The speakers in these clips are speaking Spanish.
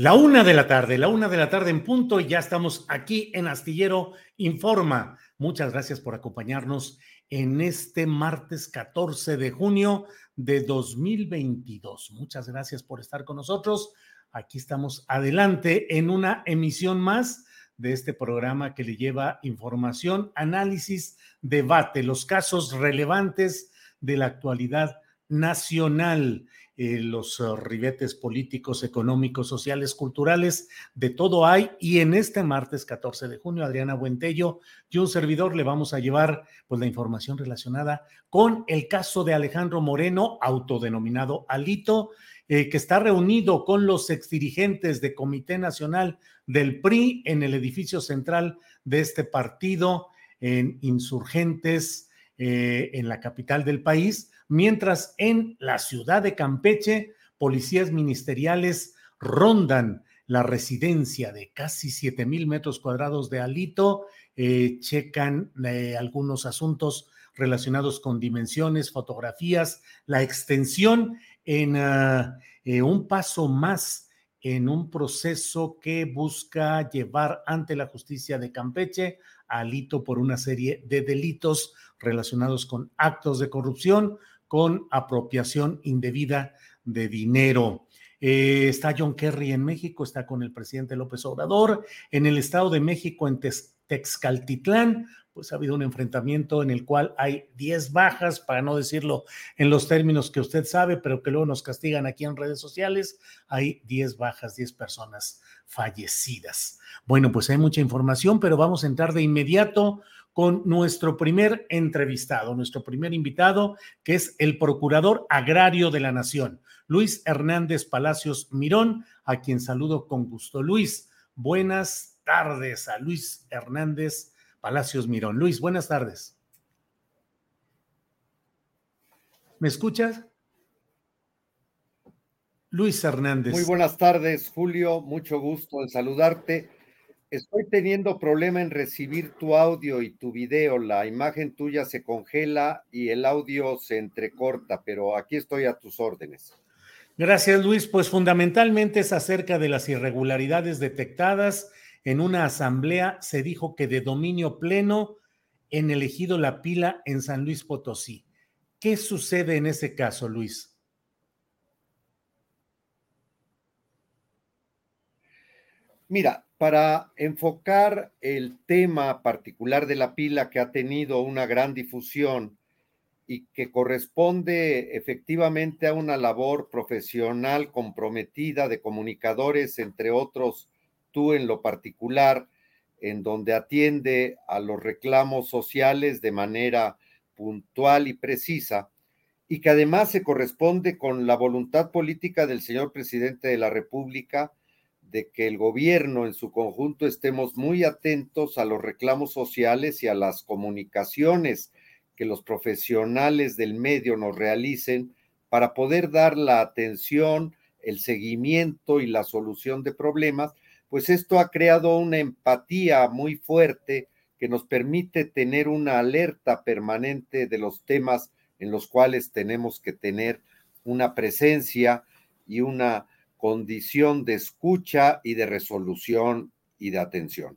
La una de la tarde, la una de la tarde en punto, y ya estamos aquí en Astillero Informa. Muchas gracias por acompañarnos en este martes 14 de junio de 2022. Muchas gracias por estar con nosotros. Aquí estamos adelante en una emisión más de este programa que le lleva información, análisis, debate, los casos relevantes de la actualidad nacional. Eh, los uh, ribetes políticos, económicos, sociales, culturales, de todo hay. Y en este martes 14 de junio, Adriana Buentello y un servidor le vamos a llevar pues, la información relacionada con el caso de Alejandro Moreno, autodenominado Alito, eh, que está reunido con los exdirigentes de Comité Nacional del PRI en el edificio central de este partido, en Insurgentes, eh, en la capital del país mientras en la ciudad de Campeche, policías ministeriales rondan la residencia de casi 7 mil metros cuadrados de Alito, eh, checan eh, algunos asuntos relacionados con dimensiones, fotografías, la extensión en ah, eh, un paso más en un proceso que busca llevar ante la justicia de Campeche a Alito por una serie de delitos relacionados con actos de corrupción, con apropiación indebida de dinero. Eh, está John Kerry en México, está con el presidente López Obrador. En el Estado de México, en Texcaltitlán, pues ha habido un enfrentamiento en el cual hay 10 bajas, para no decirlo en los términos que usted sabe, pero que luego nos castigan aquí en redes sociales. Hay 10 bajas, 10 personas fallecidas. Bueno, pues hay mucha información, pero vamos a entrar de inmediato con nuestro primer entrevistado, nuestro primer invitado, que es el Procurador Agrario de la Nación, Luis Hernández Palacios Mirón, a quien saludo con gusto. Luis, buenas tardes a Luis Hernández Palacios Mirón. Luis, buenas tardes. ¿Me escuchas? Luis Hernández. Muy buenas tardes, Julio. Mucho gusto en saludarte. Estoy teniendo problema en recibir tu audio y tu video. La imagen tuya se congela y el audio se entrecorta, pero aquí estoy a tus órdenes. Gracias, Luis. Pues fundamentalmente es acerca de las irregularidades detectadas. En una asamblea se dijo que de dominio pleno en elegido La Pila en San Luis Potosí. ¿Qué sucede en ese caso, Luis? Mira, para enfocar el tema particular de la pila que ha tenido una gran difusión y que corresponde efectivamente a una labor profesional comprometida de comunicadores, entre otros tú en lo particular, en donde atiende a los reclamos sociales de manera puntual y precisa, y que además se corresponde con la voluntad política del señor presidente de la República de que el gobierno en su conjunto estemos muy atentos a los reclamos sociales y a las comunicaciones que los profesionales del medio nos realicen para poder dar la atención, el seguimiento y la solución de problemas, pues esto ha creado una empatía muy fuerte que nos permite tener una alerta permanente de los temas en los cuales tenemos que tener una presencia y una condición de escucha y de resolución y de atención.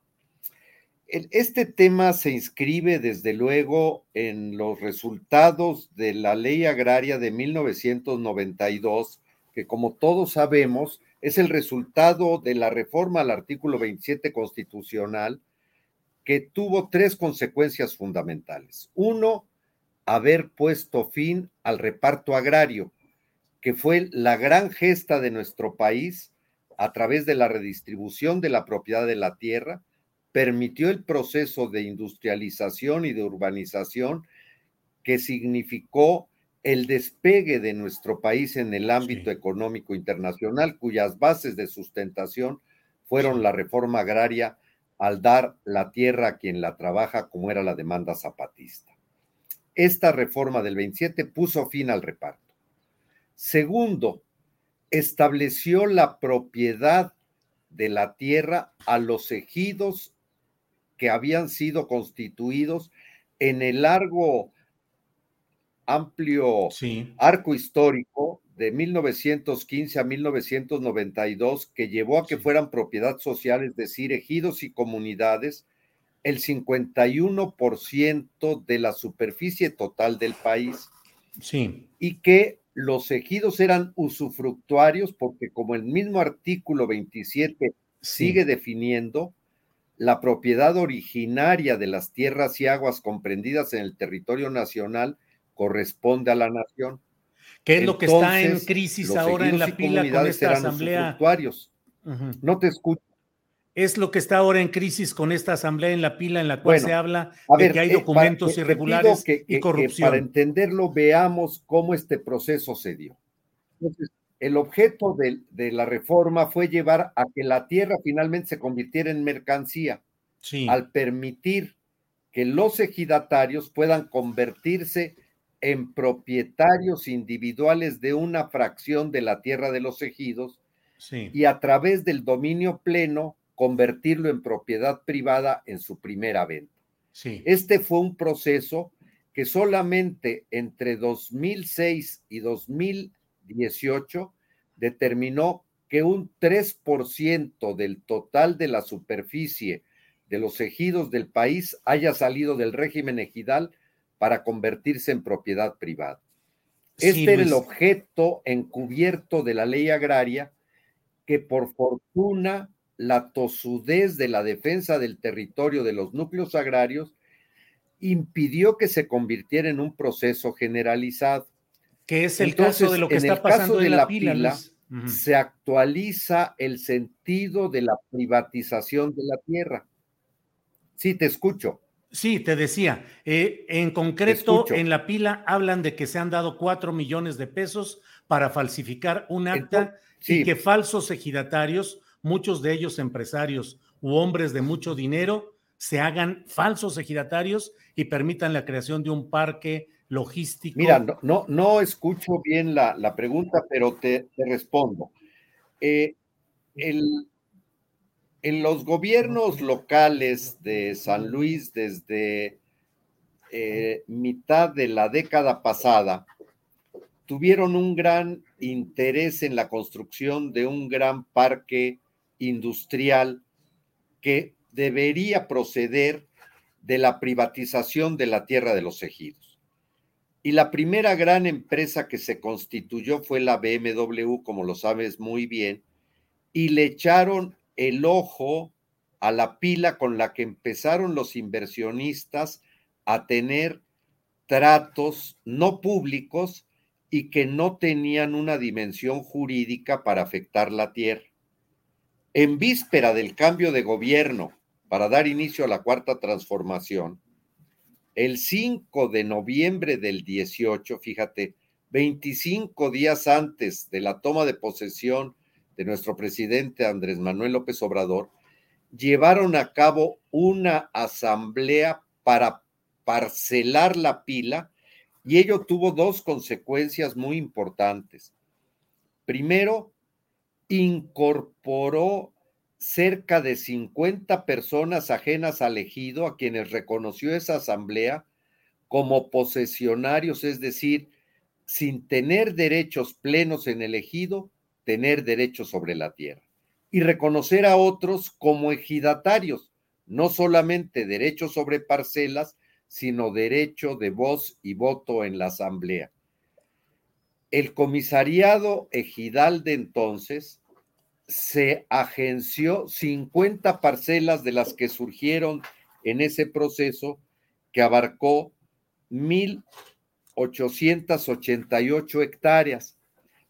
Este tema se inscribe desde luego en los resultados de la ley agraria de 1992, que como todos sabemos es el resultado de la reforma al artículo 27 constitucional, que tuvo tres consecuencias fundamentales. Uno, haber puesto fin al reparto agrario, que fue la gran gesta de nuestro país a través de la redistribución de la propiedad de la tierra, permitió el proceso de industrialización y de urbanización que significó el despegue de nuestro país en el ámbito económico internacional, cuyas bases de sustentación fueron la reforma agraria al dar la tierra a quien la trabaja, como era la demanda zapatista. Esta reforma del 27 puso fin al reparto. Segundo, estableció la propiedad de la tierra a los ejidos que habían sido constituidos en el largo, amplio arco histórico de 1915 a 1992, que llevó a que fueran propiedad social, es decir, ejidos y comunidades, el 51% de la superficie total del país. Sí. Y que los ejidos eran usufructuarios porque como el mismo artículo 27 sigue definiendo, la propiedad originaria de las tierras y aguas comprendidas en el territorio nacional corresponde a la nación. ¿Qué es lo que está en crisis ahora en la pila con esta asamblea? No te escucho es lo que está ahora en crisis con esta asamblea en la pila en la cual se habla de que hay eh, documentos irregulares y corrupción. para entenderlo, veamos cómo este proceso se dio. Entonces, el objeto de, de, la reforma fue llevar a que la tierra finalmente se convirtiera en mercancía, al permitir que los ejidatarios puedan convertirse en propietarios individuales de una fracción de la tierra de los ejidos y a través del dominio pleno convertirlo en propiedad privada en su primera venta. Sí. Este fue un proceso que solamente entre 2006 y 2018 determinó que un 3% del total de la superficie de los ejidos del país haya salido del régimen ejidal para convertirse en propiedad privada. Este era el objeto encubierto de la ley agraria que por fortuna la tosudez de la defensa del territorio de los núcleos agrarios impidió que se convirtiera en un proceso generalizado. Que es el caso de lo que está pasando de la, pila, se actualiza el sentido de la privatización de la tierra. Sí, te escucho. Sí, te decía, eh, en concreto en la pila hablan de que se han dado cuatro millones de pesos para falsificar un acta y que falsos ejidatarios muchos de ellos empresarios u hombres de mucho dinero se hagan falsos ejidatarios y permitan la creación de un parque logístico. Mira, no, no, escucho bien la, pregunta, pero te, respondo. Eh, en los gobiernos locales de San Luis desde eh, mitad de la década pasada, tuvieron un gran interés en la construcción de un gran parque industrial que debería proceder de la privatización de la tierra de los ejidos. Y la primera gran empresa que se constituyó fue la BMW, como lo sabes muy bien, y le echaron el ojo a la pila con la que empezaron los inversionistas a tener tratos no públicos y que no tenían una dimensión jurídica para afectar la tierra en víspera del cambio de gobierno para dar inicio a la cuarta transformación, el 5 de noviembre del 18, fíjate, 25 días antes de la toma de posesión de nuestro presidente Andrés Manuel López Obrador, llevaron a cabo una asamblea para parcelar la pila y ello tuvo dos consecuencias muy importantes. Primero, incorporó cerca de 50 personas ajenas al ejido a quienes reconoció esa asamblea como posesionarios, es decir, sin tener derechos plenos en el ejido, tener derechos sobre la tierra. Y reconocer a otros como ejidatarios, no solamente derechos sobre parcelas, sino derecho de voz y voto en la asamblea. El comisariado ejidal de entonces se agenció 50 parcelas de las que surgieron en ese proceso que abarcó 1.888 hectáreas.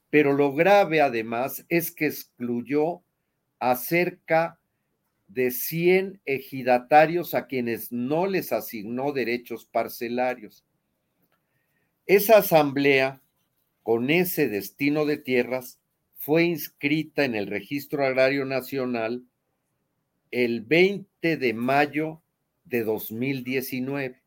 Pero lo grave además es que excluyó a cerca de 100 ejidatarios a quienes no les asignó derechos parcelarios. Esa asamblea, con ese destino de tierras, fue inscrita en el Registro Agrario Nacional el 20 de mayo de 2019.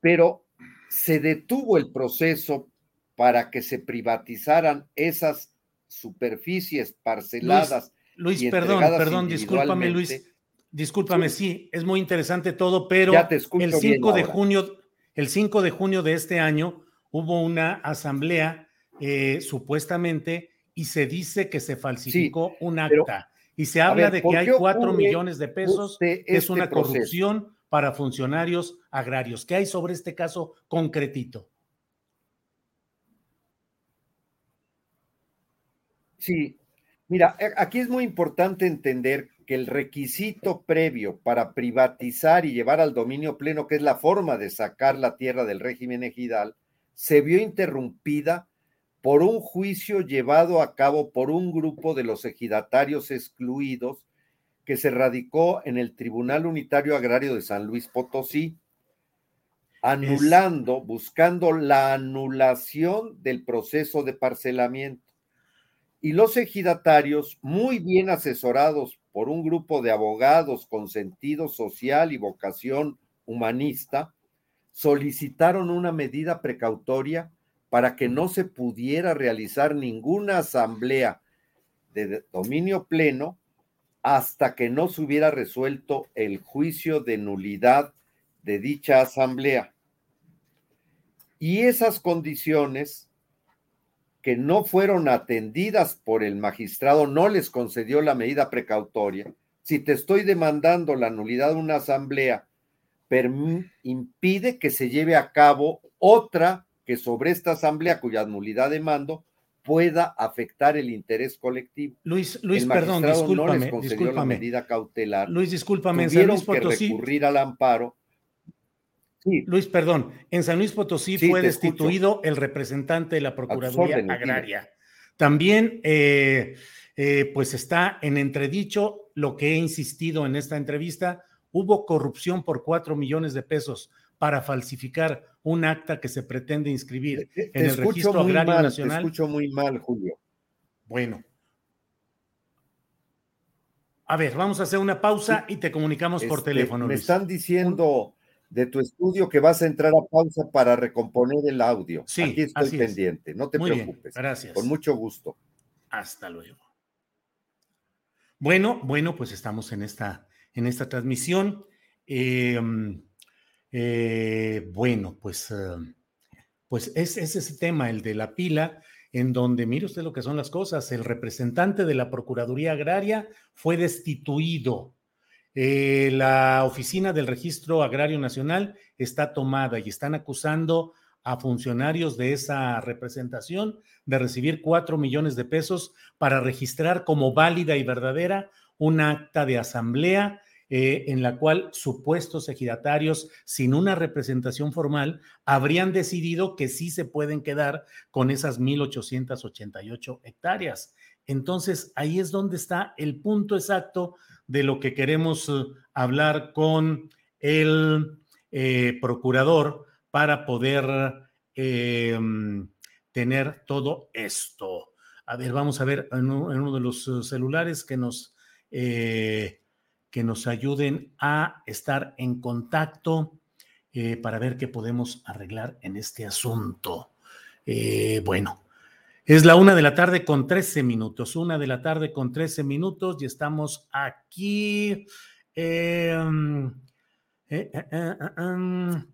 Pero se detuvo el proceso para que se privatizaran esas superficies parceladas. Luis, perdón, perdón, discúlpame, Luis. Discúlpame, sí. es muy interesante todo, pero el 5 de junio, el 5 de junio de este año hubo una asamblea eh, supuestamente y se dice que se falsificó un acta y se habla de que hay cuatro millones de pesos, que es una corrupción para funcionarios agrarios. ¿Qué hay sobre este caso concretito? Sí, mira, aquí es muy importante entender que el requisito previo para privatizar y llevar al dominio pleno, que es la forma de sacar la tierra del régimen ejidal, se vio interrumpida por un juicio llevado a cabo por un grupo de los ejidatarios excluidos que se radicó en el Tribunal Unitario Agrario de San Luis Potosí, anulando, buscando la anulación del proceso de parcelamiento. Y los ejidatarios, muy bien asesorados por un grupo de abogados con sentido social y vocación humanista, solicitaron una medida precautoria para que no se pudiera realizar ninguna asamblea de dominio pleno hasta que no se hubiera resuelto el juicio de nulidad de dicha asamblea. Y esas condiciones que no fueron atendidas por el magistrado, no les concedió la medida precautoria. Si te estoy demandando la nulidad de una asamblea, impide que se lleve a cabo otra que sobre esta asamblea cuya nulidad de mando pueda afectar el interés colectivo. Luis, Luis, perdón, discúlpame, no les la medida cautelar. Luis, discúlpame, tuvieron que recurrir al amparo Luis, perdón, en San Luis Potosí fue destituido el representante de la Procuraduría Agraria. También, eh, eh, pues está en entredicho lo que he insistido en esta entrevista, hubo corrupción por cuatro millones de pesos para falsificar un acta que se pretende inscribir en el Registro Agrario Nacional. Te escucho muy mal, Julio. Bueno. A ver, vamos a hacer una pausa y te comunicamos por este, teléfono. Me están diciendo de tu estudio que vas a entrar a pausa para recomponer el audio. Sí, aquí estoy pendiente, no te preocupes. gracias. Con mucho gusto. Hasta luego. Bueno, bueno, pues estamos en esta, en esta transmisión. Em, eh, bueno, pues, em, pues es, es, ese tema, el de la pila, en donde, mire usted lo que son las cosas, el representante de la Procuraduría Agraria fue destituido. Eh, la oficina del Registro Agrario Nacional está tomada y están acusando a funcionarios de esa representación de recibir cuatro millones de pesos para registrar como válida y verdadera un acta de asamblea eh, en la cual supuestos ejidatarios sin una representación formal habrían decidido que sí se pueden quedar con esas 1.888 hectáreas Entonces, ahí es donde está el punto exacto de lo que queremos eh, hablar con el eh, procurador para poder em, tener todo esto. A ver, vamos a ver en, uno de los celulares que nos, que nos ayuden a estar en contacto para ver qué podemos arreglar en este asunto. bueno, es la una de la tarde con 13 minutos, una de la tarde con 13 minutos y estamos aquí. Em, eh, eh, eh, em,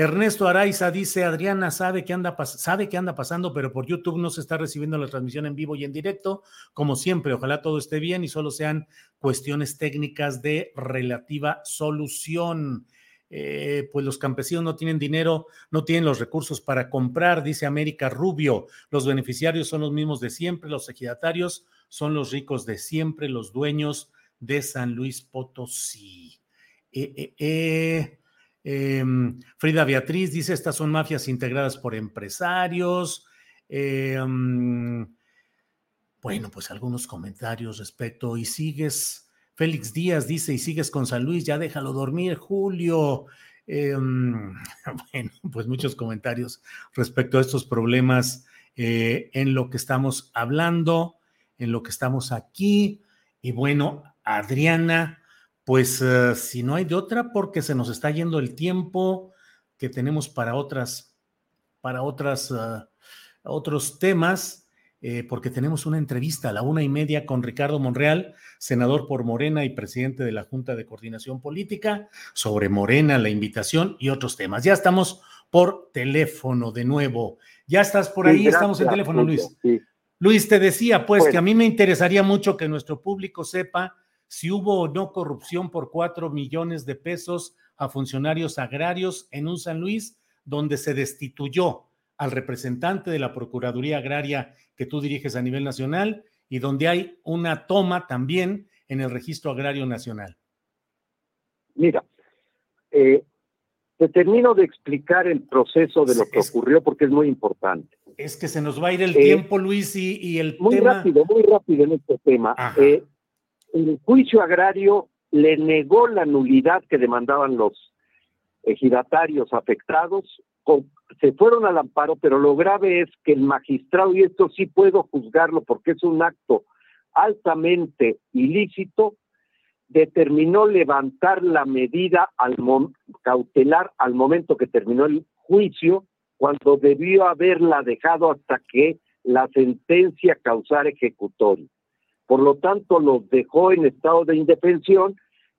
Ernesto Araiza dice, Adriana sabe que, anda sabe que anda pasando, pero por YouTube no se está recibiendo la transmisión en vivo y en directo. Como siempre, ojalá todo esté bien y solo sean cuestiones técnicas de relativa solución. Eh, pues los campesinos no tienen dinero, no tienen los recursos para comprar, dice América Rubio. Los beneficiarios son los mismos de siempre, los ejidatarios son los ricos de siempre, los dueños de San Luis Potosí. Eh, eh, em, Frida Beatriz dice, estas son mafias integradas por empresarios. Em, bueno, pues algunos comentarios respecto y sigues Félix Díaz dice, y sigues con San Luis, ya déjalo dormir, Julio. Em, bueno, pues muchos comentarios respecto a estos problemas eh, en lo que estamos hablando, en lo que estamos aquí. Y bueno, Adriana, pues eh, si no hay de otra, porque se nos está yendo el tiempo que tenemos para otras, para otras, eh, otros temas. Eh, porque tenemos una entrevista a la una y media con Ricardo Monreal, senador por Morena y presidente de la Junta de Coordinación Política, sobre Morena, la invitación y otros temas. Ya estamos por teléfono de nuevo. Ya estás por ahí, estamos en teléfono, Luis. Luis, te decía pues que a mí me interesaría mucho que nuestro público sepa si hubo o no corrupción por cuatro millones de pesos a funcionarios agrarios en un San Luis donde se destituyó al representante de la Procuraduría Agraria que tú diriges a nivel nacional y donde hay una toma también en el Registro Agrario Nacional. Mira, eh, te termino de explicar el proceso de lo que ocurrió porque es muy importante. Es que se nos va a ir el eh, tiempo, Luis, y, el muy rápido, muy rápido en este tema. Eh, el juicio agrario le negó la nulidad que demandaban los ejidatarios afectados se fueron al amparo, pero lo grave es que el magistrado, y esto sí puedo juzgarlo porque es un acto altamente ilícito, determinó levantar la medida al cautelar al momento que terminó el juicio, cuando debió haberla dejado hasta que la sentencia causara ejecutorio. Por lo tanto, los dejó en estado de indefensión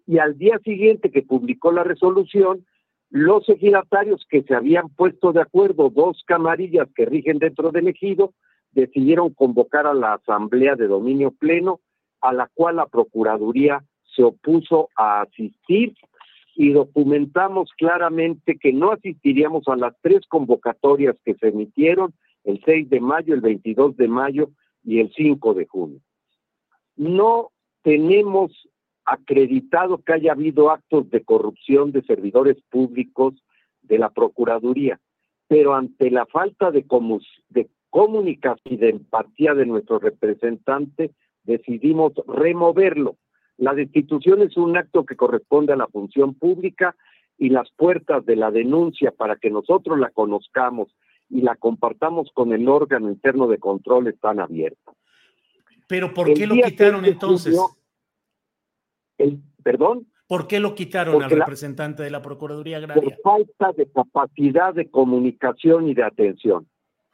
y al día siguiente que publicó la resolución, los ejidatarios que se habían puesto de acuerdo, dos camarillas que rigen dentro del ejido, decidieron convocar a la asamblea de dominio pleno, a la cual la Procuraduría se opuso a asistir y documentamos claramente que no asistiríamos a las tres convocatorias que se emitieron el 6 de mayo, el 22 de mayo y el 5 de junio. No tenemos acreditado que haya habido actos de corrupción de servidores públicos de la Procuraduría, pero ante la falta de, comunicación y de empatía de nuestro representante, decidimos removerlo. La destitución es un acto que corresponde a la función pública y las puertas de la denuncia para que nosotros la conozcamos y la compartamos con el órgano interno de control están abiertas. Pero ¿por qué lo quitaron entonces? ¿Perdón? ¿Por qué lo quitaron al representante de la Procuraduría Agraria? Por falta de capacidad de comunicación y de atención.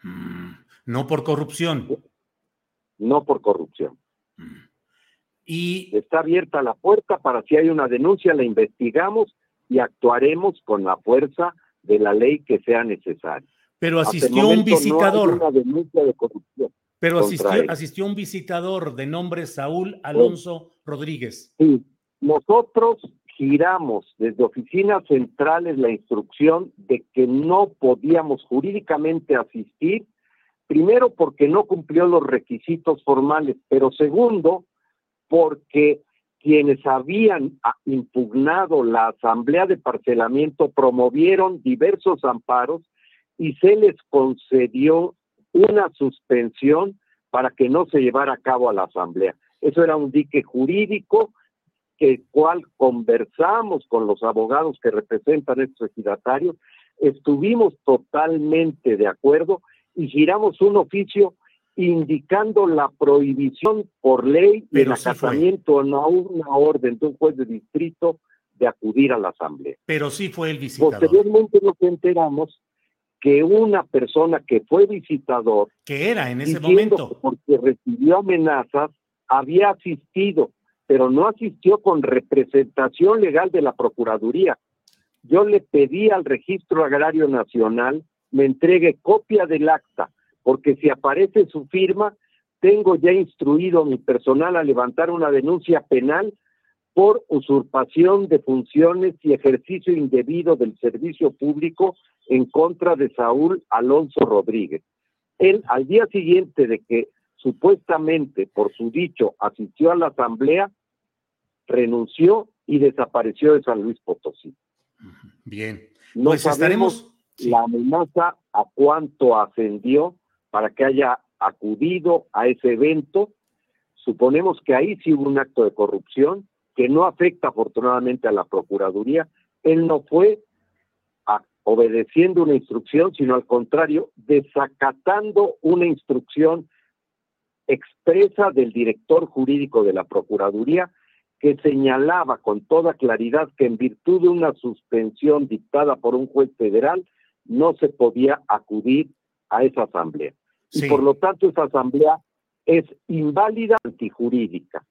Mm, no por corrupción. No por corrupción. Mm. Y está abierta la puerta para si hay una denuncia, la investigamos y actuaremos con la fuerza de la ley que sea necesaria. Pero asistió un visitador. Pero asistió, asistió, un visitador de nombre Saúl Alonso Rodríguez. Sí, nosotros giramos desde oficinas centrales la instrucción de que no podíamos jurídicamente asistir, primero porque no cumplió los requisitos formales, pero segundo porque quienes habían ah, impugnado la asamblea de parcelamiento promovieron diversos amparos y se les concedió una suspensión para que no se llevara a cabo a la asamblea. Eso era un dique jurídico que cual conversamos con los abogados que representan estos ejidatarios, estuvimos totalmente de acuerdo y giramos un oficio indicando la prohibición por ley del acatamiento no a una orden de un juez de distrito de acudir a la asamblea. Pero sí fue el visitador. Posteriormente nos enteramos que una persona que fue visitador, que era en ese momento, porque recibió amenazas, había asistido, pero no asistió con representación legal de la Procuraduría. Yo le pedí al Registro Agrario Nacional me entregue copia del acta, porque si aparece su firma, tengo ya instruido a mi personal a levantar una denuncia penal por usurpación de funciones y ejercicio indebido del servicio público en contra de Saúl Alonso Rodríguez. Él, al día siguiente de que supuestamente, por su dicho, asistió a la asamblea, renunció y desapareció de San Luis Potosí. Bien, no pues estaremos la amenaza a cuánto ascendió para que haya acudido a ese evento. Suponemos que ahí sí hubo un acto de corrupción que no afecta afortunadamente a la Procuraduría. Él no fue obedeciendo una instrucción, sino al contrario, desacatando una instrucción expresa del director jurídico de la Procuraduría que señalaba con toda claridad que en virtud de una suspensión dictada por un juez federal no se podía acudir a esa asamblea. Y por lo tanto esa asamblea es inválida antijurídica.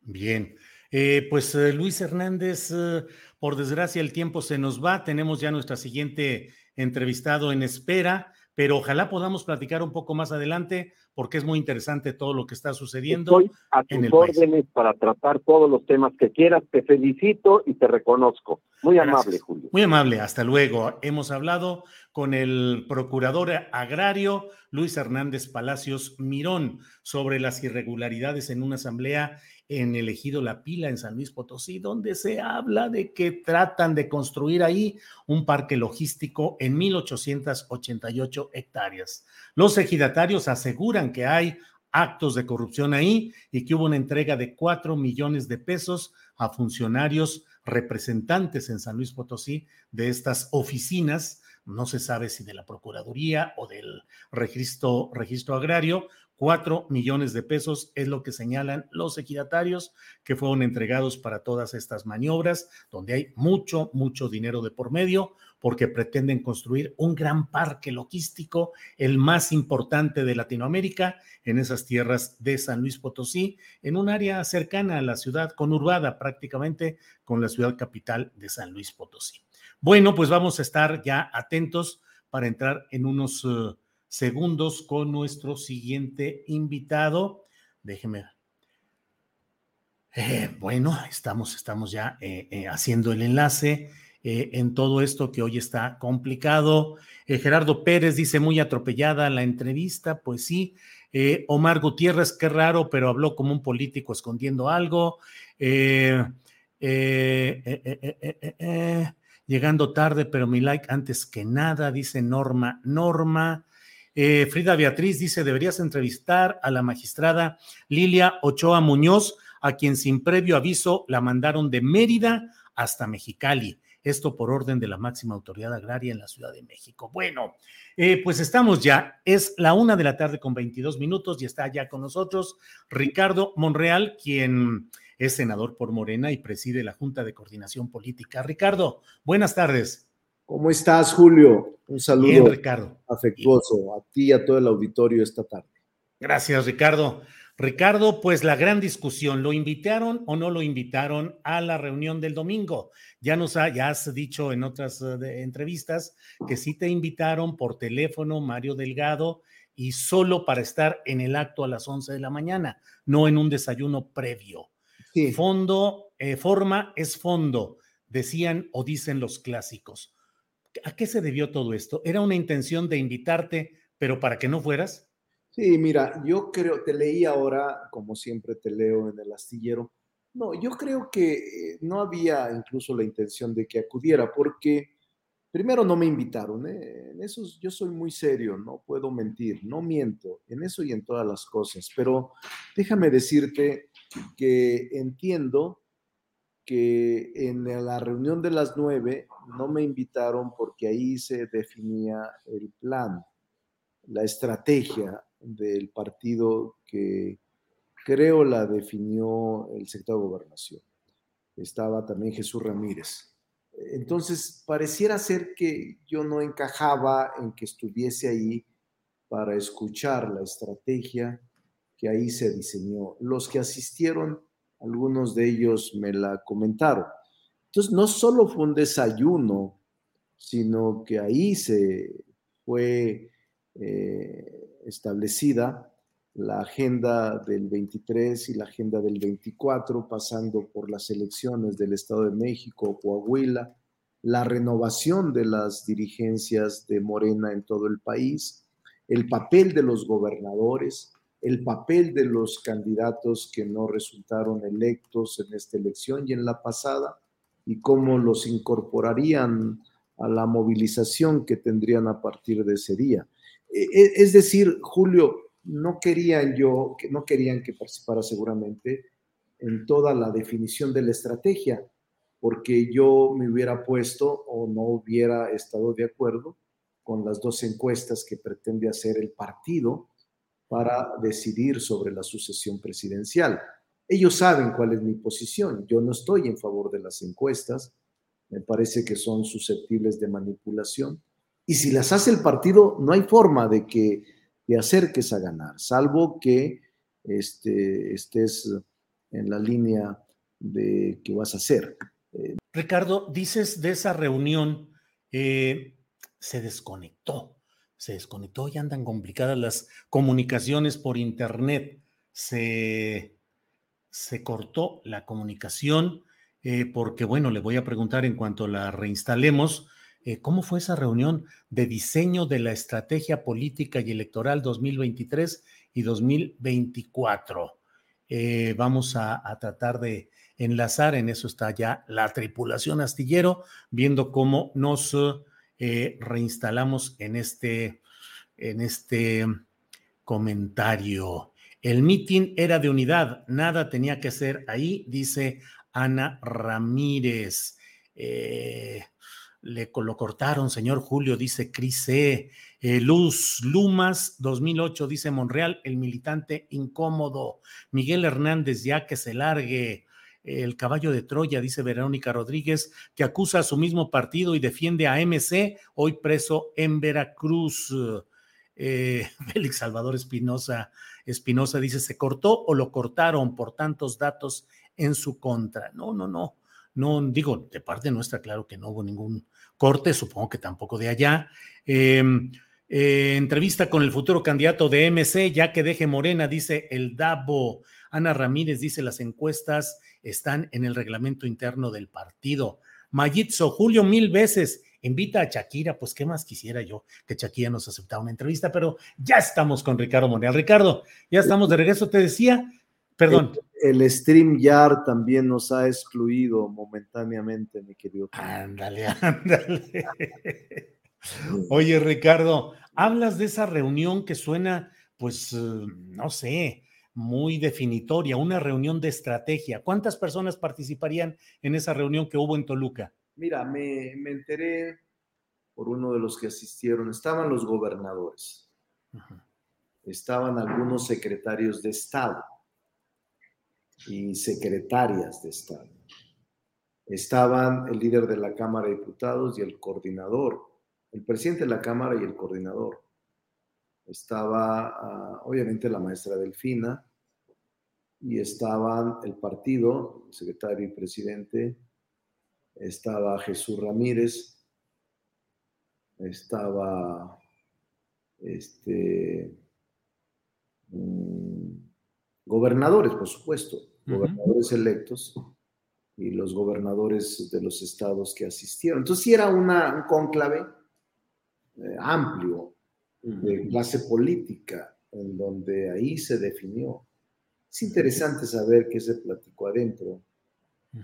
Bien. Eh, pues eh, Luis Hernández, eh, por desgracia el tiempo se nos va, tenemos ya nuestra siguiente entrevistado en espera, pero ojalá podamos platicar un poco más adelante porque es muy interesante todo lo que está sucediendo. Estoy a tus órdenes para tratar todos los temas que quieras, te felicito y te reconozco. Muy amable, Julio. Muy amable, hasta luego. Hemos hablado con el procurador agrario Luis Hernández Palacios Mirón sobre las irregularidades en una asamblea en el ejido La Pila, en San Luis Potosí, donde se habla de que tratan de construir ahí un parque logístico en 1888 hectáreas. Los ejidatarios aseguran que hay actos de corrupción ahí y que hubo una entrega de cuatro millones de pesos a funcionarios representantes en San Luis Potosí de estas oficinas, no se sabe si de la Procuraduría o del registro, registro agrario, Cuatro millones de pesos es lo que señalan los ejidatarios que fueron entregados para todas estas maniobras, donde hay mucho, mucho dinero de por medio, porque pretenden construir un gran parque logístico, el más importante de Latinoamérica, en esas tierras de San Luis Potosí, en un área cercana a la ciudad, conurbada prácticamente con la ciudad capital de San Luis Potosí. Bueno, pues vamos a estar ya atentos para entrar en unos... Eh, segundos con nuestro siguiente invitado. Déjeme. Eh, bueno, estamos, estamos ya eh, eh, haciendo el enlace en todo esto que hoy está complicado. Gerardo Pérez dice muy atropellada la entrevista, pues sí. Omar Gutiérrez, qué raro, pero habló como un político escondiendo algo. llegando tarde, pero mi like antes que nada, dice Norma. Norma. Eh, Frida Beatriz dice, deberías entrevistar a la magistrada Lilia Ochoa Muñoz, a quien sin previo aviso la mandaron de Mérida hasta Mexicali. Esto por orden de la máxima autoridad agraria en la Ciudad de México. Bueno, eh, pues estamos ya. Es la una de la tarde con 22 minutos y está ya con nosotros Ricardo Monreal, quien es senador por Morena y preside la Junta de Coordinación Política. Ricardo, buenas tardes. ¿Cómo estás, Julio? Un saludo Ricardo. afectuoso a ti y a todo el auditorio esta tarde. Gracias, Ricardo. Ricardo, pues la gran discusión, ¿lo invitaron o no lo invitaron a la reunión del domingo? Ya nos ha, ya has dicho en otras eh, entrevistas que sí te invitaron por teléfono, Mario Delgado, y solo para estar en el acto a las 11 de la mañana, no en un desayuno previo. Fondo, eh, forma es fondo, decían o dicen los clásicos. ¿A qué se debió todo esto? ¿Era una intención de invitarte, pero para que no fueras? Sí, mira, yo creo, te leí ahora, como siempre te leo en el astillero. No, yo creo que eh, no había incluso la intención de que acudiera, porque primero no me invitaron, ¿eh? en eso yo soy muy serio, no puedo mentir, no miento, en eso y en todas las cosas, pero déjame decirte que entiendo que en la reunión de las nueve no me invitaron porque ahí se definía el plan, la estrategia del partido que creo la definió el secretario de Gobernación. Estaba también Jesús Ramírez. Entonces, pareciera ser que yo no encajaba en que estuviese ahí para escuchar la estrategia que ahí se diseñó. Los que asistieron algunos de ellos me la comentaron. Entonces, no solo fue un desayuno, sino que ahí se fue eh, establecida la agenda del 23 y la agenda del 24, pasando por las elecciones del Estado de México, Coahuila, la renovación de las dirigencias de Morena en todo el país, el papel de los gobernadores, el papel de los candidatos que no resultaron electos en esta elección y en la pasada, y cómo los incorporarían a la movilización que tendrían a partir de ese día. E, e, es decir, Julio, no querían yo, no querían que participara seguramente en toda la definición de la estrategia, porque yo me hubiera puesto o no hubiera estado de acuerdo con las dos encuestas que pretende hacer el partido para decidir sobre la sucesión presidencial. Ellos saben cuál es mi posición. Yo no estoy en favor de las encuestas. Me parece que son susceptibles de manipulación. Y si las hace el partido, no hay forma de que te acerques a ganar, salvo que este, estés en la línea de que vas a hacer. Ricardo, dices de esa reunión, eh, se desconectó se desconectó y andan complicadas las comunicaciones por internet. Se, se cortó la comunicación eh, porque, bueno, le voy a preguntar en cuanto la reinstalemos, eh, ¿cómo fue esa reunión de diseño de la estrategia política y electoral 2023 y 2024? Eh, vamos a, a tratar de enlazar, en eso está ya la tripulación astillero, viendo cómo nos eh, reinstalamos en este, en este comentario. El mitin era de unidad, nada tenía que ser ahí, dice Ana Ramírez. Eh, le lo cortaron, señor Julio, dice Crise. Eh, Luz Lumas, 2008, dice Monreal, el militante incómodo. Miguel Hernández, ya que se largue el caballo de Troya, dice Verónica Rodríguez, que acusa a su mismo partido y defiende a MC, hoy preso en Veracruz. Eh, Félix Salvador Espinosa, Espinosa dice, ¿se cortó o lo cortaron por tantos datos en su contra? No, no, no, no, digo, de parte nuestra, claro que no hubo ningún corte, supongo que tampoco de allá. Em, eh, entrevista con el futuro candidato de MC, ya que deje Morena, dice el Dabo. Ana Ramírez dice las encuestas están en el reglamento interno del partido. Mayitzo, Julio, mil veces invita a Shakira, pues qué más quisiera yo que Shakira nos aceptara una entrevista, pero ya estamos con Ricardo Monreal. Ricardo, ya estamos de regreso, te decía, perdón. El, el StreamYard también nos ha excluido momentáneamente, mi querido. Ándale, ándale. Oye, Ricardo, hablas de esa reunión que suena, pues, eh, no sé, muy definitoria, una reunión de estrategia. ¿Cuántas personas participarían en esa reunión que hubo en Toluca? Mira, me, enteré por uno de los que asistieron, estaban los gobernadores, estaban algunos secretarios de Estado y secretarias de Estado, estaban el líder de la Cámara de Diputados y el coordinador, el presidente de la Cámara y el coordinador estaba ah, obviamente la maestra Delfina y estaban el partido, el secretario y presidente, estaba Jesús Ramírez, estaba este, mm, gobernadores, por supuesto, gobernadores electos y los gobernadores de los estados que asistieron. Entonces sí era una, un cónclave eh, amplio, de clase política, en donde ahí se definió. Es interesante saber qué se platicó adentro,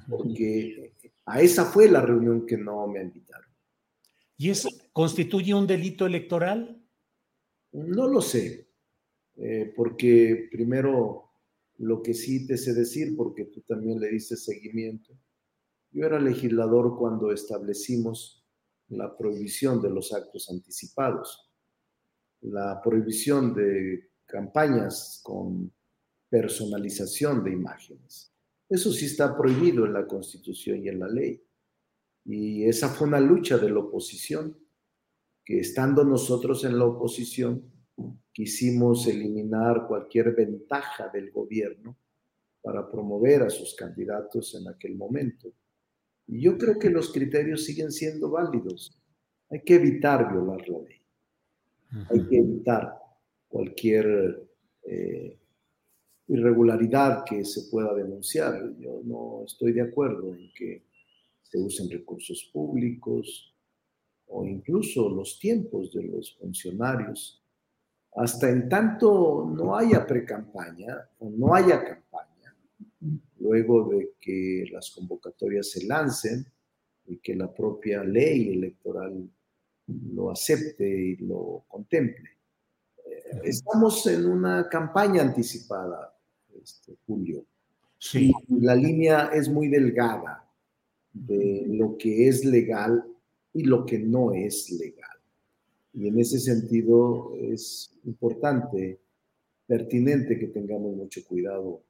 porque a esa fue la reunión que no me invitaron. ¿Y eso constituye un delito electoral? No lo sé, eh, porque primero lo que sí te sé decir, porque tú también le diste seguimiento, yo era legislador cuando establecimos la prohibición de los actos anticipados, la prohibición de campañas con personalización de imágenes. Eso sí está prohibido en la Constitución y en la ley. Y esa fue una lucha de la oposición, que estando nosotros en la oposición, quisimos eliminar cualquier ventaja del gobierno para promover a sus candidatos en aquel momento. Y yo creo que los criterios siguen siendo válidos. Hay que evitar violar la ley. Hay que evitar cualquier eh, irregularidad que se pueda denunciar. Yo no estoy de acuerdo en que se usen recursos públicos o incluso los tiempos de los funcionarios. Hasta en tanto no haya precampaña o no haya campaña, luego de que las convocatorias se lancen y que la propia ley electoral lo acepte y lo contemple. Eh, estamos en una campaña anticipada, este, Julio. Sí. la línea es muy delgada de lo que es legal y lo que no es legal. Y en ese sentido es importante, pertinente que tengamos mucho cuidado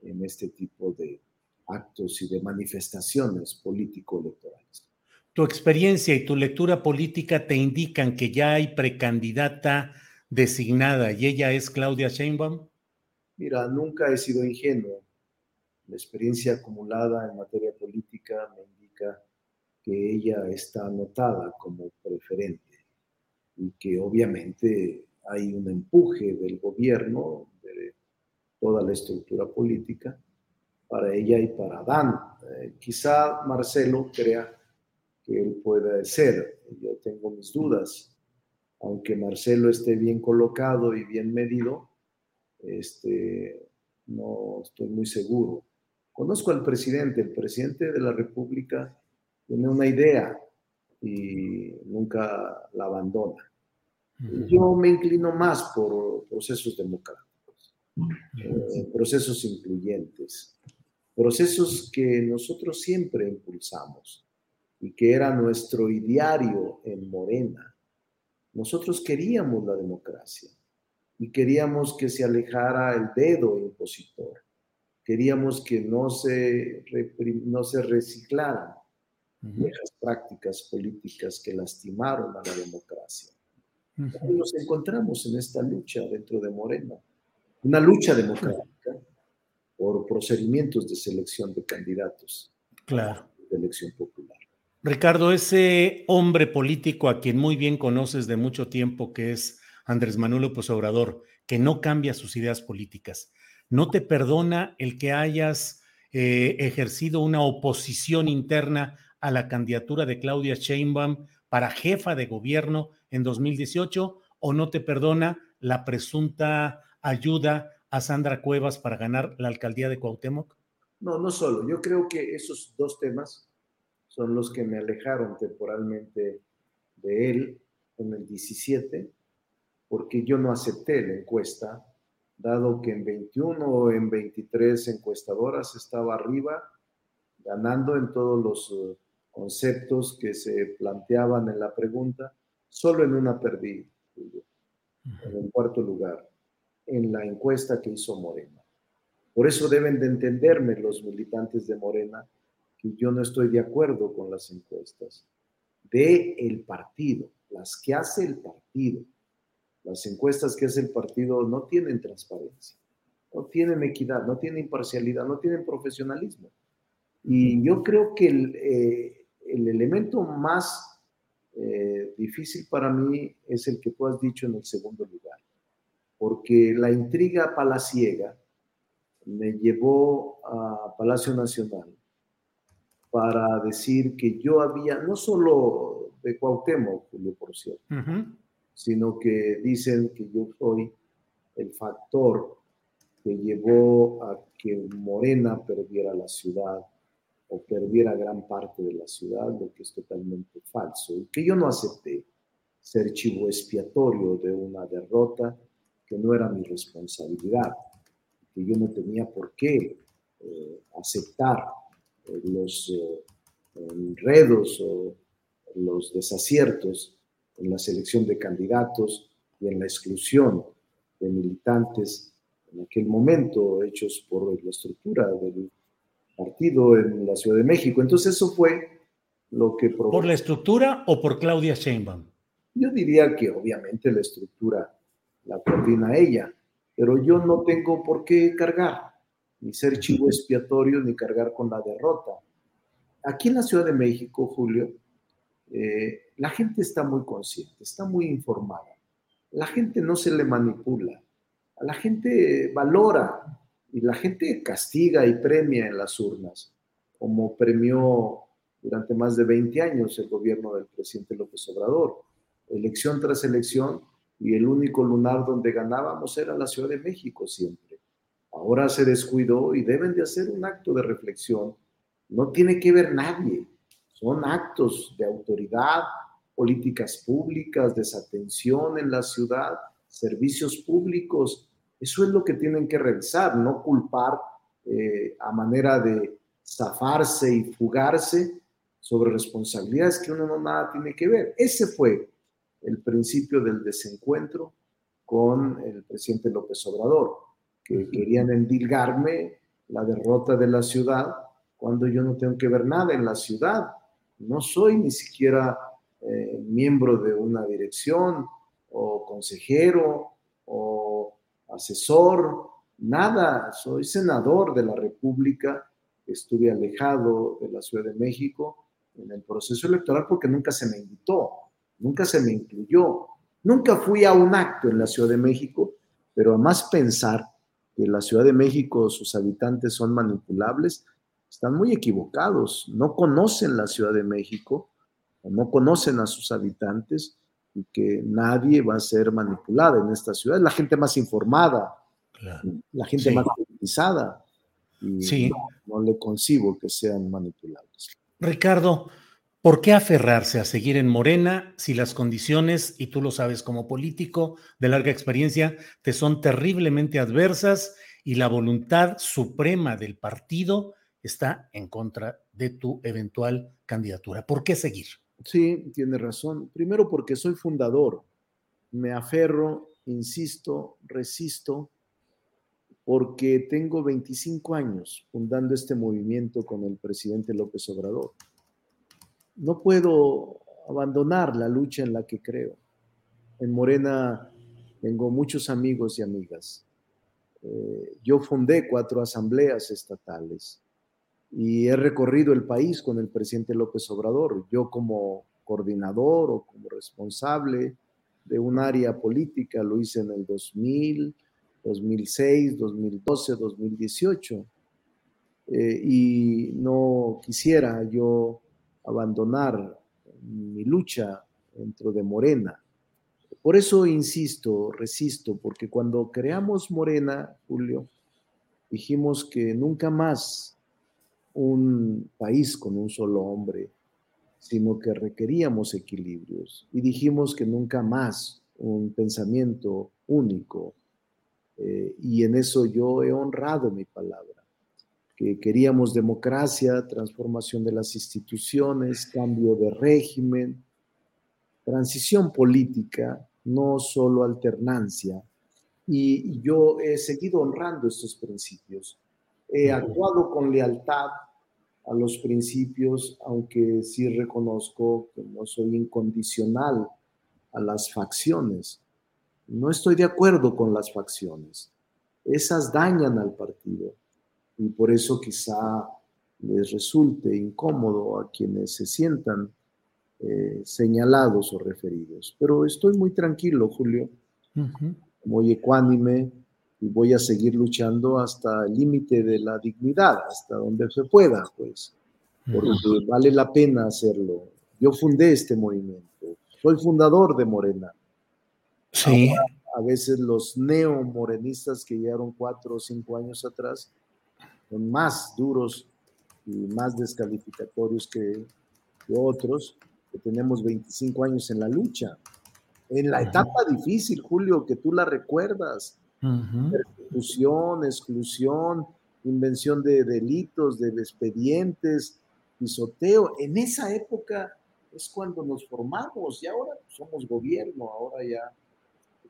en este tipo de actos y de manifestaciones político-electorales. Tu experiencia y tu lectura política te indican que ya hay precandidata designada y ella es Claudia Sheinbaum. Mira, nunca he sido ingenuo. La experiencia acumulada en materia política me indica que ella está anotada como preferente y que obviamente hay un empuje del gobierno, de toda la estructura política, para ella y para Dan. Eh, quizá Marcelo crea que él pueda ser. Yo tengo mis dudas. Aunque Marcelo esté bien colocado y bien medido, este, no estoy muy seguro. Conozco al presidente, el presidente de la República tiene una idea y nunca la abandona. Yo me inclino más por procesos democráticos, eh, procesos incluyentes, procesos que nosotros siempre impulsamos y que era nuestro ideario en Morena. Nosotros queríamos la democracia y queríamos que se alejara el dedo impositor. Queríamos que no se, no se reciclaran viejas prácticas políticas que lastimaron a la democracia. y nos encontramos en esta lucha dentro de Morena, una lucha democrática por procedimientos de selección de candidatos. Claro. De elección popular. Ricardo, ese hombre político a quien muy bien conoces de mucho tiempo, que es Andrés Manuel López Obrador, que no cambia sus ideas políticas. No te perdona el que hayas eh, ejercido una oposición interna a la candidatura de Claudia Sheinbaum para jefa de gobierno en 2018 o no te perdona la presunta ayuda a Sandra Cuevas para ganar la alcaldía de Cuauhtémoc? No, no solo. Yo creo que esos dos temas son los que me alejaron temporalmente de él en el 17 porque yo no acepté la encuesta, dado que en 21 o en 23 encuestadoras estaba arriba, ganando en todos los eh, conceptos que se planteaban en la pregunta, solo en una perdí, en el cuarto lugar, en la encuesta que hizo Morena. Por eso deben de entenderme los militantes de Morena que yo no estoy de acuerdo con las encuestas de el partido, las que hace el partido las encuestas que hace el partido no tienen transparencia, no tienen equidad, no tienen imparcialidad, no tienen profesionalismo. Y yo creo que el, eh, elemento más eh, difícil para mí es el que tú has dicho en el segundo lugar, porque la intriga palaciega me llevó a Palacio Nacional para decir que yo había, no solo de Cuauhtémoc, por cierto, sino que dicen que yo soy el factor que llevó a que Morena perdiera la ciudad o perdiera gran parte de la ciudad, lo que es totalmente falso, y que yo no acepté ser chivo expiatorio de una derrota que no era mi responsabilidad, que yo no tenía por qué eh, aceptar los eh, enredos o los desaciertos en la selección de candidatos y en la exclusión de militantes en aquel momento hechos por la estructura del partido en la Ciudad de México. Entonces eso fue lo que ¿Por la estructura o por Claudia Sheinbaum? Yo diría que obviamente la estructura la coordina ella, pero yo no tengo por qué cargar, ni ser chivo expiatorio, ni cargar con la derrota. Aquí en la Ciudad de México, Julio, eh, la gente está muy consciente, está muy informada. La gente no se le manipula, a la gente valora y la gente castiga y premia en las urnas, como premió durante más de 20 años el gobierno del presidente López Obrador. Elección tras elección, y el único lunar donde ganábamos era la Ciudad de México siempre. Ahora se descuidó y deben de hacer un acto de reflexión. No tiene que ver nadie, son actos de autoridad, políticas públicas, desatención en la ciudad, servicios públicos. Eso es lo que tienen que revisar, no culpar eh, a manera de zafarse y fugarse sobre responsabilidades que uno no nada tiene que ver. Ese fue el principio del desencuentro con el presidente López Obrador, que querían endilgarme la derrota de la ciudad cuando yo no tengo que ver nada en la ciudad. No soy ni siquiera eh, miembro de una dirección o consejero o asesor, nada. Soy senador de la República. Estuve alejado de la Ciudad de México en el proceso electoral porque nunca se me invitó nunca se me incluyó. Nunca fui a un acto en la Ciudad de México, pero a más pensar que la Ciudad de México, sus habitantes son manipulables, están muy equivocados. No conocen la Ciudad de México, no conocen a sus habitantes y que nadie va a ser manipulada en esta ciudad. Es la gente más informada, la gente más politizada. Y sí. no le concibo que sean manipulables. Ricardo, ¿Por qué aferrarse a seguir en Morena si las condiciones, y tú lo sabes como político de larga experiencia, te son terriblemente adversas y la voluntad suprema del partido está en contra de tu eventual candidatura? ¿Por qué seguir? Sí, tiene razón. Primero porque soy fundador. Me aferro, insisto, resisto, porque tengo 25 años fundando este movimiento con el presidente López Obrador no puedo abandonar la lucha en la que creo. En Morena tengo muchos amigos y amigas. Eh, yo fundé cuatro asambleas estatales y he recorrido el país con el presidente López Obrador. Yo como coordinador o como responsable de un área política lo hice en el 2000, 2006, 2012, 2018. y no quisiera yo abandonar mi lucha dentro de Morena. Por eso insisto, resisto, porque cuando creamos Morena, Julio, dijimos que nunca más un país con un solo hombre, sino que requeríamos equilibrios. Y dijimos que nunca más un pensamiento único. Eh, y en eso yo he honrado mi palabra que queríamos democracia, transformación de las instituciones, cambio de régimen, transición política, no solo alternancia. Y yo he seguido honrando estos principios. He actuado con lealtad a los principios, aunque sí reconozco que no soy incondicional a las facciones. No estoy de acuerdo con las facciones. Esas dañan al partido y por eso quizá les resulte incómodo a quienes se sientan eh, señalados o referidos. Pero estoy muy tranquilo, Julio, muy ecuánime y voy a seguir luchando hasta el límite de la dignidad, hasta donde se pueda, pues, porque vale la pena hacerlo. Yo fundé este movimiento, soy fundador de Morena. Sí. a veces los neomorenistas que llegaron cuatro o cinco años atrás son más duros y más descalificatorios que, otros, que tenemos 25 años en la lucha. En la etapa difícil, Julio, que tú la recuerdas, persecución, exclusión, invención de delitos, de expedientes, pisoteo. En esa época es cuando nos formamos y ahora somos gobierno, ahora ya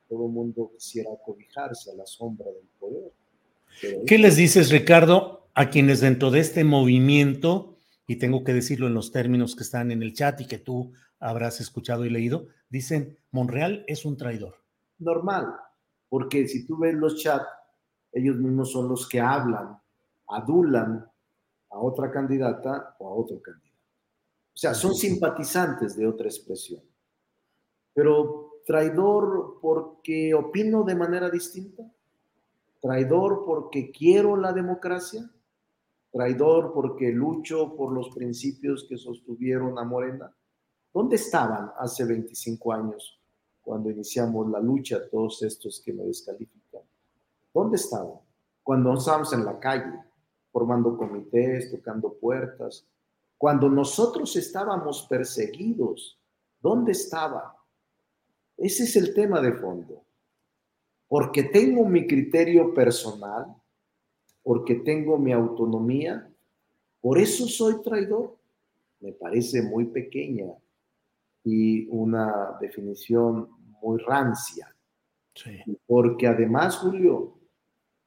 todo el mundo quisiera cobijarse a la sombra del poder. ¿Qué les dices, Ricardo, a quienes dentro de este movimiento, y tengo que decirlo en los términos que están en el chat y que tú habrás escuchado y leído, dicen, Monreal es un traidor? Normal, porque si tú ves los chats, ellos mismos son los que hablan, adulan a otra candidata o a otro candidato. O sea, son simpatizantes de otra expresión. Pero traidor porque opino de manera distinta, traidor porque quiero la democracia, traidor porque lucho por los principios que sostuvieron a Morena. ¿Dónde estaban hace 25 años cuando iniciamos la lucha todos estos que me descalifican? ¿Dónde estaban? Cuando estábamos en la calle, formando comités, tocando puertas, cuando nosotros estábamos perseguidos, ¿dónde estaba? Ese es el tema de fondo. Porque tengo mi criterio personal, porque tengo mi autonomía, por eso soy traidor. Me parece muy pequeña y una definición muy rancia. Porque además, Julio,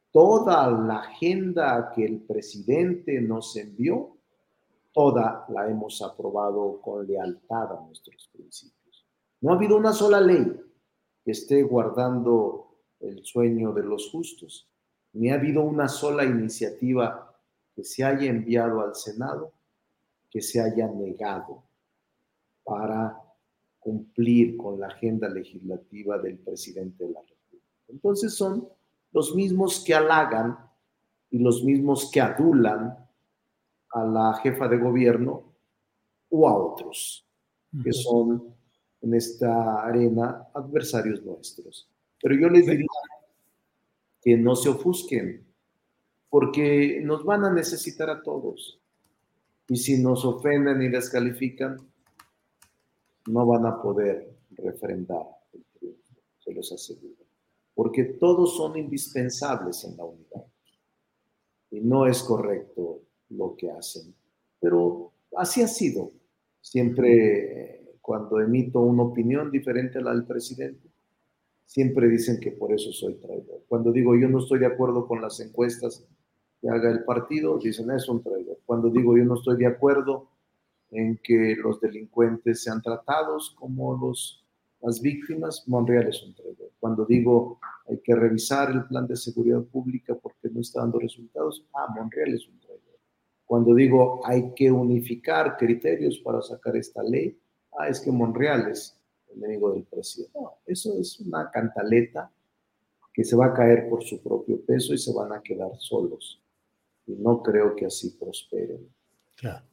toda la agenda que el presidente nos envió toda la hemos aprobado con lealtad a nuestros principios. No ha habido una sola ley que esté guardando el sueño de los justos, ni ha habido una sola iniciativa que se haya enviado al Senado que se haya negado para cumplir con la agenda legislativa del presidente de la República. Entonces son los mismos que halagan y los mismos que adulan a la jefa de gobierno o a otros que son en esta arena adversarios nuestros. Pero yo les diría que no se ofusquen, porque nos van a necesitar a todos. Y si nos ofenden y descalifican, no van a poder refrendar el triunfo, se los aseguro. Porque todos son indispensables en la unidad. Y no es correcto lo que hacen. Pero así ha sido. Siempre cuando emito una opinión diferente a la del presidente, siempre dicen que por eso soy traidor. Cuando digo yo no estoy de acuerdo con las encuestas que haga el partido, dicen es un traidor. Cuando digo yo no estoy de acuerdo en que los delincuentes sean tratados como los, las víctimas, Monreal es un traidor. Cuando digo hay que revisar el plan de seguridad pública porque no está dando resultados, ah, Monreal es un traidor. Cuando digo hay que unificar criterios para sacar esta ley, ah, es que Monreal es enemigo del presidente. No, eso es una cantaleta que se va a caer por su propio peso y se van a quedar solos. Y no creo que así prosperen. Claro.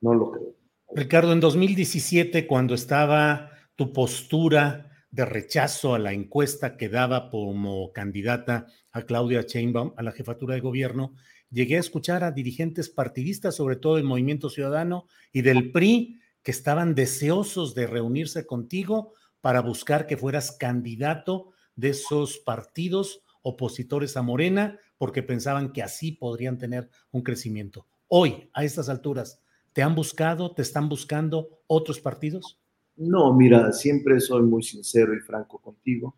No lo creo. Ricardo, en 2017, cuando estaba tu postura de rechazo a la encuesta que daba como candidata a Claudia Sheinbaum a la jefatura de gobierno, llegué a escuchar a dirigentes partidistas, sobre todo del Movimiento Ciudadano y del PRI, que estaban deseosos de reunirse contigo para buscar que fueras candidato de esos partidos opositores a Morena, porque pensaban que así podrían tener un crecimiento. Hoy, a estas alturas, ¿te han buscado, te están buscando otros partidos? No, mira, siempre soy muy sincero y franco contigo.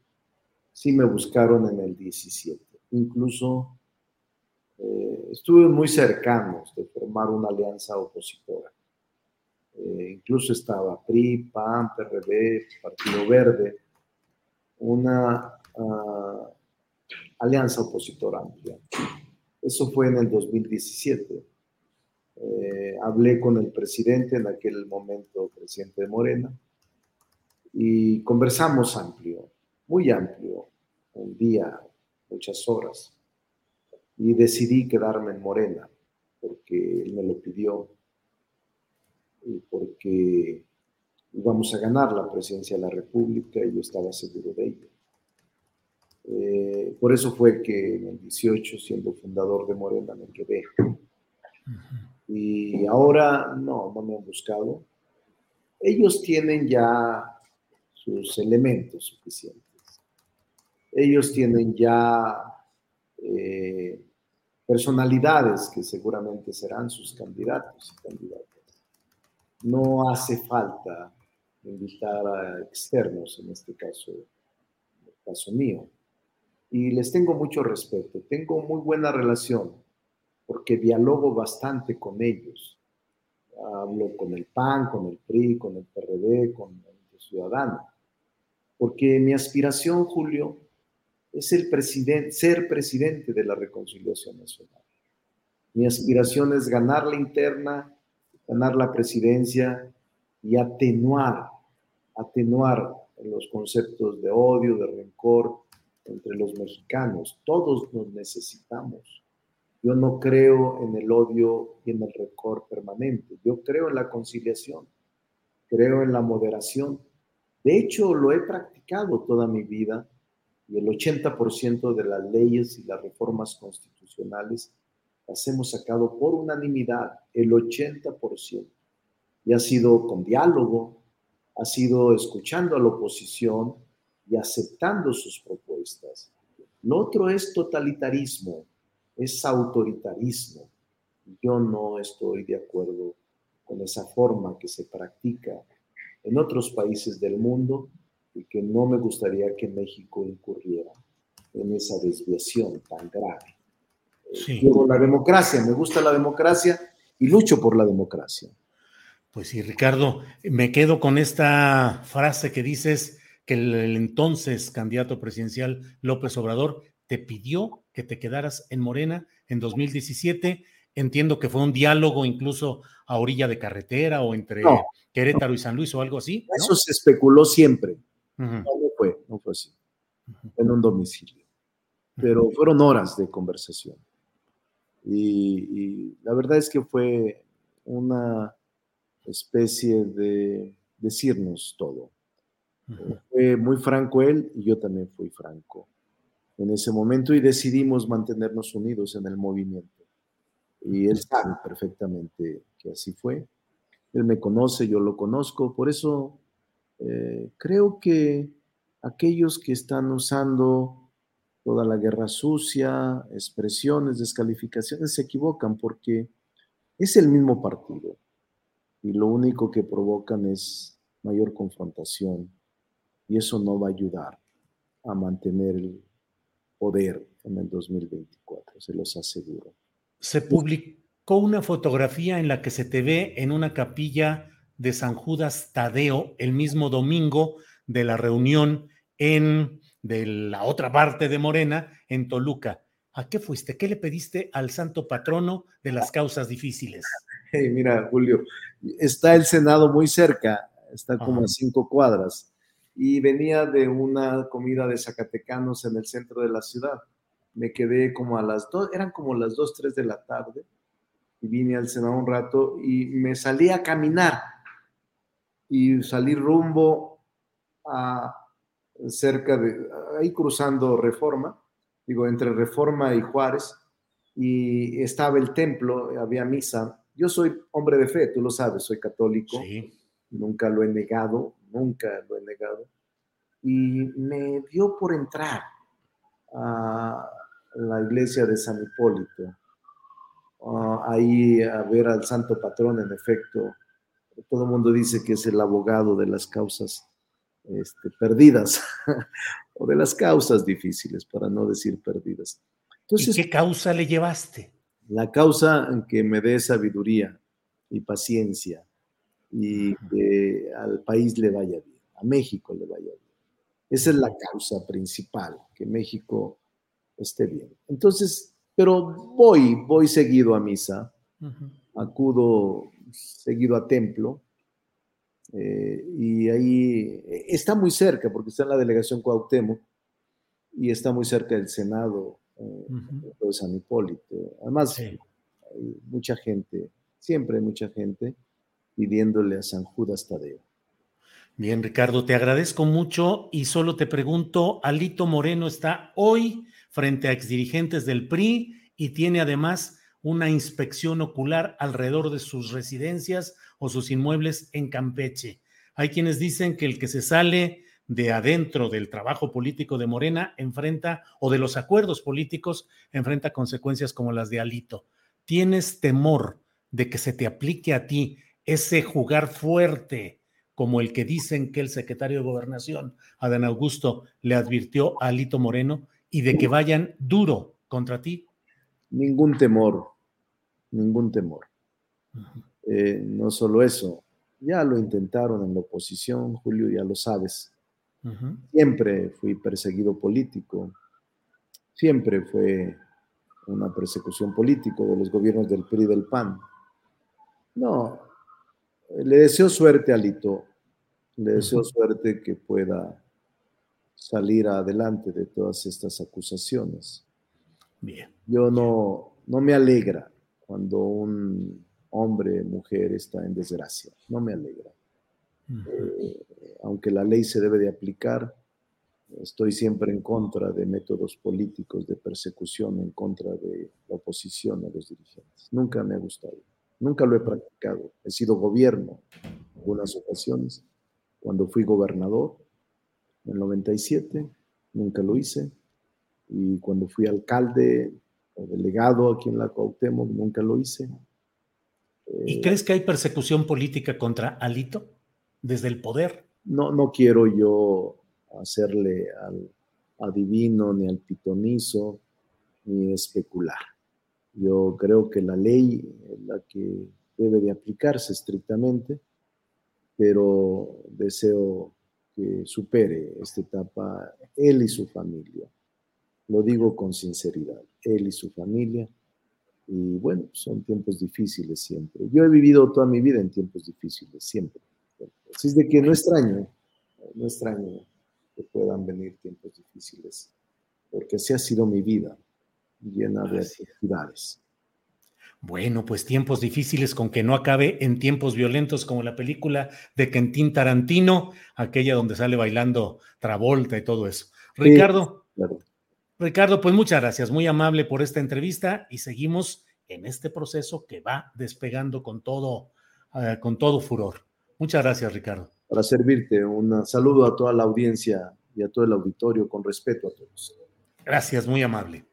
Sí me buscaron en el 17. Incluso eh, estuve muy cercanos de formar una alianza opositora. Eh, incluso estaba PRI, PAN, PRD, Partido Verde, una ah, alianza opositora amplia. Eso fue en el 2017. Eh, hablé con el presidente, en aquel momento presidente de Morena, y conversamos amplio, muy amplio, un día, muchas horas y decidí quedarme en Morena porque él me lo pidió porque íbamos a ganar la presidencia de la República y yo estaba seguro de ello. Eh, por eso fue que en el 18, siendo fundador de Morena, me quedé. Y ahora no, no me han buscado. Ellos tienen ya sus elementos suficientes. Ellos tienen ya eh, personalidades que seguramente serán sus candidatos y candidatas. No hace falta invitar a externos, en este caso, en el caso mío. Y les tengo mucho respeto, tengo muy buena relación, porque dialogo bastante con ellos. Hablo con el PAN, con el PRI, con el PRD, con el Ciudadano. Porque mi aspiración, Julio, es ser presidente de la reconciliación nacional. Mi aspiración es ganar la interna, ganar la presidencia y atenuar, atenuar los conceptos de odio, de rencor entre los mexicanos. Todos nos necesitamos. Yo no creo en el odio y en el rencor permanente. Yo creo en la conciliación. Creo en la moderación. De hecho, lo he practicado toda mi vida y el 80% de las leyes y las reformas constitucionales las hemos sacado por unanimidad, el 80%. Y ha sido con diálogo, ha sido escuchando a la oposición y aceptando sus propuestas. Lo otro es totalitarismo, es autoritarismo. Yo no estoy de acuerdo con esa forma que se practica en otros países del mundo y que no me gustaría que México incurriera en esa desviación tan grave. Sí. la democracia, me gusta la democracia y lucho por la democracia. Pues sí, Ricardo, me quedo con esta frase que dices que el, entonces candidato presidencial López Obrador te pidió que te quedaras en Morena en 2017. Entiendo que fue un diálogo incluso a orilla de carretera o entre Querétaro y San Luis o algo así. Eso se especuló siempre. No, fue, no fue así. En un domicilio. Pero fueron horas de conversación. Y, la verdad es que fue una especie de decirnos todo. Fue muy franco él y yo también fui franco en ese momento y decidimos mantenernos unidos en el movimiento. Y él sabe perfectamente que así fue. Él me conoce, yo lo conozco, por eso eh, creo que aquellos que están usando toda la guerra sucia, expresiones, descalificaciones, se equivocan porque es el mismo partido y lo único que provocan es mayor confrontación y eso no va a ayudar a mantener el poder en el 2024, se los aseguro. Se publicó una fotografía en la que se te ve en una capilla de San Judas Tadeo el mismo domingo de la reunión en de la otra parte de Morena en Toluca. ¿A qué fuiste? ¿Qué le pediste al santo patrono de las causas difíciles? mira, Julio, está el Senado muy cerca, está como a cinco cuadras, y venía de una comida de zacatecanos en el centro de la ciudad. Me quedé como a las dos, eran como las dos, tres de la tarde, y vine al Senado un rato y me salí a caminar y salí rumbo a cerca de, ahí cruzando Reforma, digo, entre Reforma y Juárez, y estaba el templo, había misa. Yo soy hombre de fe, tú lo sabes, soy católico, nunca lo he negado, nunca lo he negado, y me dio por entrar a la iglesia de San Hipólito, ahí a ver al santo patrón, en efecto, todo el mundo dice que es el abogado de las causas este, perdidas o de las causas difíciles, para no decir perdidas. Entonces, ¿Y qué causa le llevaste? La causa en que me dé sabiduría y paciencia y que al país le vaya bien, a México le vaya bien. Esa es la causa principal, que México esté bien. Entonces, pero voy, voy seguido a misa, acudo seguido a templo, eh, y ahí eh, está muy cerca, porque está en la delegación Cuauhtémoc y está muy cerca del Senado eh, de San Hipólito. Además, hay mucha gente, siempre hay mucha gente pidiéndole a San Judas Tadeo. Bien, Ricardo, te agradezco mucho y solo te pregunto, Alito Moreno está hoy frente a exdirigentes del PRI y tiene además una inspección ocular alrededor de sus residencias o sus inmuebles en Campeche. Hay quienes dicen que el que se sale de adentro del trabajo político de Morena enfrenta, o de los acuerdos políticos, enfrenta consecuencias como las de Alito. ¿Tienes temor de que se te aplique a ti ese jugar fuerte como el que dicen que el secretario de Gobernación, Adán Augusto, le advirtió a Alito Moreno y de que vayan duro contra ti? Ningún temor, ningún temor. Eh, no solo eso, ya lo intentaron en la oposición, Julio, ya lo sabes. Siempre fui perseguido político, siempre fue una persecución política de los gobiernos del PRI y del PAN. No, le deseo suerte a Lito, le deseo suerte que pueda salir adelante de todas estas acusaciones. Bien. Yo no, no me alegra cuando un hombre, mujer está en desgracia, no me alegra. Eh, aunque la ley se debe de aplicar, estoy siempre en contra de métodos políticos de persecución en contra de la oposición a los dirigentes. Nunca me ha gustado. Nunca lo he practicado. He sido gobierno en algunas ocasiones. Cuando fui gobernador, en el 97, nunca lo hice. Y cuando fui alcalde o delegado aquí en la Cuauhtémoc, nunca lo hice. ¿Y crees que hay persecución política contra Alito desde el poder? No, no quiero yo hacerle al adivino ni al pitonizo ni especular. Yo creo que la ley es la que debe de aplicarse estrictamente, pero deseo que supere esta etapa él y su familia. Lo digo con sinceridad, él y su familia. Y bueno, son tiempos difíciles siempre. Yo he vivido toda mi vida en tiempos difíciles, siempre. Así es de que no extraño, no extraño que puedan venir tiempos difíciles, porque así ha sido mi vida, llena de actividades. Bueno, pues tiempos difíciles con que no acabe en tiempos violentos como la película de Quentin Tarantino, aquella donde sale bailando Travolta y todo eso. Ricardo, Ricardo, pues muchas gracias, muy amable por esta entrevista y seguimos en este proceso que va despegando con todo, eh, con todo furor. Muchas gracias, Ricardo para servirte. Un saludo a toda la audiencia y a todo el auditorio con respeto a todos. Gracias, muy amable.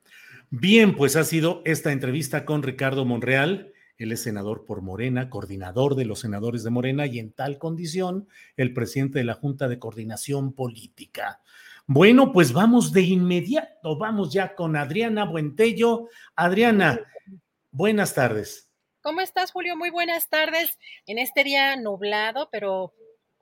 Bien, pues ha sido esta entrevista con Ricardo Monreal. Él es senador por Morena, coordinador de los senadores de Morena y en tal condición el presidente de la Junta de Coordinación Política. Bueno, pues vamos de inmediato, vamos ya con Adriana Buentello. Adriana, buenas tardes. ¿Cómo estás, Julio? Muy buenas tardes en este día nublado, pero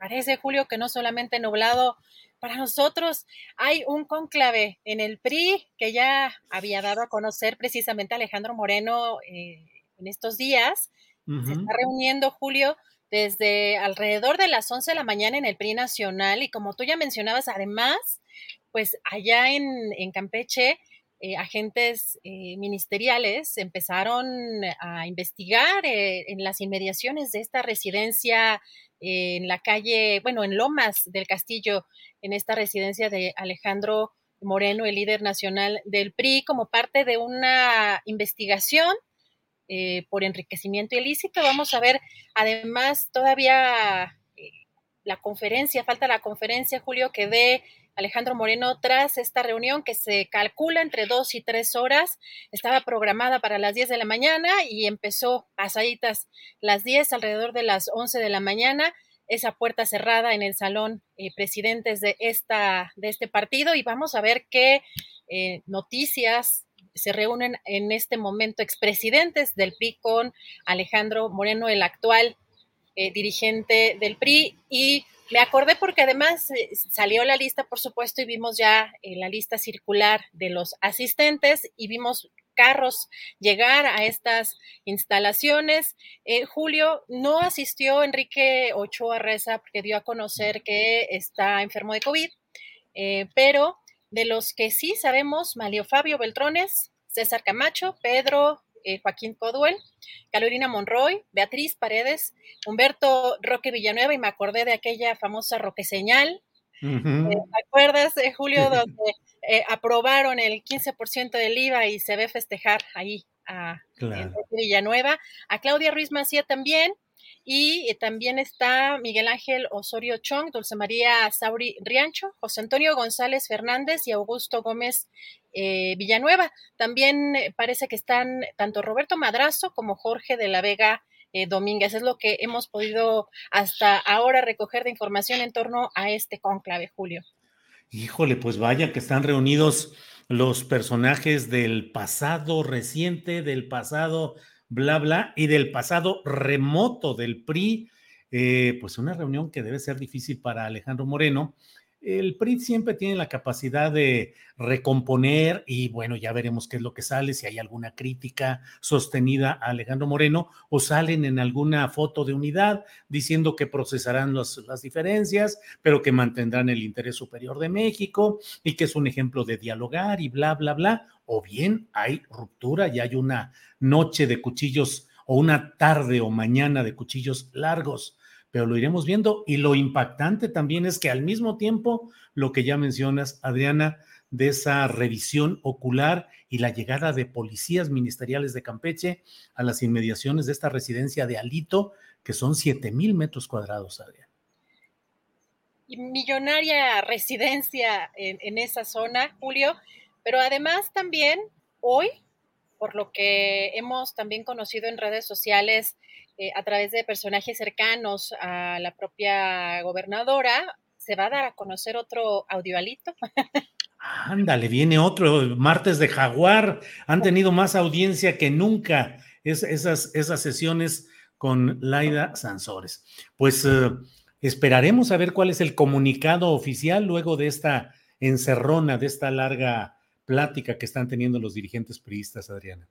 Parece, Julio, que no solamente nublado para nosotros, hay un conclave en el PRI que ya había dado a conocer precisamente Alejandro Moreno eh, en estos días. Se está reuniendo, Julio, desde alrededor de las 11 de la mañana en el PRI Nacional y como tú ya mencionabas, además, pues allá en, Campeche, eh, agentes eh, ministeriales empezaron a investigar en las inmediaciones de esta residencia en la calle, bueno, en Lomas del Castillo, en esta residencia de Alejandro Moreno, el líder nacional del PRI, como parte de una investigación eh, por enriquecimiento ilícito. Vamos a ver, además, todavía eh, la conferencia, falta la conferencia, Julio, que dé Alejandro Moreno tras esta reunión que se calcula entre dos y tres horas. Estaba programada para las 10 de la mañana y empezó pasaditas las 10, alrededor de las 11 de la mañana. Esa puerta cerrada en el salón eh, presidentes de, esta, de este partido y vamos a ver qué eh, noticias se reúnen en este momento expresidentes del PRI con Alejandro Moreno, el actual eh, dirigente del PRI, y me acordé porque además eh, salió la lista, por supuesto, y vimos ya eh, la lista circular de los asistentes y vimos carros llegar a estas instalaciones. Eh, Julio no asistió Enrique Ochoa Reza porque dio a conocer que está enfermo de COVID, pero de los que sí sabemos, Malio Fabio Beltrones, César Camacho, Pedro eh, Joaquín Codwell, Carolina Monroy, Beatriz Paredes, Humberto Roque Villanueva, y me acordé de aquella famosa Roque Señal. Eh, ¿Te acuerdas, Julio, donde eh, aprobaron el 15% del IVA y se ve festejar ahí a Villanueva, a Claudia Ruiz Macía también, y eh, también está Miguel Ángel Osorio Chong, Dulce María Sauri Riancho, José Antonio González Fernández y Augusto Gómez eh, Villanueva. También eh, parece que están tanto Roberto Madrazo como Jorge de la Vega Domínguez. Es lo que hemos podido hasta ahora recoger de información en torno a este conclave, Julio. Híjole, pues vaya que están reunidos los personajes del pasado reciente, del pasado bla, bla, y del pasado remoto del PRI, eh, pues una reunión que debe ser difícil para Alejandro Moreno. El PRI siempre tiene la capacidad de recomponer y bueno, ya veremos qué es lo que sale, si hay alguna crítica sostenida a Alejandro Moreno o salen en alguna foto de unidad diciendo que procesarán las diferencias, pero que mantendrán el interés superior de México y que es un ejemplo de dialogar y bla, bla, bla, o bien hay ruptura y hay una noche de cuchillos o una tarde o mañana de cuchillos largos, pero lo iremos viendo. Y lo impactante también es que al mismo tiempo, lo que ya mencionas, Adriana, de esa revisión ocular y la llegada de policías ministeriales de Campeche a las inmediaciones de esta residencia de Alito, que son 7 mil metros cuadrados, Adriana. Millonaria residencia en, en esa zona, Julio, pero además también hoy por lo que hemos también conocido en redes sociales eh, a través de personajes cercanos a la propia gobernadora, se va a dar a conocer otro audioalito. Ándale, viene otro martes de Jaguar. Han tenido más audiencia que nunca esas, esas sesiones con Laida Sansores. Pues eh, esperaremos a ver cuál es el comunicado oficial luego de esta encerrona, de esta larga plática que están teniendo los dirigentes priistas, Adriana.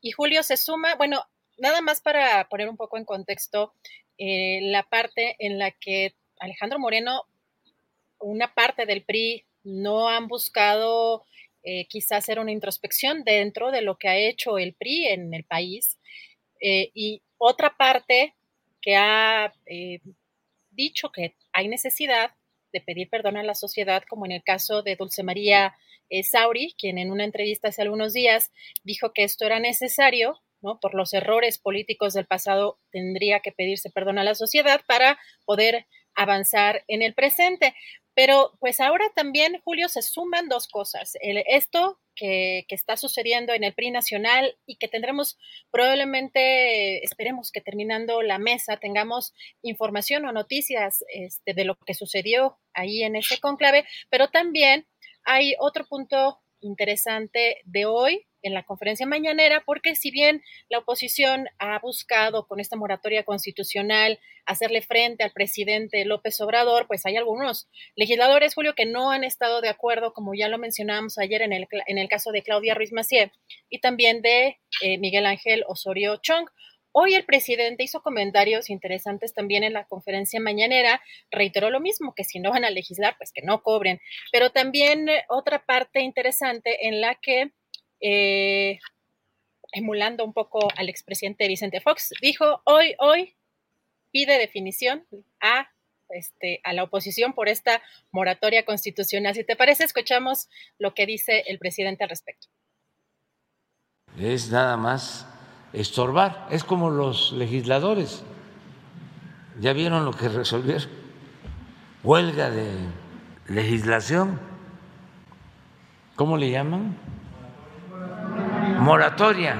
Y Julio se suma, bueno, nada más para poner un poco en contexto eh, la parte en la que Alejandro Moreno, una parte del PRI, no han buscado eh, quizás hacer una introspección dentro de lo que ha hecho el PRI en el país. Eh, y otra parte que ha dicho que hay necesidad de pedir perdón a la sociedad, como en el caso de Dulce María eh, Sauri, quien en una entrevista hace algunos días dijo que esto era necesario, ¿no? Por los errores políticos del pasado tendría que pedirse perdón a la sociedad para poder avanzar en el presente. Pero pues ahora también, Julio, se suman dos cosas. esto que, que, está sucediendo en el PRI nacional y que tendremos probablemente, esperemos que terminando la mesa tengamos información o noticias este, de lo que sucedió ahí en ese conclave, pero también hay otro punto interesante de hoy en la conferencia mañanera, porque si bien la oposición ha buscado con esta moratoria constitucional hacerle frente al presidente López Obrador, pues hay algunos legisladores, Julio, que no han estado de acuerdo, como ya lo mencionábamos ayer en el, en el caso de Claudia Ruiz Macié y también de eh, Miguel Ángel Osorio Chong. Hoy el presidente hizo comentarios interesantes también en la conferencia mañanera, reiteró lo mismo, que si no van a legislar, pues que no cobren, pero también eh, otra parte interesante en la que, eh, emulando un poco al expresidente Vicente Fox, dijo, hoy, hoy pide definición a, este, a la oposición por esta moratoria constitucional. Si te parece, escuchamos lo que dice el presidente al respecto. Es nada más estorbar. Es como los legisladores. ¿Ya vieron lo que resolvieron? Huelga de legislación. ¿Cómo le llaman? Moratoria.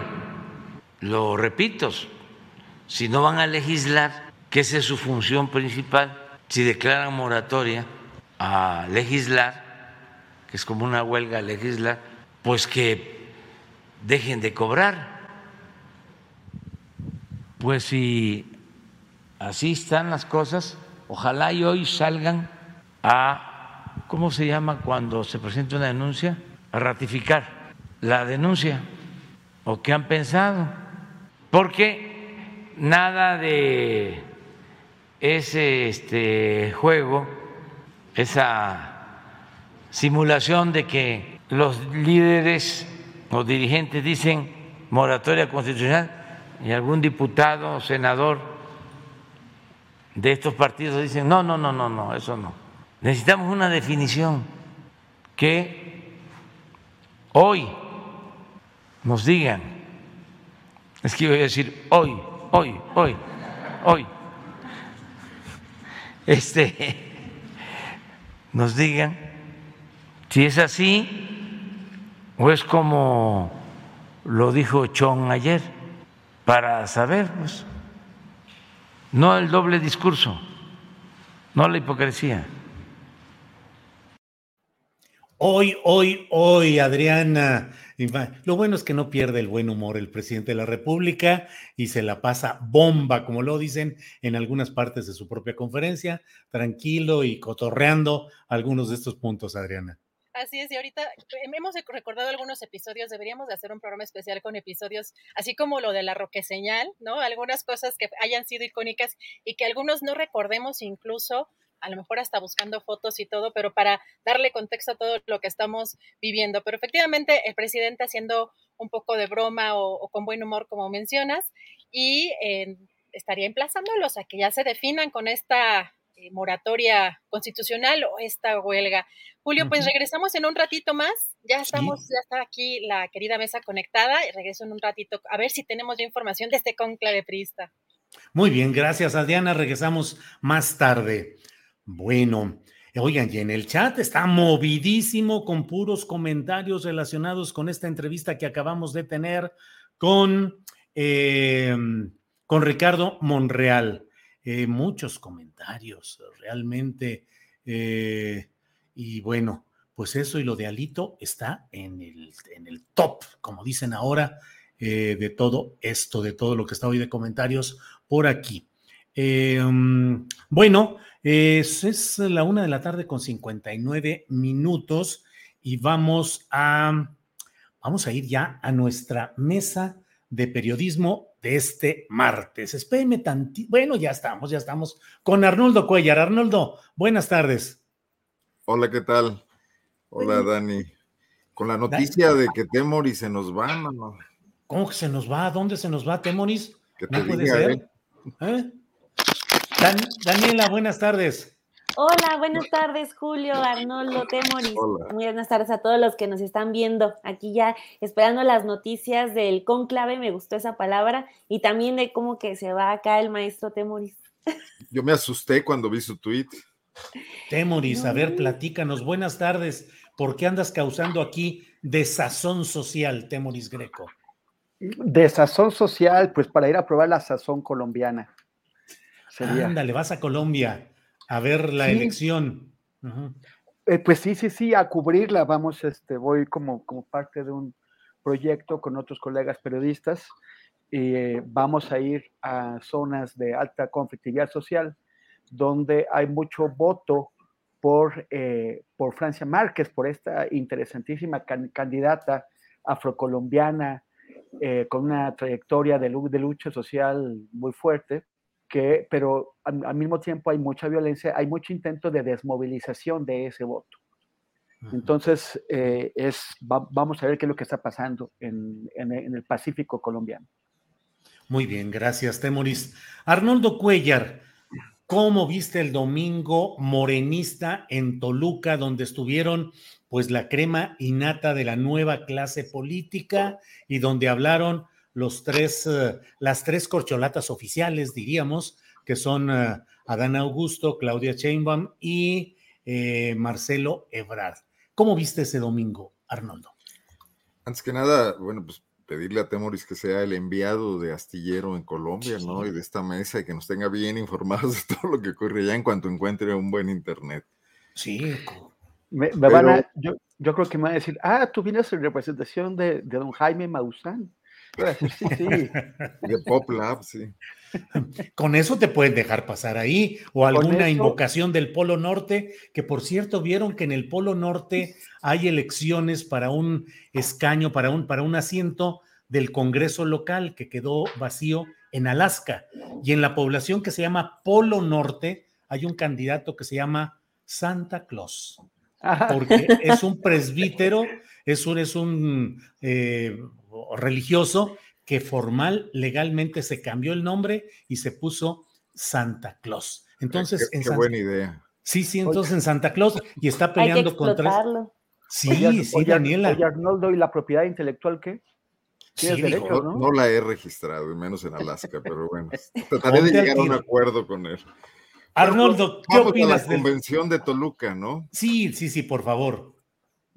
Lo repito, si no van a legislar, que esa es su función principal, si declaran moratoria a legislar, que es como una huelga a legislar, pues que dejen de cobrar pues si así están las cosas, ojalá y hoy salgan a, ¿cómo se llama cuando se presenta una denuncia? A ratificar la denuncia o qué han pensado. Porque nada de ese este, juego, esa simulación de que los líderes o dirigentes dicen moratoria constitucional, y algún diputado o senador de estos partidos dicen, no, no, no, no, no, eso no. Necesitamos una definición que hoy nos digan es que iba a decir hoy, hoy, hoy, hoy, este, nos digan si es así o es como lo dijo Chong ayer, para saber, pues, no el doble discurso, no la hipocresía. Hoy, hoy, hoy, Adriana. Lo bueno es que no pierde el buen humor el presidente de la República y se la pasa bomba, como lo dicen en algunas partes de su propia conferencia, tranquilo y cotorreando algunos de estos puntos, Adriana. Así es, y ahorita hemos recordado algunos episodios, deberíamos de hacer un programa especial con episodios, así como lo de la roque señal, ¿no? Algunas cosas que hayan sido icónicas y que algunos no recordemos incluso a lo mejor hasta buscando fotos y todo, pero para darle contexto a todo lo que estamos viviendo. Pero efectivamente, el presidente haciendo un poco de broma o, con buen humor, como mencionas, y eh, estaría emplazándolos a que ya se definan con esta eh, moratoria constitucional o esta huelga. Julio, pues regresamos en un ratito más. Ya estamos, ya está aquí la querida mesa conectada. Y regreso en un ratito a ver si tenemos ya información de este conclave prista. Muy bien, gracias, Adriana. Regresamos más tarde. Bueno, oigan, y en el chat está movidísimo con puros comentarios relacionados con esta entrevista que acabamos de tener con, em, con Ricardo Monreal. Eh, muchos comentarios, realmente. Eh, y bueno, pues eso y lo de Alito está en el, en el top, como dicen ahora, eh, de todo esto, de todo lo que está hoy de comentarios por aquí. Em, bueno, es, la una de la tarde con 59 minutos y vamos a, vamos a ir ya a nuestra mesa de periodismo de este martes. Espérenme tantito. Bueno, ya estamos, ya estamos con Arnoldo Cuellar. Arnoldo, buenas tardes. Hola, ¿qué tal? Hola, Dani. Con la noticia de que Temoris se nos va, mano. ¿Cómo que se nos va? ¿Dónde se nos va, Temoris? no puede ser. ¿eh? ¿Eh? Daniela, buenas tardes. Hola, buenas tardes, Julio, Arnoldo, Temoris. Muy buenas tardes a todos los que nos están viendo. Aquí ya esperando las noticias del conclave, me gustó esa palabra, y también de cómo que se va acá el maestro Temoris. Yo me asusté cuando vi su tweet. Temoris, a ver, platícanos. Buenas tardes. ¿Por qué andas causando aquí desazón social, Temoris Greco? Desazón social, pues para ir a probar la sazón colombiana. Ándale, vas a Colombia a ver la elección. Eh, pues sí, sí, sí, a cubrirla. Vamos, este, voy como, como parte de un proyecto con otros colegas periodistas y eh, vamos a ir a zonas de alta conflictividad social donde hay mucho voto por, eh, por Francia Márquez, por esta interesantísima candidata afrocolombiana con una trayectoria de, de lucha social muy fuerte que, pero al, mismo tiempo hay mucha violencia, hay mucho intento de desmovilización de ese voto. Entonces, eh, es, vamos a ver qué es lo que está pasando en, el Pacífico colombiano. Muy bien, gracias, Temoris. Arnoldo Cuellar, ¿cómo viste el domingo morenista en Toluca, donde estuvieron pues la crema innata de la nueva clase política y donde hablaron los tres, eh, las tres corcholatas oficiales, diríamos, que son eh, Adán Augusto, Claudia Sheinbaum y eh, Marcelo Ebrard. ¿Cómo viste ese domingo, Arnoldo? Antes que nada, bueno, pues pedirle a Temoris que sea el enviado de Astillero en Colombia, ¿no? Y de esta mesa y que nos tenga bien informados de todo lo que ocurre allá en cuanto encuentre un buen internet. Sí. Me, van a, yo, yo, creo que me van a decir, ah, tú vienes en representación de, de don Jaime Maussan. Sí, sí. De Pop Lab, sí. Con eso te pueden dejar pasar ahí, o alguna invocación del Polo Norte, que por cierto vieron que en el Polo Norte hay elecciones para un escaño, para un, para un asiento del Congreso local que quedó vacío en Alaska. Y en la población que se llama Polo Norte hay un candidato que se llama Santa Claus, porque es un presbítero, es un, es un eh, religioso que formal, legalmente se cambió el nombre y se puso Santa Claus. Entonces, qué, buena idea. Sí, sí, entonces en Santa Claus y está peleando contra. Sí, sí, Daniela. ¿y la propiedad intelectual qué? ¿no? la he registrado, menos en Alaska, pero bueno, trataré de llegar a un acuerdo con él. Arnoldo, ¿qué opinas? de la convención de Toluca, ¿no? Sí, sí, sí, por favor.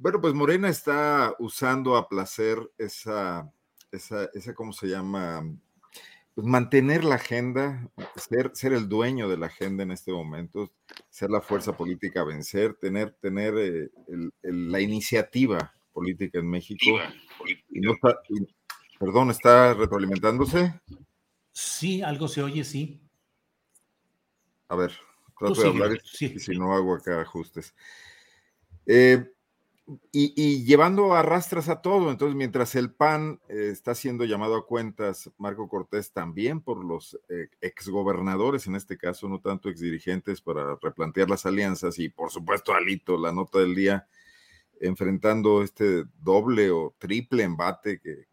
Bueno, pues Morena está usando a placer esa, esa, esa ¿cómo se llama? Pues mantener la agenda, ser, ser el dueño de la agenda en este momento, ser la fuerza política a vencer, tener, tener eh, la iniciativa política en México. perdón, ¿está retroalimentándose? Sí, algo se oye, sí. A ver, trato de hablar y si no hago acá ajustes. Eh, y, llevando a rastras a todo. Entonces, mientras el PAN eh, está siendo llamado a cuentas, Marco Cortés también por los eh, exgobernadores, en este caso, no tanto exdirigentes, para replantear las alianzas, y por supuesto, Alito, la nota del día, enfrentando este doble o triple embate, que,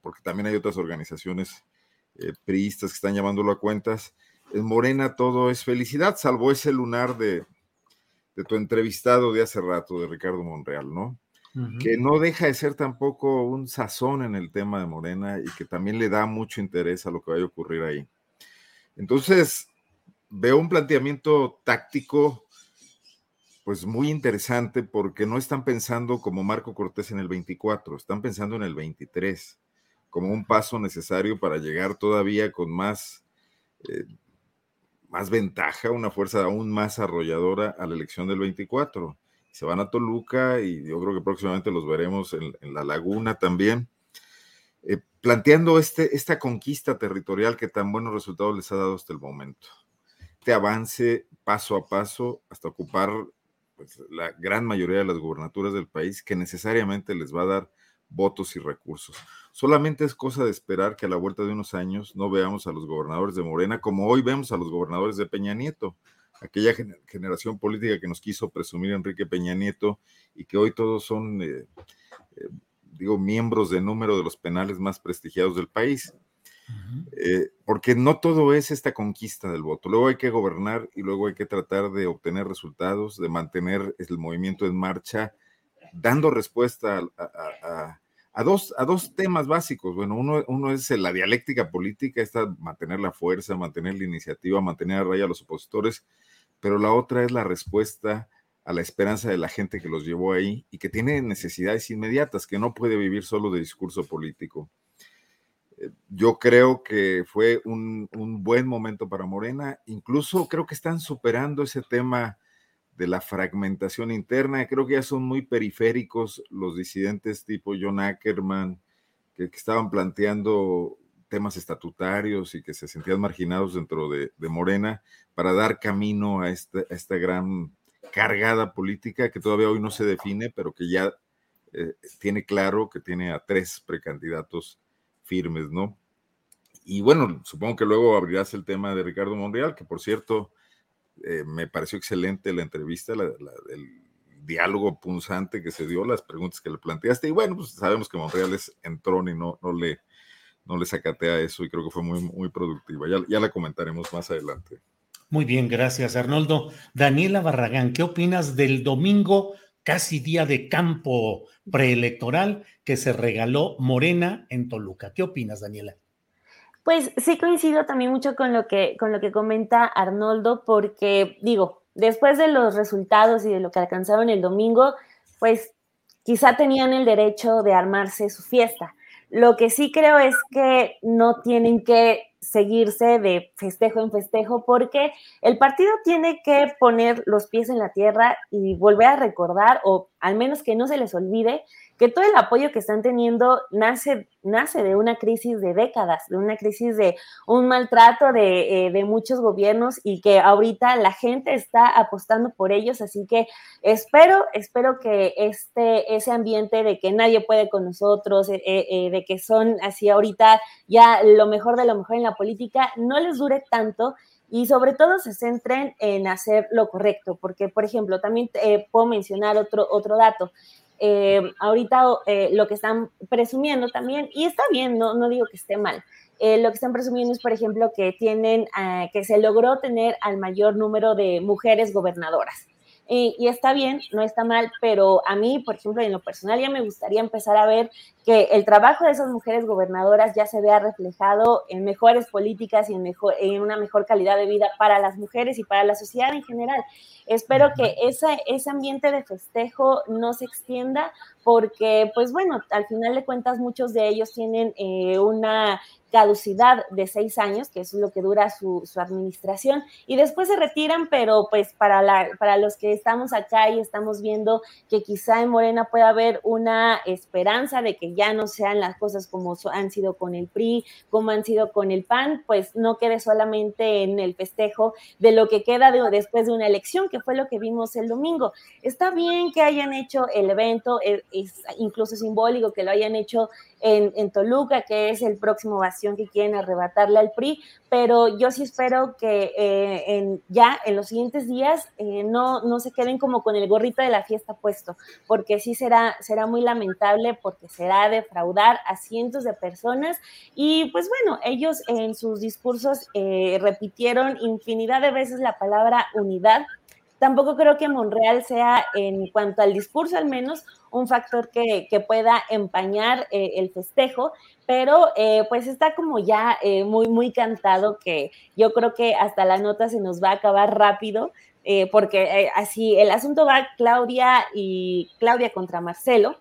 porque también hay otras organizaciones eh, priistas que están llamándolo a cuentas. En Morena todo es felicidad, salvo ese lunar de, de tu entrevistado de hace rato, de Ricardo Monreal, ¿no? Que no deja de ser tampoco un sazón en el tema de Morena y que también le da mucho interés a lo que vaya a ocurrir ahí. Entonces, veo un planteamiento táctico, pues muy interesante, porque no están pensando como Marco Cortés en el 24, están pensando en el 23, como un paso necesario para llegar todavía con más eh, más ventaja, una fuerza aún más arrolladora a la elección del 24. Se van a Toluca y yo creo que próximamente los veremos en, la laguna también, eh, planteando este, esta conquista territorial que tan buenos resultados les ha dado hasta el momento. Este avance paso a paso hasta ocupar pues, la gran mayoría de las gubernaturas del país que necesariamente les va a dar votos y recursos. Solamente es cosa de esperar que a la vuelta de unos años no veamos a los gobernadores de Morena como hoy vemos a los gobernadores de Peña Nieto, aquella generación política que nos quiso presumir Enrique Peña Nieto y que hoy todos son, eh, eh, digo, miembros de número de los penales más prestigiados del país. Eh, porque no todo es esta conquista del voto. Luego hay que gobernar y luego hay que tratar de obtener resultados, de mantener el movimiento en marcha dando respuesta a, dos, a dos temas básicos. Bueno, uno, uno es la dialéctica política, esta mantener la fuerza, mantener la iniciativa, mantener a raya a los opositores, pero la otra es la respuesta a la esperanza de la gente que los llevó ahí y que tiene necesidades inmediatas, que no puede vivir solo de discurso político. Eh, yo creo que fue un, un buen momento para Morena, incluso creo que están superando ese tema de la fragmentación interna. Creo que ya son muy periféricos los disidentes tipo John Ackerman, que, estaban planteando temas estatutarios y que se sentían marginados dentro de, Morena para dar camino a esta, esta, gran cargada política que todavía hoy no se define, pero que ya eh, tiene claro que tiene a tres precandidatos firmes, ¿no? Y bueno, supongo que luego abrirás el tema de Ricardo Monreal, que por cierto, eh, me pareció excelente la entrevista, el diálogo punzante que se dio, las preguntas que le planteaste. Y bueno, pues sabemos que Monreal es entrón y no, no, le, no le sacatea eso y creo que fue muy, muy productiva. Ya, ya la comentaremos más adelante. Muy bien, gracias Arnoldo. Daniela Barragán, ¿qué opinas del domingo, casi día de campo preelectoral que se regaló Morena en Toluca? ¿Qué opinas, Daniela? Pues sí coincido también mucho con lo que, con lo que comenta Arnoldo, porque digo, después de los resultados y de lo que alcanzaron el domingo, pues quizá tenían el derecho de armarse su fiesta. Lo que sí creo es que no tienen que seguirse de festejo en festejo porque el partido tiene que poner los pies en la tierra y volver a recordar, o al menos que no se les olvide, que todo el apoyo que están teniendo nace, nace de una crisis de décadas, de una crisis de un maltrato de, eh, muchos gobiernos y que ahorita la gente está apostando por ellos, así que espero, espero que este, ese ambiente de que nadie puede con nosotros, eh, eh, de que son así ahorita ya lo mejor de lo mejor en la política, no les dure tanto y sobre todo se centren en hacer lo correcto, porque por ejemplo, también puedo mencionar otro, otro dato. Eh, ahorita eh, lo que están presumiendo también, y está bien, no, no digo que esté mal, eh, lo que están presumiendo es, por ejemplo, que tienen, que se logró tener al mayor número de mujeres gobernadoras. y está bien, no está mal, pero a mí, por ejemplo, en lo personal ya me gustaría empezar a ver que el trabajo de esas mujeres gobernadoras ya se vea reflejado en mejores políticas y en, mejor, en una mejor calidad de vida para las mujeres y para la sociedad en general. Espero que ese, ese ambiente de festejo no se extienda porque, pues bueno, al final de cuentas muchos de ellos tienen eh, una caducidad de seis años, que es lo que dura su, su, administración, y después se retiran, pero pues para, la, para los que estamos acá y estamos viendo que quizá en Morena pueda haber una esperanza de que ya no sean las cosas como han sido con el PRI, como han sido con el PAN, pues no quede solamente en el festejo de lo que queda después de una elección, que fue lo que vimos el domingo. Está bien que hayan hecho el evento, es, es incluso simbólico que lo hayan hecho en, Toluca, que es el próximo bastión que quieren arrebatarle al PRI, pero yo sí espero que eh, ya en los siguientes días eh, no, no se queden como con el gorrito de la fiesta puesto, porque sí será, será muy lamentable, porque será defraudar a cientos de personas y pues bueno, ellos en sus discursos eh, repitieron infinidad de veces la palabra unidad. Tampoco creo que Monreal sea, en cuanto al discurso al menos, un factor que, pueda empañar eh, el festejo, pero eh, pues está como ya muy, muy cantado que yo creo que hasta la nota se nos va a acabar rápido, porque así el asunto va Claudia y Claudia contra Marcelo,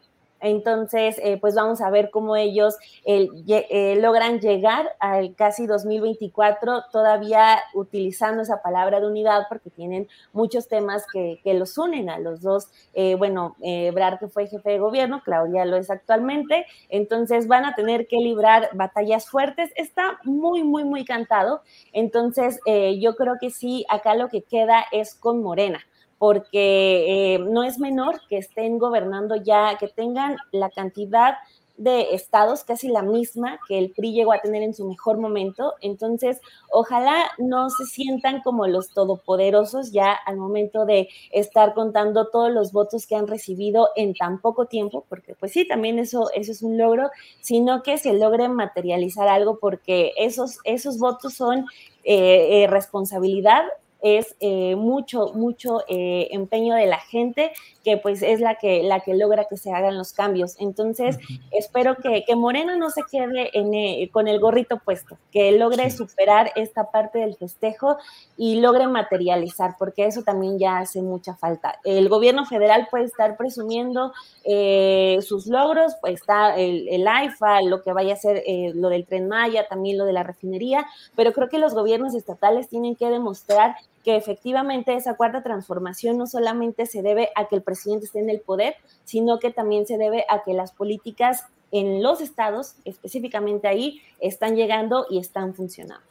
entonces, eh, pues vamos a ver cómo ellos eh, logran llegar al casi 2024 todavía utilizando esa palabra de unidad porque tienen muchos temas que, los unen a los dos. Eh, bueno, Brar que fue jefe de gobierno, Claudia lo es actualmente, entonces van a tener que librar batallas fuertes. Está muy, muy, muy cantado. Entonces, yo creo que sí, acá lo que queda es con Morena porque eh, no es menor que estén gobernando ya, que tengan la cantidad de estados casi la misma que el PRI llegó a tener en su mejor momento. Entonces, ojalá no se sientan como los todopoderosos ya al momento de estar contando todos los votos que han recibido en tan poco tiempo, porque pues sí, también eso, eso es un logro, sino que se logre materializar algo porque esos, esos votos son eh, eh, responsabilidad es eh, mucho, mucho eh, empeño de la gente que pues es la que, la que logra que se hagan los cambios. Entonces, espero que, que, Morena no se quede eh, con el gorrito puesto, que logre superar esta parte del festejo y logre materializar, porque eso también ya hace mucha falta. El gobierno federal puede estar presumiendo sus logros, pues está el, el, AIFA, lo que vaya a ser lo del tren Maya, también lo de la refinería, pero creo que los gobiernos estatales tienen que demostrar que efectivamente esa cuarta transformación no solamente se debe a que el presidente esté en el poder, sino que también se debe a que las políticas en los estados, específicamente ahí, están llegando y están funcionando.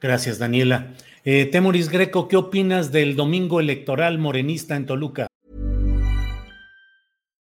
Gracias, Daniela. Eh, Temoris Greco, ¿qué opinas del domingo electoral morenista en Toluca?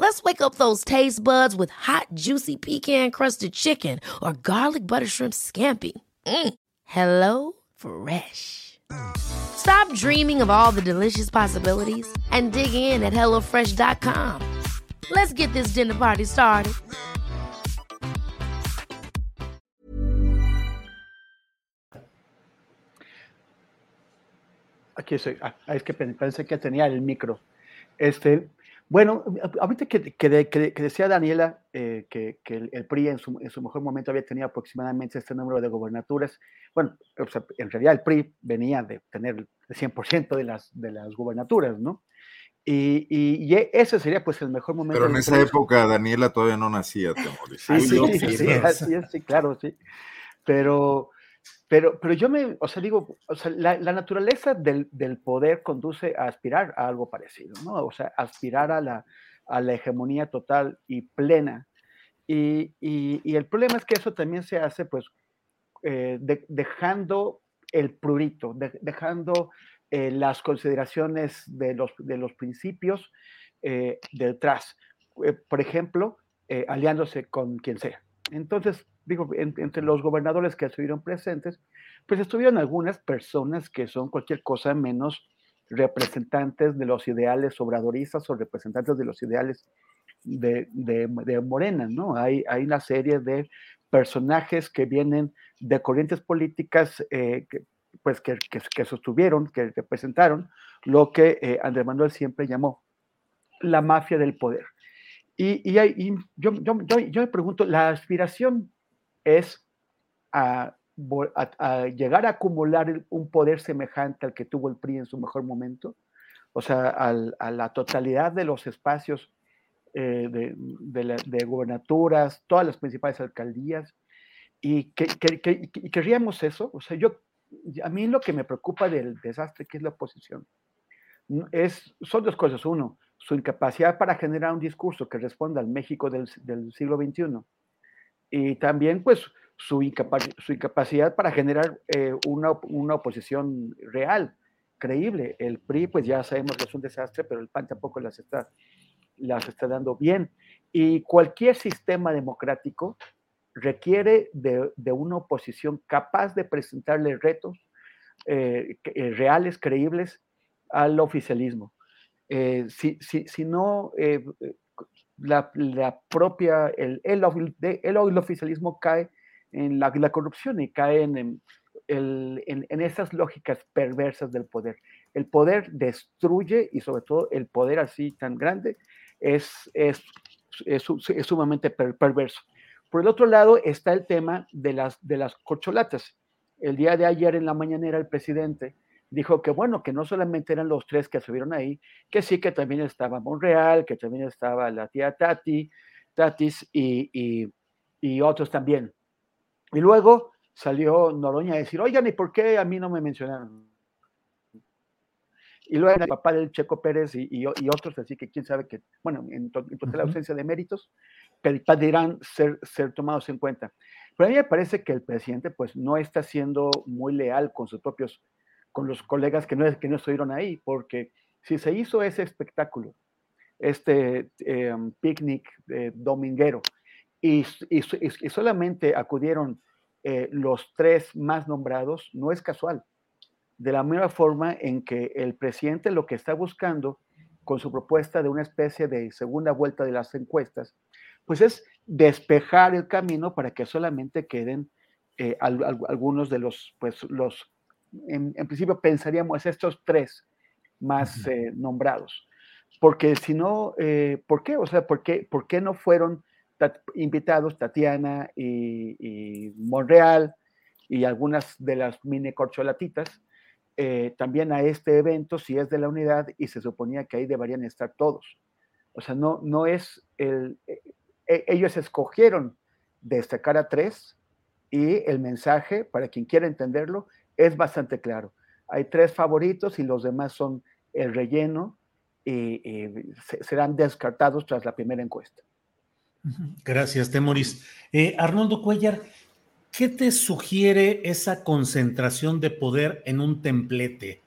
Let's wake up those taste buds with hot, juicy pecan crusted chicken or garlic butter shrimp scampi. Mm. Hello Fresh. Stop dreaming of all the delicious possibilities and dig in at HelloFresh.com. Let's get this dinner party started. Aquí estoy. Ah, es que pensé que tenía el micro. Este, Bueno, ahorita que, que, decía Daniela eh, que, el, PRI en su, mejor momento había tenido aproximadamente este número de gobernaturas, bueno, en realidad el PRI venía de tener el 100% de las, de las gubernaturas, ¿no? Y, y, ese sería pues el mejor momento. Pero en esa época Daniela todavía no nacía, te Sí, sí, sí, sí, sí, claro, sí. Pero, pero, pero yo me, o sea, digo, o sea, la, naturaleza del, del, poder conduce a aspirar a algo parecido, ¿no? O sea, aspirar a la, a la hegemonía total y plena. Y, el problema es que eso también se hace pues eh, dejando el prurito, dejando eh, las consideraciones de los, de los principios eh, detrás. por ejemplo, aliándose con quien sea. Entonces, digo, entre los gobernadores que estuvieron presentes, pues estuvieron algunas personas que son cualquier cosa menos representantes de los ideales obradoristas o representantes de los ideales de, de, Morena, ¿no? Hay, hay, una serie de personajes que vienen de corrientes políticas eh, que, pues que, que, sostuvieron, que representaron lo que eh, Andrés Manuel siempre llamó la mafia del poder. Y, y, yo, yo, yo, me pregunto, la aspiración es a, llegar a acumular un poder semejante al que tuvo el PRI en su mejor momento, o sea, a la totalidad de los espacios eh, de, de, gobernaturas, todas las principales alcaldías, y que, que, que, querríamos eso. O sea, yo, a mí lo que me preocupa del desastre que es la oposición es, son dos cosas. Uno, su incapacidad para generar un discurso que responda al México del siglo XXI. Y también, pues, su, su incapacidad para generar eh, una, una, oposición real, creíble. El PRI, pues ya sabemos que es un desastre, pero el PAN tampoco las está las está dando bien. Y cualquier sistema democrático requiere de, una oposición capaz de presentarle retos eh, eh, reales, creíbles al oficialismo. Eh, si, si, no, la, propia, el, el, el, oficialismo cae en la, la corrupción y cae en, en, en, esas lógicas perversas del poder. El poder destruye y sobre todo el poder así tan grande es, es, es, sumamente perverso. Por el otro lado está el tema de las, de las corcholatas. El día de ayer en la mañanera el presidente dijo que bueno, que no solamente eran los tres que subieron ahí, que sí que también estaba Monreal, que también estaba la tía Tati, Tatis y, y, otros también. Y luego salió Noroña a decir, oigan, ¿y por qué a mí no me mencionaron? y luego el papá del Checo Pérez y, otros, así que quién sabe que, bueno, en, total ausencia de méritos, pedirán ser, ser tomados en cuenta. Pero a mí me parece que el presidente pues no está siendo muy leal con sus propios, con los colegas que no, que no estuvieron ahí, porque si se hizo ese espectáculo, este em, picnic dominguero, y, y, solamente acudieron eh, los tres más nombrados, no es casual. De la misma forma en que el presidente lo que está buscando con su propuesta de una especie de segunda vuelta de las encuestas, pues es despejar el camino para que solamente queden eh, algunos de los, pues los, en, principio pensaríamos estos tres más eh, nombrados. Porque si no, eh, ¿por qué? O sea, ¿por qué, por qué no fueron invitados Tatiana y, y Monreal y algunas de las mini corcholatitas? Eh, también a este evento si es de la unidad y se suponía que ahí deberían estar todos. O sea, no, no es el... Eh, ellos escogieron destacar a tres y el mensaje, para quien quiera entenderlo, es bastante claro. Hay tres favoritos y los demás son el relleno y, serán descartados tras la primera encuesta. Gracias, Temoris. Arnoldo Cuellar, ¿Qué te sugiere esa concentración de poder en un templete?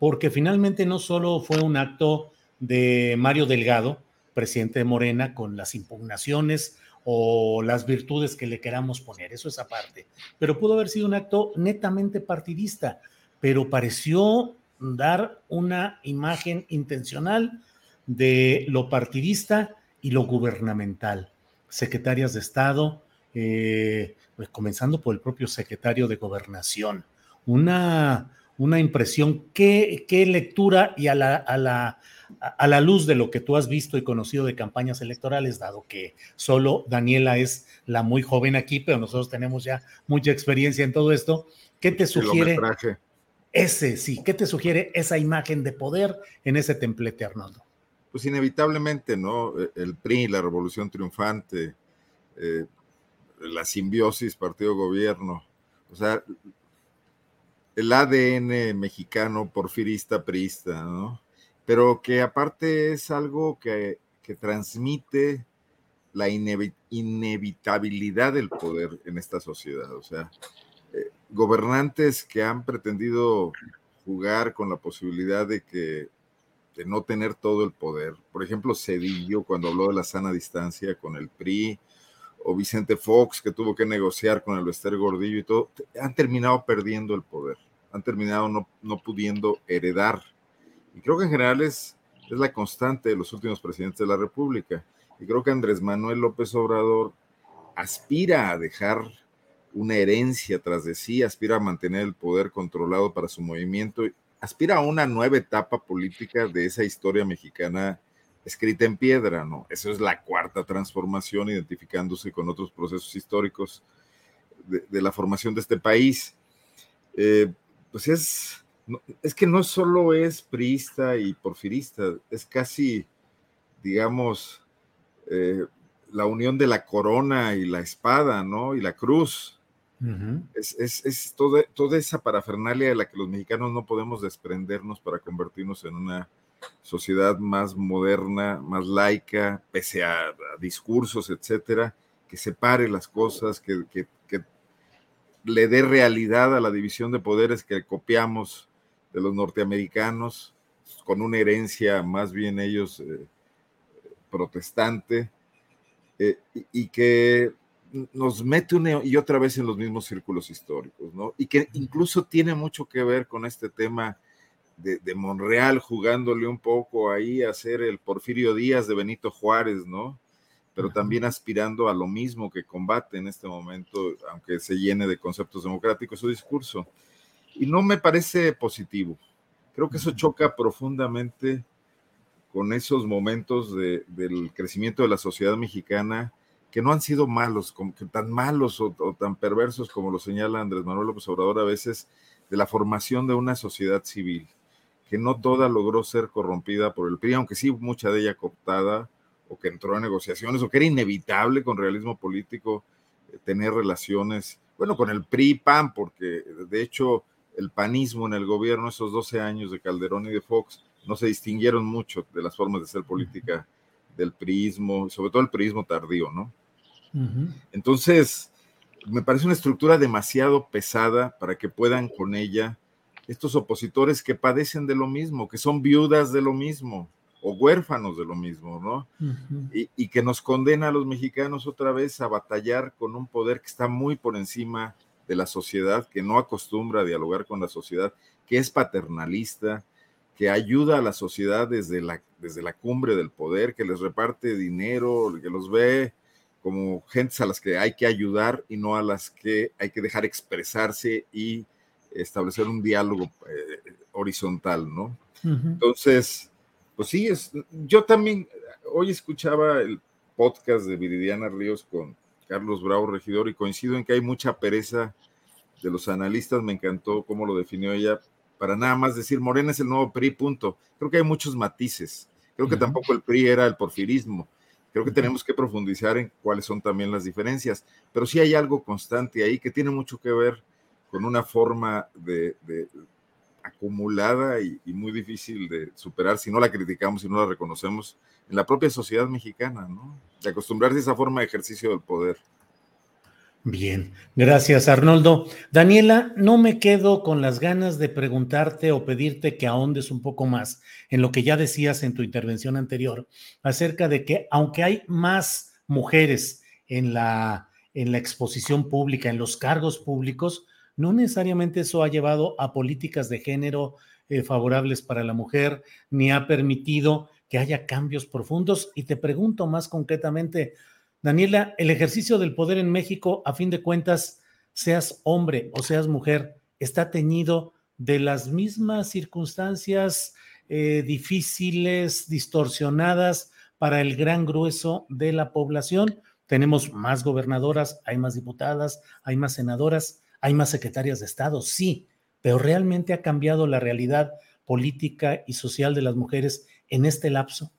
Porque finalmente no solo fue un acto de Mario Delgado, presidente de Morena, con las impugnaciones o las virtudes que le queramos poner, eso es aparte, pero pudo haber sido un acto netamente partidista, pero pareció dar una imagen intencional de lo partidista y lo gubernamental. Secretarias de Estado, pues comenzando por el propio secretario de Gobernación. Una, una impresión, ¿qué, ¿qué, lectura y a la, a, la, a la luz de lo que tú has visto y conocido de campañas electorales, dado que solo Daniela es la muy joven aquí, pero nosotros tenemos ya mucha experiencia en todo esto, ¿qué te sugiere? Ese, sí, ¿qué te sugiere esa imagen de poder en ese templete, Arnoldo? Pues inevitablemente, ¿no? El PRI, la revolución triunfante, eh, la simbiosis partido-gobierno, o sea, el ADN mexicano porfirista, priista, ¿no? Pero que aparte es algo que, que transmite la inevitabilidad del poder en esta sociedad. O sea, eh, gobernantes que han pretendido jugar con la posibilidad de que de no tener todo el poder. Por ejemplo, Cedillo cuando habló de la sana distancia con el PRI, o Vicente Fox que tuvo que negociar con el Bester Gordillo y todo, han terminado perdiendo el poder, han terminado no, no pudiendo heredar. Y creo que en general es, es la constante de los últimos presidentes de la República. Y creo que Andrés Manuel López Obrador aspira a dejar una herencia tras de sí, aspira a mantener el poder controlado para su movimiento, aspira a una nueva etapa política de esa historia mexicana escrita en piedra, ¿no? Eso es la cuarta transformación, identificándose con otros procesos históricos de, la formación de este país. Eh, pues es, es que no solo es priista y porfirista, es casi, digamos, eh, la unión de la corona y la espada, ¿no? Y la cruz. Es, toda, toda, esa parafernalia de la que los mexicanos no podemos desprendernos para convertirnos en una sociedad más moderna, más laica, pese a, discursos, etcétera, que separe las cosas, que, le dé realidad a la división de poderes que copiamos de los norteamericanos, con una herencia más bien ellos eh, protestante, eh, y, que nos mete una y otra vez en los mismos círculos históricos, ¿no? Y que incluso tiene mucho que ver con este tema de, Monreal jugándole un poco ahí a ser el Porfirio Díaz de Benito Juárez, ¿no? Pero también aspirando a lo mismo que combate en este momento, aunque se llene de conceptos democráticos su discurso. Y no me parece positivo. Creo que eso choca profundamente con esos momentos del crecimiento de la sociedad mexicana que no han sido malos, como que tan malos o, o, tan perversos como lo señala Andrés Manuel López Obrador a veces, de la formación de una sociedad civil que no toda logró ser corrompida por el PRI, aunque sí mucha de ella cooptada o que entró a negociaciones o que era inevitable con realismo político eh, tener relaciones, bueno, con el PRI PAN, porque de hecho el panismo en el gobierno, esos 12 años de Calderón y de Fox, no se distinguieron mucho de las formas de ser política del priismo, sobre todo el priismo tardío, ¿no? Entonces, me parece una estructura demasiado pesada para que puedan con ella estos opositores que padecen de lo mismo, que son viudas de lo mismo o huérfanos de lo mismo, ¿no? y, que nos condena a los mexicanos otra vez a batallar con un poder que está muy por encima de la sociedad, que no acostumbra a dialogar con la sociedad, que es paternalista, que ayuda a la sociedad desde la, desde la cumbre del poder, que les reparte dinero, que los ve como gentes a las que hay que ayudar y no a las que hay que dejar expresarse y establecer un diálogo eh, horizontal, ¿no? Entonces, pues sí, es, yo también hoy escuchaba el podcast de Viridiana Ríos con Carlos Bravo, regidor, y coincido en que hay mucha pereza de los analistas, me encantó cómo lo definió ella, para nada más decir Morena es el nuevo PRI, punto. Creo que hay muchos matices. Creo que tampoco el PRI era el porfirismo. Creo que tenemos que profundizar en cuáles son también las diferencias, pero sí hay algo constante ahí que tiene mucho que ver con una forma de, acumulada y, muy difícil de superar si no la criticamos, si no la reconocemos en la propia sociedad mexicana, ¿no? De acostumbrarse a esa forma de ejercicio del poder. Bien, gracias Arnoldo. Daniela, no me quedo con las ganas de preguntarte o pedirte que ahondes un poco más en lo que ya decías en tu intervención anterior acerca de que aunque hay más mujeres en la, en la exposición pública, en los cargos públicos, no necesariamente eso ha llevado a políticas de género eh, favorables para la mujer, ni ha permitido que haya cambios profundos. Y te pregunto más concretamente, Daniela, el ejercicio del poder en México, a fin de cuentas, seas hombre o seas mujer, está teñido de las mismas circunstancias eh, difíciles, distorsionadas para el gran grueso de la población. Tenemos más gobernadoras, hay más diputadas, hay más senadoras. Hay más secretarias de Estado, sí, pero realmente ha cambiado la realidad política y social de las mujeres en este lapso.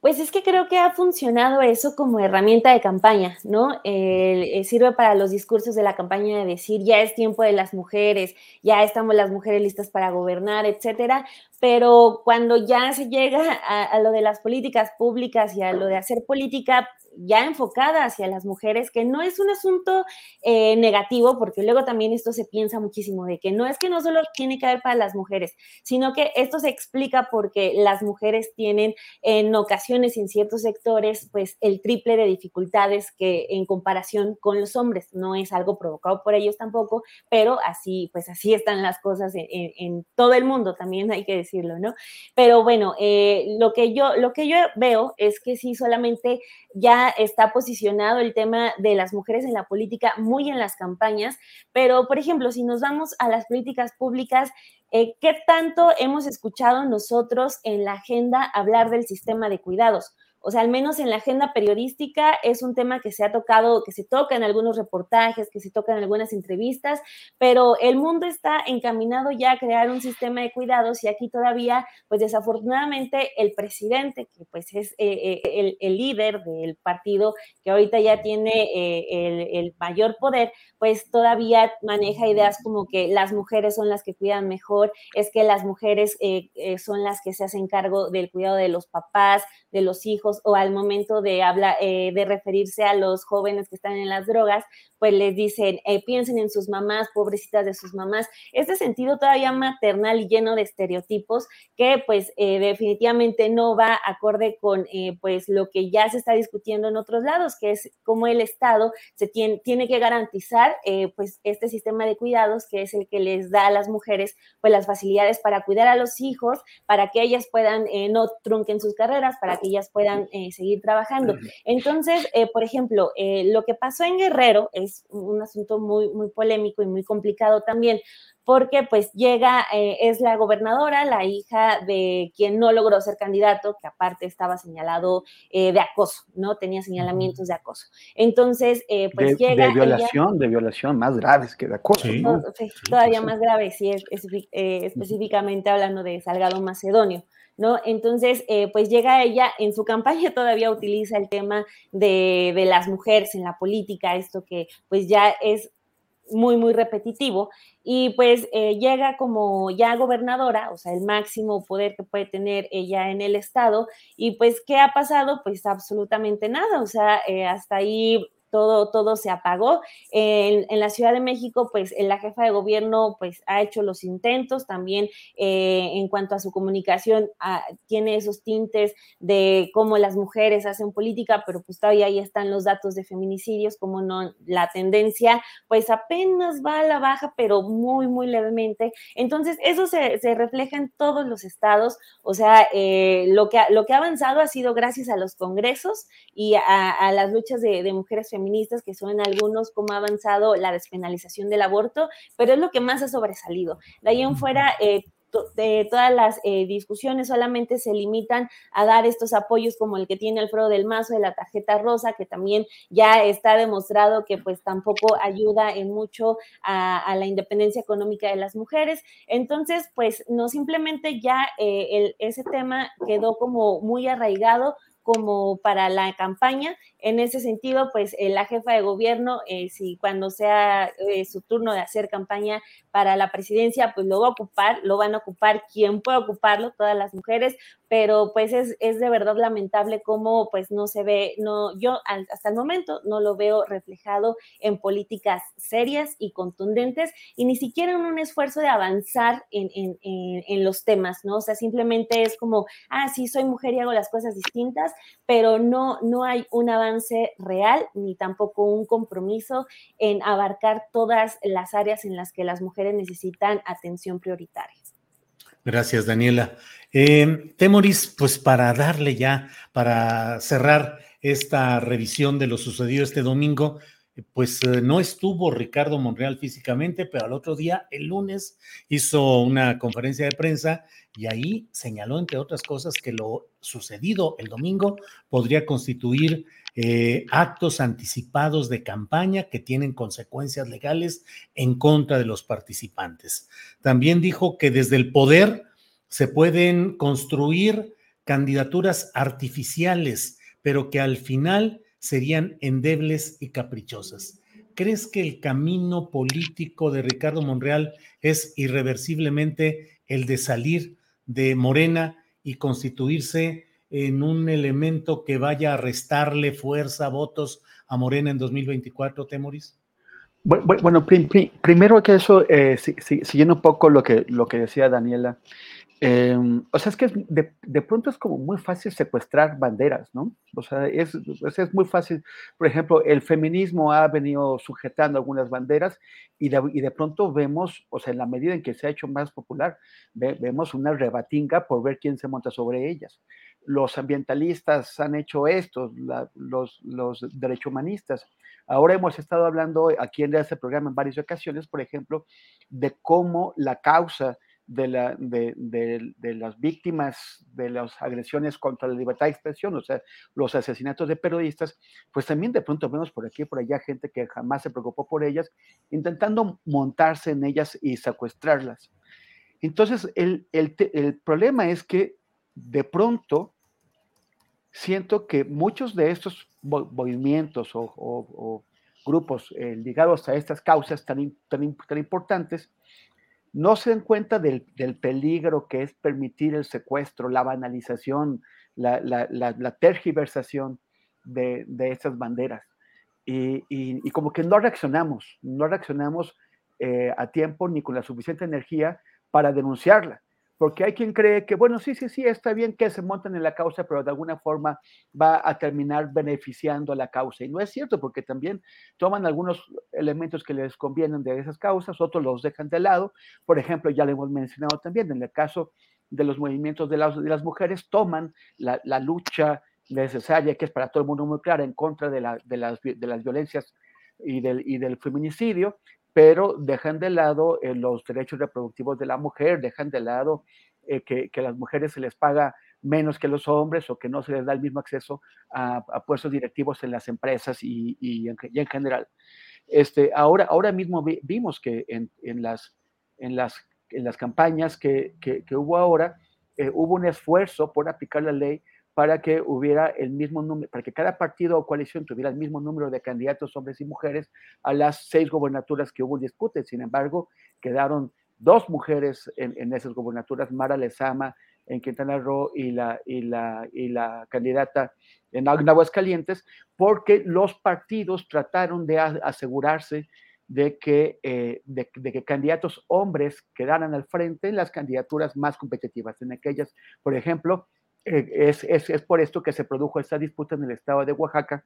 Pues es que creo que ha funcionado eso como herramienta de campaña, ¿no? Eh, sirve para los discursos de la campaña de decir ya es tiempo de las mujeres, ya estamos las mujeres listas para gobernar, etcétera. Pero cuando ya se llega a, a lo de las políticas públicas y a lo de hacer política, ya enfocada hacia las mujeres, que no es un asunto eh, negativo, porque luego también esto se piensa muchísimo de que no es que no solo tiene que haber para las mujeres, sino que esto se explica porque las mujeres tienen en ocasiones en ciertos sectores pues el triple de dificultades que en comparación con los hombres. No es algo provocado por ellos tampoco, pero así pues así están las cosas en, todo el mundo, también hay que decirlo, ¿no? Pero bueno, eh, lo, que yo, lo que yo veo es que sí solamente ya está posicionado el tema de las mujeres en la política muy en las campañas, pero por ejemplo, si nos vamos a las políticas públicas, eh, ¿qué tanto hemos escuchado nosotros en la agenda hablar del sistema de cuidados? O sea, al menos en la agenda periodística es un tema que se ha tocado, que se toca en algunos reportajes, que se toca en algunas entrevistas, pero el mundo está encaminado ya a crear un sistema de cuidados y aquí todavía, pues desafortunadamente, el presidente, que pues es eh, eh, el, líder del partido, que ahorita ya tiene eh, el, mayor poder, pues todavía maneja ideas como que las mujeres son las que cuidan mejor, es que las mujeres son las que se hacen cargo del cuidado de los papás, de los hijos o al momento de hablar, eh, de referirse a los jóvenes que están en las drogas, pues les dicen, eh, piensen en sus mamás, pobrecitas de sus mamás. Este sentido todavía maternal y lleno de estereotipos que pues eh, definitivamente no va acorde con pues lo que ya se está discutiendo en otros lados, que es cómo el Estado se tiene, tiene que garantizar pues este sistema de cuidados que es el que les da a las mujeres pues las facilidades para cuidar a los hijos, para que ellas puedan no trunquen sus carreras, para que ellas puedan seguir trabajando. Entonces, por ejemplo, lo que pasó en Guerrero, es un asunto muy, muy polémico y muy complicado también, porque pues llega, eh, es la gobernadora, la hija de quien no logró ser candidato, que aparte estaba señalado eh, de acoso, ¿no? Tenía señalamientos de acoso. Entonces, eh, pues llega... De violación, de violación, más graves que de acoso. todavía más grave, sí, es, específicamente hablando de Salgado Macedonio. ¿No? Entonces, eh, pues llega ella, en su campaña todavía utiliza el tema de, de, las mujeres en la política, esto que pues ya es muy, muy repetitivo, y pues eh, llega como ya gobernadora, o sea, el máximo poder que puede tener ella en el estado, y pues, ¿qué ha pasado? Pues absolutamente nada, o sea, eh, hasta ahí todo, todo se apagó. En, la Ciudad de México, pues la jefa de gobierno pues ha hecho los intentos también eh, en cuanto a su comunicación, ah, tiene esos tintes de cómo las mujeres hacen política, pero pues todavía ahí están los datos de feminicidios, como no, la tendencia pues apenas va a la baja, pero muy, muy levemente. Entonces, eso se, refleja en todos los estados, o sea, eh, lo, que, lo que ha avanzado ha sido gracias a los congresos y a, las luchas de, de mujeres feministas, que son algunos cómo ha avanzado la despenalización del aborto, pero es lo que más ha sobresalido. De ahí en fuera, eh, de todas las eh, discusiones solamente se limitan a dar estos apoyos como el que tiene Alfredo del Mazo de la tarjeta rosa, que también ya está demostrado que pues tampoco ayuda en mucho a, la independencia económica de las mujeres. Entonces, pues no simplemente ya eh, ese tema quedó como muy arraigado como para la campaña. En ese sentido, pues eh, la jefa de gobierno, eh, si cuando sea eh, su turno de hacer campaña para la presidencia, pues lo va a ocupar, lo van a ocupar quien pueda ocuparlo, todas las mujeres, pero pues es, es de verdad lamentable cómo pues no se ve, no, yo hasta el momento no lo veo reflejado en políticas serias y contundentes y ni siquiera en un esfuerzo de avanzar en, en, en, los temas, ¿no? O sea, simplemente es como, ah, sí, soy mujer y hago las cosas distintas, pero no, no hay un avance real ni tampoco un compromiso en abarcar todas las áreas en las que las mujeres necesitan atención prioritaria. Gracias, Daniela. Eh, Temoris, pues para darle ya, para cerrar esta revisión de lo sucedido este domingo, pues eh, no estuvo Ricardo Monreal físicamente, pero al otro día, el lunes, hizo una conferencia de prensa y ahí señaló, entre otras cosas, que lo sucedido el domingo podría constituir eh, actos anticipados de campaña que tienen consecuencias legales en contra de los participantes. También dijo que desde el poder se pueden construir candidaturas artificiales, pero que al final serían endebles y caprichosas. ¿Crees que el camino político de Ricardo Monreal es irreversiblemente el de salir de Morena y constituirse en un elemento que vaya a restarle fuerza, votos a Morena en 2024, Temoris? Bueno, primero que eso, eh, siguiendo un poco lo que, lo que decía Daniela, em, o sea, es que de, de, pronto es como muy fácil secuestrar banderas, ¿no? O sea, es, es muy fácil. Por ejemplo, el feminismo ha venido sujetando algunas banderas y de, y de pronto vemos, o sea, en la medida en que se ha hecho más popular, vemos una rebatinga por ver quién se monta sobre ellas los ambientalistas han hecho esto, los, los derechohumanistas. Ahora hemos estado hablando aquí en este programa en varias ocasiones, por ejemplo, de cómo la causa de, la, de, de, las víctimas de las agresiones contra la libertad de expresión, o sea, los asesinatos de periodistas, pues también de pronto vemos por aquí y por allá gente que jamás se preocupó por ellas, intentando montarse en ellas y secuestrarlas. Entonces, el, el, el problema es que de pronto siento que muchos de estos movimientos o, grupos eh, ligados a estas causas tan, tan, tan, importantes no se dan cuenta del, peligro que es permitir el secuestro, la banalización, la, tergiversación de, estas banderas. Y, como que no reaccionamos, no reaccionamos eh, a tiempo ni con la suficiente energía para denunciarla porque hay quien cree que, bueno, sí, sí, sí, está bien que se monten en la causa, pero de alguna forma va a terminar beneficiando a la causa. Y no es cierto, porque también toman algunos elementos que les convienen de esas causas, otros los dejan de lado. Por ejemplo, ya le hemos mencionado también, en el caso de los movimientos de las, mujeres, toman la, la, lucha necesaria, que es para todo el mundo muy clara, en contra de, la, de, las, de las violencias y del, y del feminicidio, pero dejan de lado eh, los derechos reproductivos de la mujer, dejan de lado eh, que, a las mujeres se les paga menos que los hombres o que no se les da el mismo acceso a, puestos directivos en las empresas y, y, en, general. Este, ahora, ahora mismo vimos que en, en, las, en, las, en las campañas que, que, hubo ahora, eh, hubo un esfuerzo por aplicar la ley para que hubiera el mismo número, para que cada partido o coalición tuviera el mismo número de candidatos hombres y mujeres a las seis gobernaturas que hubo en disputa. Sin embargo, quedaron dos mujeres en, esas gobernaturas, Mara Lezama en Quintana Roo y la, y la, y la candidata en Aguascalientes, porque los partidos trataron de asegurarse de que, eh, de, que candidatos hombres quedaran al frente en las candidaturas más competitivas, en aquellas, por ejemplo, es, es, es, por esto que se produjo esta disputa en el estado de Oaxaca,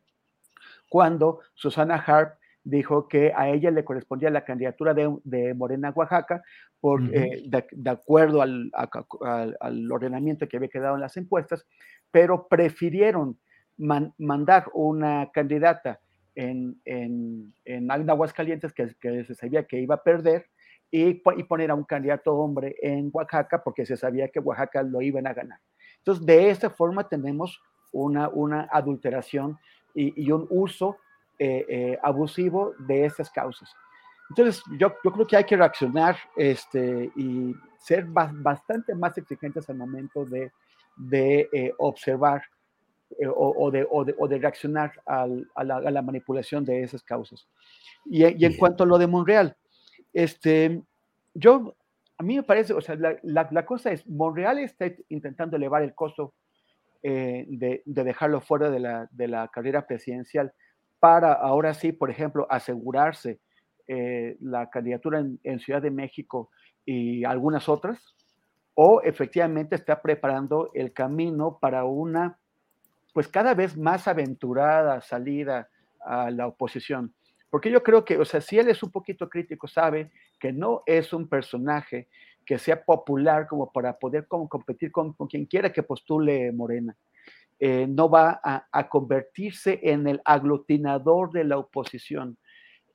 cuando Susana Harp dijo que a ella le correspondía la candidatura de, de Morena Oaxaca, por, eh, de, acuerdo al, al, ordenamiento que había quedado en las encuestas, pero prefirieron mandar una candidata en, en, en Aguascalientes que, que se sabía que iba a perder y, y poner a un candidato hombre en Oaxaca porque se sabía que Oaxaca lo iban a ganar. Entonces, de esta forma tenemos una, una adulteración y, un uso eh, eh, abusivo de estas causas. Entonces, yo, yo, creo que hay que reaccionar este, y ser bastante más exigentes al momento de, de eh, observar o, de, o, de, o, de, reaccionar al, a, la, a, la, manipulación de esas causas. Y, y en cuanto a lo de Monreal, este, yo a mí me parece, o sea, la, cosa es, Monreal está intentando elevar el costo eh, de, dejarlo fuera de la, de la, carrera presidencial para ahora sí, por ejemplo, asegurarse eh, la candidatura en, Ciudad de México y algunas otras, o efectivamente está preparando el camino para una, pues cada vez más aventurada salida a la oposición. Porque yo creo que, o sea, si él es un poquito crítico, sabe que no es un personaje que sea popular como para poder competir con, quien quiera que postule Morena. Eh, no va a, convertirse en el aglutinador de la oposición.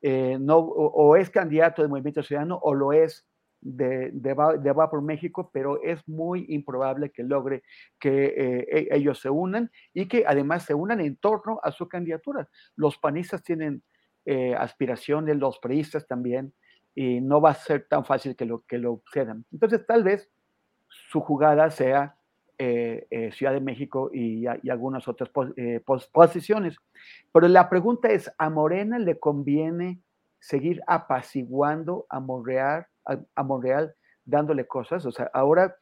Eh, no, o, es candidato del Movimiento Ciudadano o lo es de, de, va, por México, pero es muy improbable que logre que eh, e, ellos se unan y que además se unan en torno a su candidatura. Los panistas tienen eh, aspiraciones, los periodistas también, y no va a ser tan fácil que lo, que lo cedan. Entonces, tal vez su jugada sea Ciudad de México y, algunas otras posiciones. Pero la pregunta es, ¿a Morena le conviene seguir apaciguando a Monreal, a, Monreal dándole cosas? O sea, ahora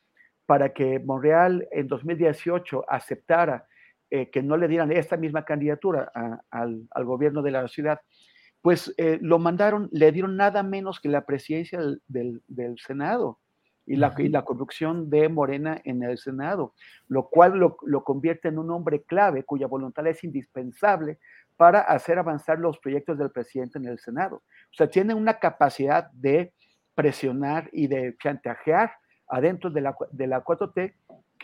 para que Monreal en 2018 aceptara eh, que no le dieran esta misma candidatura al, gobierno de la ciudad, pues eh, lo mandaron, le dieron nada menos que la presidencia del, Senado y la, la, conducción de Morena en el Senado, lo cual lo, lo, convierte en un hombre clave cuya voluntad es indispensable para hacer avanzar los proyectos del presidente en el Senado. O sea, tiene una capacidad de presionar y de chantajear adentro de la, de la 4T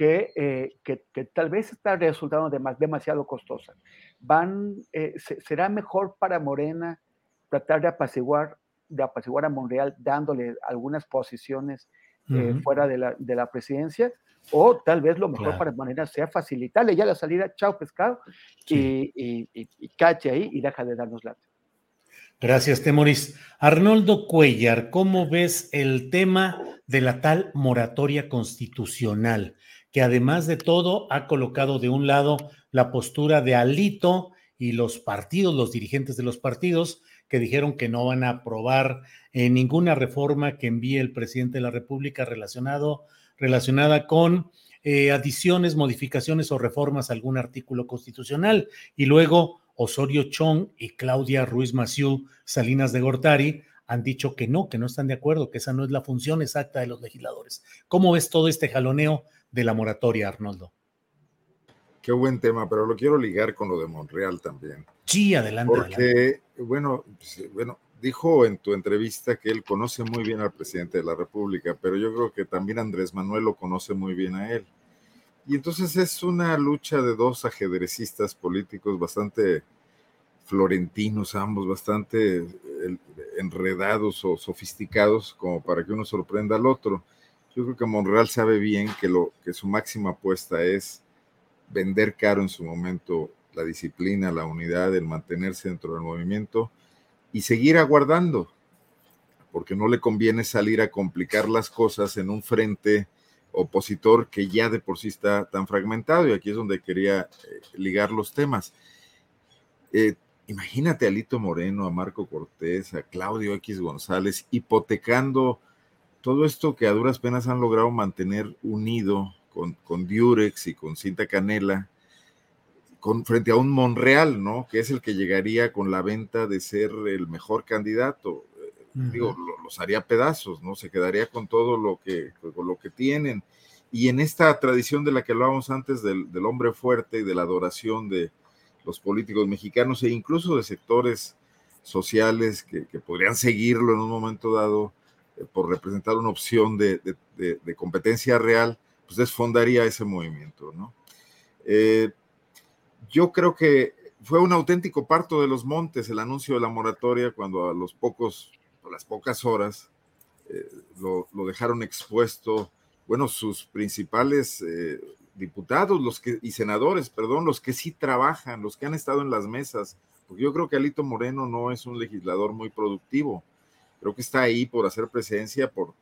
eh, que, que, tal vez está resultando de más, demasiado costosa. Van, eh, será mejor para Morena tratar de apaciguar, de apaciguar a Monreal dándole algunas posiciones eh, fuera de la, de la, presidencia, o tal vez lo mejor para Morena sea facilitarle ya la salida, chao pescado, y, y, y, cache ahí y deja de darnos la. Gracias, Temoris. Arnoldo Cuellar, ¿cómo ves el tema de la tal moratoria constitucional? que además de todo ha colocado de un lado la postura de Alito y los partidos, los dirigentes de los partidos, que dijeron que no van a aprobar eh, ninguna reforma que envíe el presidente de la República relacionado, relacionada con eh, adiciones, modificaciones o reformas a algún artículo constitucional. Y luego Osorio Chong y Claudia Ruiz Maciú Salinas de Gortari han dicho que no, que no están de acuerdo, que esa no es la función exacta de los legisladores. ¿Cómo ves todo este jaloneo de la moratoria, Arnoldo? Qué buen tema, pero lo quiero ligar con lo de Monreal también. Sí, adelante. Porque, Bueno, pues, bueno, dijo en tu entrevista que él conoce muy bien al presidente de la República, pero yo creo que también Andrés Manuel lo conoce muy bien a él. Y entonces es una lucha de dos ajedrecistas políticos bastante florentinos ambos, bastante enredados o sofisticados como para que uno sorprenda al otro. Yo creo que Monreal sabe bien que, lo, que su máxima apuesta es vender caro en su momento la disciplina, la unidad, el mantenerse dentro del movimiento y seguir aguardando, porque no le conviene salir a complicar las cosas en un frente opositor que ya de por sí está tan fragmentado y aquí es donde quería eh, ligar los temas. Eh, Imagínate a Lito Moreno, a Marco Cortés, a Claudio X González, hipotecando todo esto que a duras penas han logrado mantener unido con, con Durex y con Cinta Canela, con, frente a un Monreal, ¿no? Que es el que llegaría con la venta de ser el mejor candidato. Digo, los haría pedazos, ¿no? Se quedaría con todo lo que, con lo que tienen. Y en esta tradición de la que hablábamos antes del, del hombre fuerte y de la adoración de, los políticos mexicanos e incluso de sectores sociales que, podrían seguirlo en un momento dado eh, por representar una opción de, competencia real, pues desfondaría ese movimiento, ¿no? Eh, yo creo que fue un auténtico parto de los montes el anuncio de la moratoria cuando a los pocos, a las pocas horas eh, lo, dejaron expuesto, bueno, sus principales diputados los que, y senadores, perdón, los que sí trabajan, los que han estado en las mesas, porque yo creo que Alito Moreno no es un legislador muy productivo. Creo que está ahí por hacer presencia, por,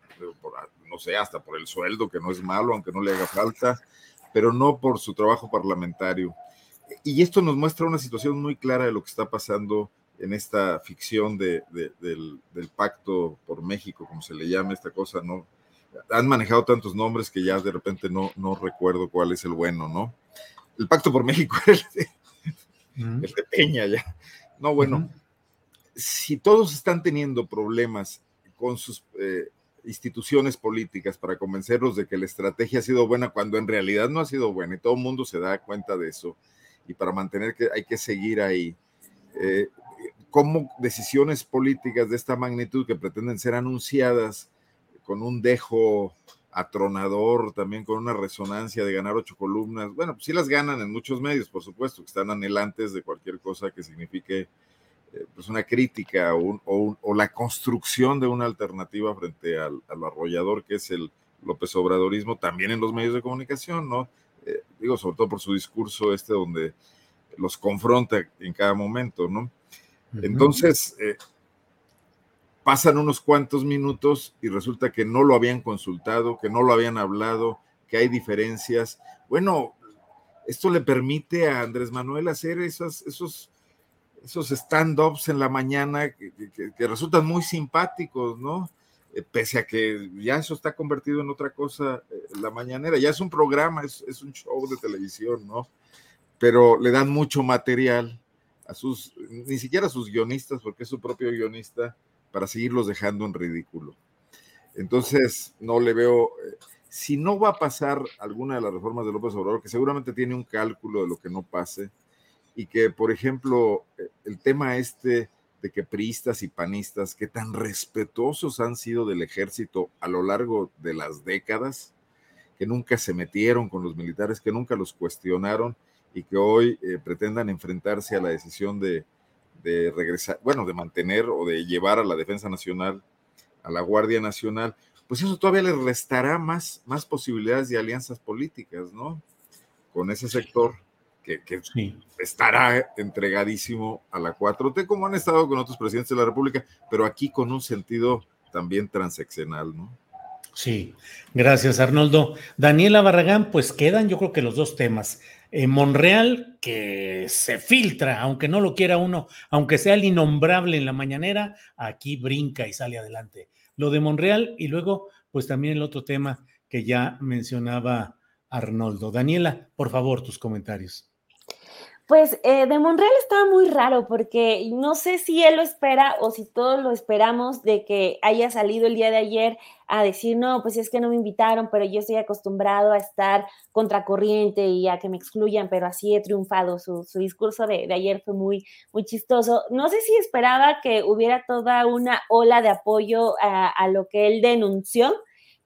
no sé, hasta por el sueldo, que no es malo, aunque no le haga falta, pero no por su trabajo parlamentario. Y esto nos muestra una situación muy clara de lo que está pasando en esta ficción de, del, del, pacto por México, como se le llama esta cosa, ¿no? han manejado tantos nombres que ya de repente no, no recuerdo cuál es el bueno, ¿no? El Pacto por México, el de, el de Peña ya. No, bueno, si todos están teniendo problemas con sus eh, instituciones políticas para convencerlos de que la estrategia ha sido buena cuando en realidad no ha sido buena y todo el mundo se da cuenta de eso y para mantener que hay que seguir ahí. Eh, como decisiones políticas de esta magnitud que pretenden ser anunciadas con un dejo atronador, también con una resonancia de ganar ocho columnas. Bueno, pues sí las ganan en muchos medios, por supuesto, que están anhelantes de cualquier cosa que signifique pues una crítica o, la construcción de una alternativa frente al, arrollador que es el López Obradorismo, también en los medios de comunicación, ¿no? Eh, digo, sobre todo por su discurso este donde los confronta en cada momento, ¿no? Entonces, eh, pasan unos cuantos minutos y resulta que no lo habían consultado, que no lo habían hablado, que hay diferencias. Bueno, esto le permite a Andrés Manuel hacer esos, esos, esos stand-ups en la mañana que, resultan muy simpáticos, ¿no? Eh, pese a que ya eso está convertido en otra cosa, eh, la mañanera, ya es un programa, es, un show de televisión, ¿no? Pero le dan mucho material a sus, ni siquiera a sus guionistas, porque es su propio guionista, para seguirlos dejando en ridículo. Entonces, no le veo, eh, si no va a pasar alguna de las reformas de López Obrador, que seguramente tiene un cálculo de lo que no pase, y que, por ejemplo, el tema este de que priistas y panistas, que tan respetuosos han sido del ejército a lo largo de las décadas, que nunca se metieron con los militares, que nunca los cuestionaron y que hoy eh, pretendan enfrentarse a la decisión de, de, regresar, bueno, de mantener o de llevar a la Defensa Nacional, a la Guardia Nacional, pues eso todavía le restará más, más posibilidades de alianzas políticas, ¿no? Con ese sector que, estará entregadísimo a la 4T, como han estado con otros presidentes de la República, pero aquí con un sentido también transeccional, ¿no? Sí, gracias Arnoldo. Daniela Barragán, pues quedan yo creo que los dos temas. En Monreal, que se filtra, aunque no lo quiera uno, aunque sea el innombrable en la mañanera, aquí brinca y sale adelante. Lo de Monreal y luego, pues también el otro tema que ya mencionaba Arnoldo. Daniela, por favor, tus comentarios. Pues eh, de Monreal estaba muy raro porque no sé si él lo espera o si todos lo esperamos de que haya salido el día de ayer a decir, no, pues es que no me invitaron, pero yo estoy acostumbrado a estar contracorriente y a que me excluyan, pero así he triunfado. Su, discurso de, ayer fue muy, muy chistoso. No sé si esperaba que hubiera toda una ola de apoyo a, lo que él denunció,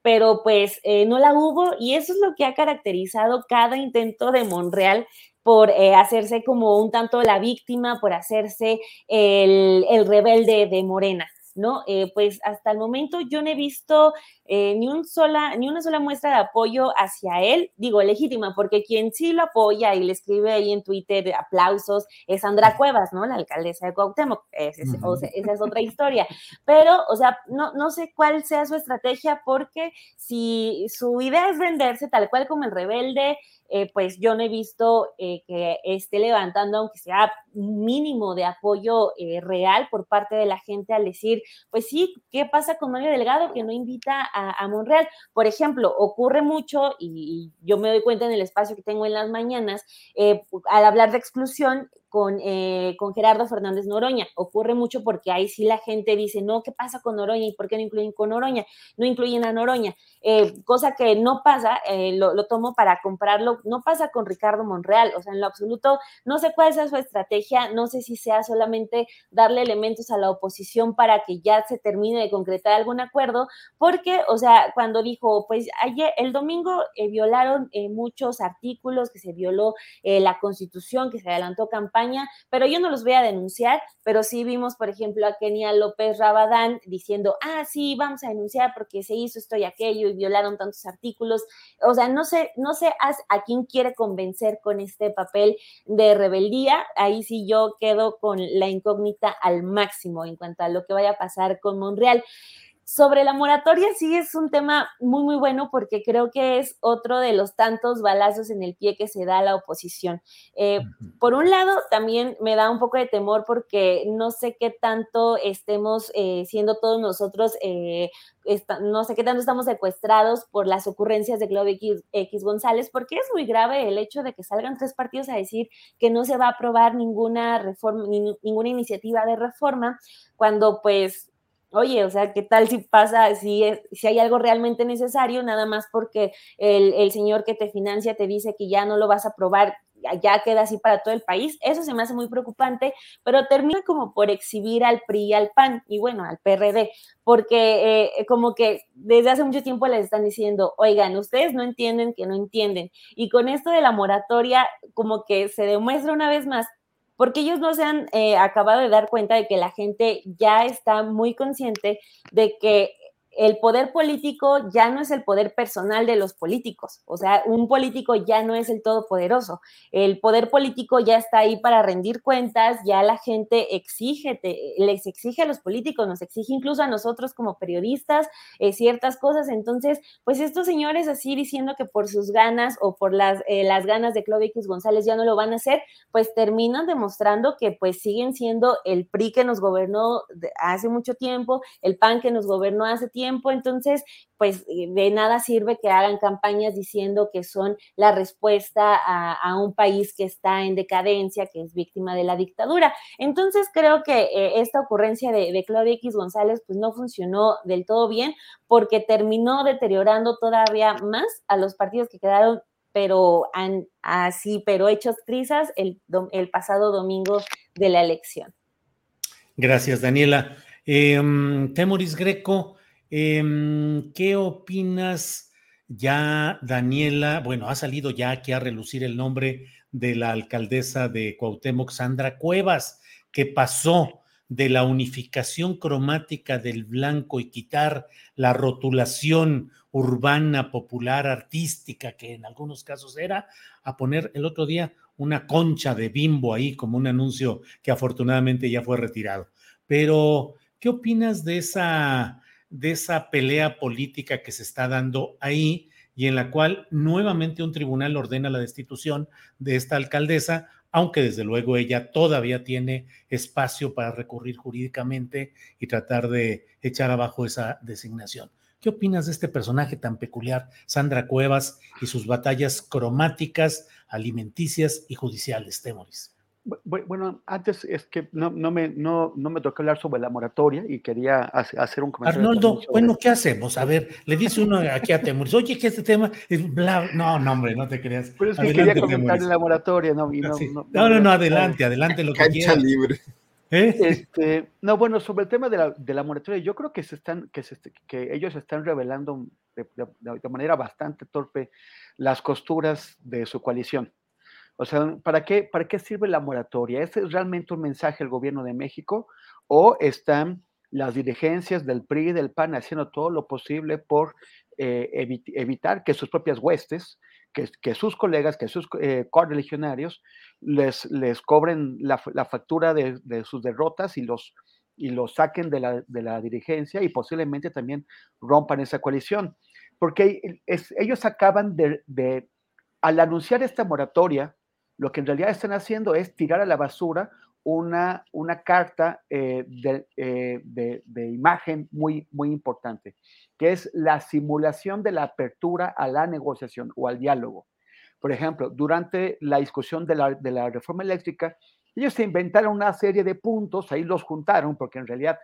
pero pues eh, no la hubo y eso es lo que ha caracterizado cada intento de Monreal por eh, hacerse como un tanto la víctima, por hacerse el, el rebelde de Morena. ¿no? Eh, pues hasta el momento yo no he visto eh, ni, un sola, ni una sola muestra de apoyo hacia él, digo legítima, porque quien sí lo apoya y le escribe ahí en Twitter aplausos es Sandra Cuevas, ¿no? La alcaldesa de Cuauhtémoc, esa es otra historia, pero, o sea, no, no sé cuál sea su estrategia, porque si su idea es venderse tal cual como el rebelde, eh, pues yo no he visto eh, que esté levantando, aunque sea mínimo de apoyo eh, real por parte de la gente al decir, pues sí, ¿qué pasa con Mario Delgado que no invita a, Monreal? Por ejemplo, ocurre mucho, y, yo me doy cuenta en el espacio que tengo en las mañanas, al hablar de exclusión, con, con, Gerardo Fernández Noroña. Ocurre mucho porque ahí sí la gente dice, no, ¿qué pasa con Noroña? ¿Y por qué no incluyen con Noroña? No incluyen a Noroña. cosa que no pasa, lo, lo, tomo para comprarlo no pasa con Ricardo Monreal, o sea, en lo absoluto, no sé cuál sea su estrategia, no sé si sea solamente darle elementos a la oposición para que ya se termine de concretar algún acuerdo, porque, o sea, cuando dijo, pues ayer, el domingo eh, violaron eh, muchos artículos, que se violó eh, la constitución, que se adelantó campaña, pero yo no los voy a denunciar, pero sí vimos, por ejemplo, a Kenia López Rabadán diciendo, ah, sí, vamos a denunciar porque se hizo esto y aquello y violaron tantos artículos, o sea, no sé, no sé a, a quién quiere convencer con este papel de rebeldía. Ahí sí yo quedo con la incógnita al máximo en cuanto a lo que vaya a pasar con Monreal. Sobre la moratoria sí es un tema muy, muy bueno porque creo que es otro de los tantos balazos en el pie que se da a la oposición. Eh, por un lado, también me da un poco de temor porque no sé qué tanto estemos eh, siendo todos nosotros, eh, no sé qué tanto estamos secuestrados por las ocurrencias de Claudio X, González, porque es muy grave el hecho de que salgan tres partidos a decir que no se va a aprobar ninguna reforma, ninguna iniciativa de reforma, cuando pues oye, o sea, ¿qué tal si pasa, si, si hay algo realmente necesario, nada más porque el, señor que te financia te dice que ya no lo vas a aprobar, ya queda así para todo el país? Eso se me hace muy preocupante, pero termina como por exhibir al PRI y al PAN y bueno, al PRD, porque eh, como que desde hace mucho tiempo les están diciendo, oigan, ustedes no entienden que no entienden. Y con esto de la moratoria, como que se demuestra una vez más porque ellos no se han eh, acabado de dar cuenta de que la gente ya está muy consciente de que el poder político ya no es el poder personal de los políticos, o sea, un político ya no es el todopoderoso, el poder político ya está ahí para rendir cuentas, ya la gente exige, les exige a los políticos, nos exige incluso a nosotros como periodistas eh, ciertas cosas, entonces, pues estos señores así diciendo que por sus ganas o por las, eh, las ganas de Claudia X González ya no lo van a hacer, pues terminan demostrando que pues siguen siendo el PRI que nos gobernó hace mucho tiempo, el PAN que nos gobernó hace tiempo, entonces, pues eh, de nada sirve que hagan campañas diciendo que son la respuesta a, un país que está en decadencia, que es víctima de la dictadura. Entonces, creo que eh, esta ocurrencia de, Claudia X González, pues no funcionó del todo bien, porque terminó deteriorando todavía más a los partidos que quedaron pero así, pero hechos trizas el, pasado domingo de la elección. Gracias, Daniela. Em, Temoris Greco, Em, ¿Qué opinas ya, Daniela? Bueno, ha salido ya aquí a relucir el nombre de la alcaldesa de Cuauhtémoc, Sandra Cuevas, que pasó de la unificación cromática del blanco y quitar la rotulación urbana, popular, artística, que en algunos casos era, a poner el otro día una concha de bimbo ahí como un anuncio que afortunadamente ya fue retirado. Pero, ¿qué opinas de esa de esa pelea política que se está dando ahí y en la cual nuevamente un tribunal ordena la destitución de esta alcaldesa, aunque desde luego ella todavía tiene espacio para recurrir jurídicamente y tratar de echar abajo esa designación. ¿Qué opinas de este personaje tan peculiar, Sandra Cuevas, y sus batallas cromáticas, alimenticias y judiciales, Temoris? Bueno, antes es que no, no, me, no, no me tocó hablar sobre la moratoria y quería hacer un comentario. Arnoldo, bueno, ¿qué hacemos? A ver, le dice uno aquí a Temuris, oye, que este tema es bla... No, no, hombre, no te creas. Pero es que quería comentar la moratoria, no, no, no, no, no, adelante, adelante, lo que Cancha libre. ¿Eh? Este, no, bueno, sobre el tema de la, de la moratoria, yo creo que se están, que, se, que ellos están revelando de, de manera bastante torpe las costuras de su coalición. O sea, ¿para qué, ¿para qué sirve la moratoria? ¿Es realmente un mensaje al gobierno de México o están las dirigencias del PRI y del PAN haciendo todo lo posible por eh, evitar que sus propias huestes, que, sus colegas, que sus eh, correligionarios les, les cobren la, factura de, sus derrotas y los, y los saquen de la, de la, dirigencia y posiblemente también rompan esa coalición? Porque ellos acaban de, de, al anunciar esta moratoria, lo que en realidad están haciendo es tirar a la basura una, una carta eh, eh, de, de, imagen muy, muy importante, que es la simulación de la apertura a la negociación o al diálogo. Por ejemplo, durante la discusión de la, de la reforma eléctrica, ellos se inventaron una serie de puntos, ahí los juntaron, porque en realidad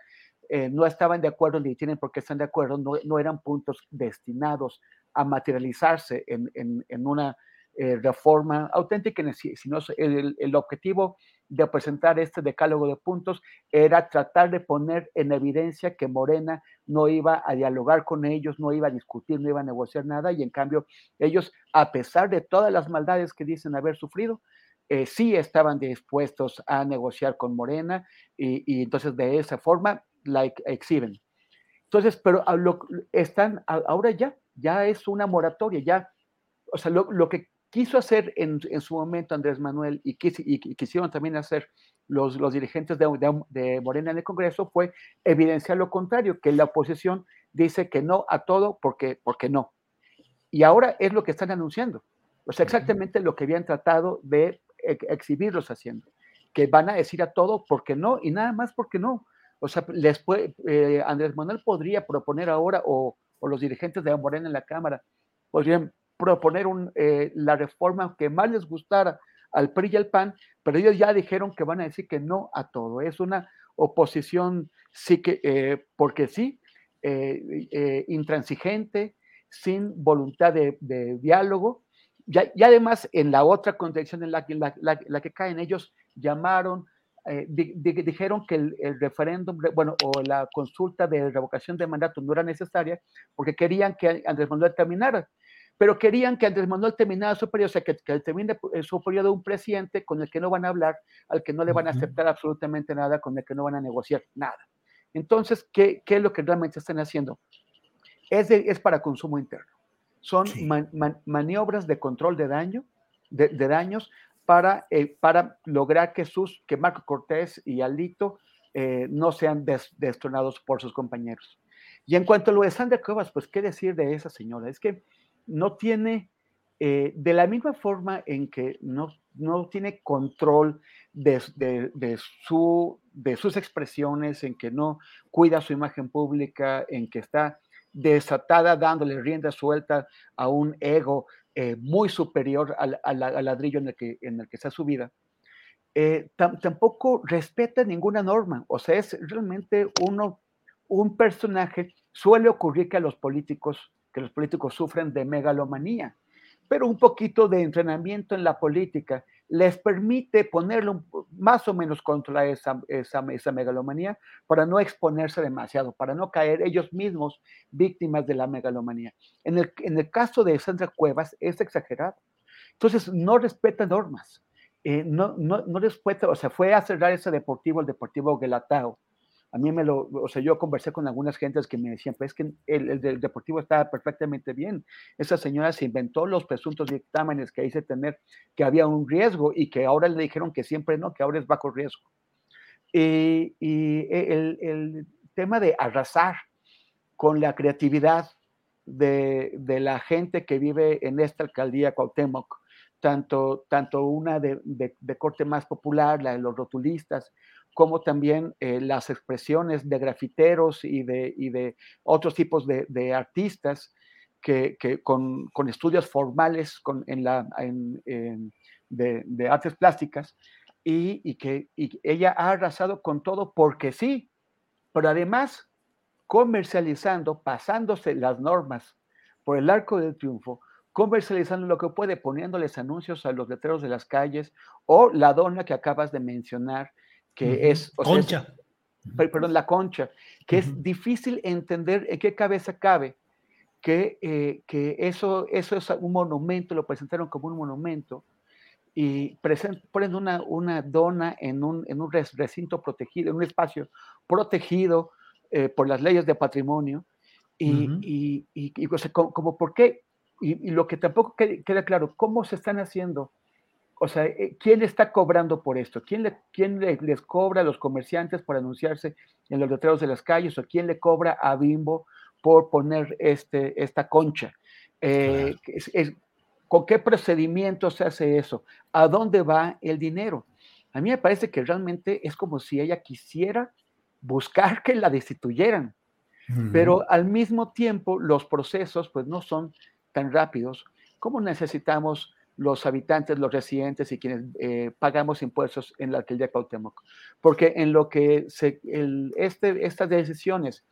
eh, no estaban de acuerdo ni tienen por qué estar de acuerdo, no, no eran puntos destinados a materializarse en, en, en una eh, reforma auténtica, sino el, el objetivo de presentar este decálogo de puntos era tratar de poner en evidencia que Morena no iba a dialogar con ellos, no iba a discutir, no iba a negociar nada, y en cambio ellos, a pesar de todas las maldades que dicen haber sufrido, eh, sí estaban dispuestos a negociar con Morena y, entonces de esa forma la exhiben. Entonces, pero están, ahora ya, ya es una moratoria, ya, o sea, lo, lo que quiso hacer en, su momento Andrés Manuel y, quisieron también hacer los, los dirigentes de, Morena en el Congreso fue evidenciar lo contrario, que la oposición dice que no a todo porque, porque no. Y ahora es lo que están anunciando. O sea, exactamente lo que habían tratado de exhibirlos haciendo, que van a decir a todo porque no y nada más porque no. O sea, les eh, Andrés Manuel podría proponer ahora, o, o los dirigentes de Morena en la Cámara, podrían proponer eh, la reforma que más les gustara al PRI y al PAN, pero ellos ya dijeron que van a decir que no a todo. Es una oposición, sí que, eh, porque sí, eh, intransigente, sin voluntad de, diálogo. Y, además, en la otra contradicción en la, que caen, ellos llamaron, dijeron que el, el, referéndum, bueno, o la consulta de revocación de mandato no era necesaria porque querían que Andrés Manuel terminara pero querían que Andrés Manuel terminara su periodo, o sea, que, termine eh, su periodo un presidente con el que no van a hablar, al que no le van a aceptar absolutamente nada, con el que no van a negociar nada. Entonces, ¿qué, qué es lo que realmente están haciendo? es, es para consumo interno. Son maniobras de control de daño, de, daños para, eh, para lograr que, sus, que Marco Cortés y Alito eh, no sean destronados por sus compañeros. Y en cuanto a lo de Sandra Cuevas, pues qué decir de esa señora, es que no tiene, eh, de la misma forma en que no, no tiene control de, de, su, de sus expresiones, en que no cuida su imagen pública, en que está desatada dándole rienda suelta a un ego eh, muy superior al, ladrillo en el, que, en el que está su vida, eh, tampoco respeta ninguna norma. O sea, es realmente uno, un personaje, suele ocurrir que a los políticos, que los políticos sufren de megalomanía, pero un poquito de entrenamiento en la política les permite ponerlo más o menos contra esa, esa, esa, megalomanía para no exponerse demasiado, para no caer ellos mismos víctimas de la megalomanía. En el, en el caso de Sandra Cuevas es exagerado. Entonces, no respeta normas. Eh, no, no, no respeta, o sea, fue a cerrar ese deportivo, el Deportivo Guelatao, a mí me lo, o sea, yo conversé con algunas gentes que me decían, pues que el, el, deportivo estaba perfectamente bien. Esa señora se inventó los presuntos dictámenes que hice tener, que había un riesgo y que ahora le dijeron que siempre no, que ahora es bajo riesgo. Y, y el, el, tema de arrasar con la creatividad de, de, la gente que vive en esta alcaldía Cuauhtémoc, tanto, tanto una de, de corte más popular, la de los rotulistas, como también eh, las expresiones de grafiteros y de, y de otros tipos de, de artistas que, que con, con, estudios formales con, en la, en, en, de, de, artes plásticas y, y que y ella ha arrasado con todo porque sí, pero además comercializando, pasándose las normas por el arco del triunfo, comercializando lo que puede, poniéndoles anuncios a los letreros de las calles o la dona que acabas de mencionar, que es... concha. perdón, la concha, que es difícil entender en qué cabeza cabe que, eh, que eso, eso es un monumento, lo presentaron como un monumento, y ponen una, una dona en un, en un recinto protegido, en un espacio protegido eh, por las leyes de patrimonio, y, y, y, como, como, por qué, y, lo que tampoco queda claro, cómo se están haciendo o sea, eh, ¿quién está cobrando por esto? ¿Quién, le, quién les cobra a los comerciantes por anunciarse en los letreros de las calles? ¿O quién le cobra a Bimbo por poner este, esta concha? Eh, ¿Con qué procedimiento se hace eso? ¿A dónde va el dinero? A mí me parece que realmente es como si ella quisiera buscar que la destituyeran, pero al mismo tiempo los procesos pues no son tan rápidos como necesitamos los habitantes, los residentes y quienes eh, pagamos impuestos en la alcaldía Cuauhtémoc. Porque en lo que se, el, este, estas decisiones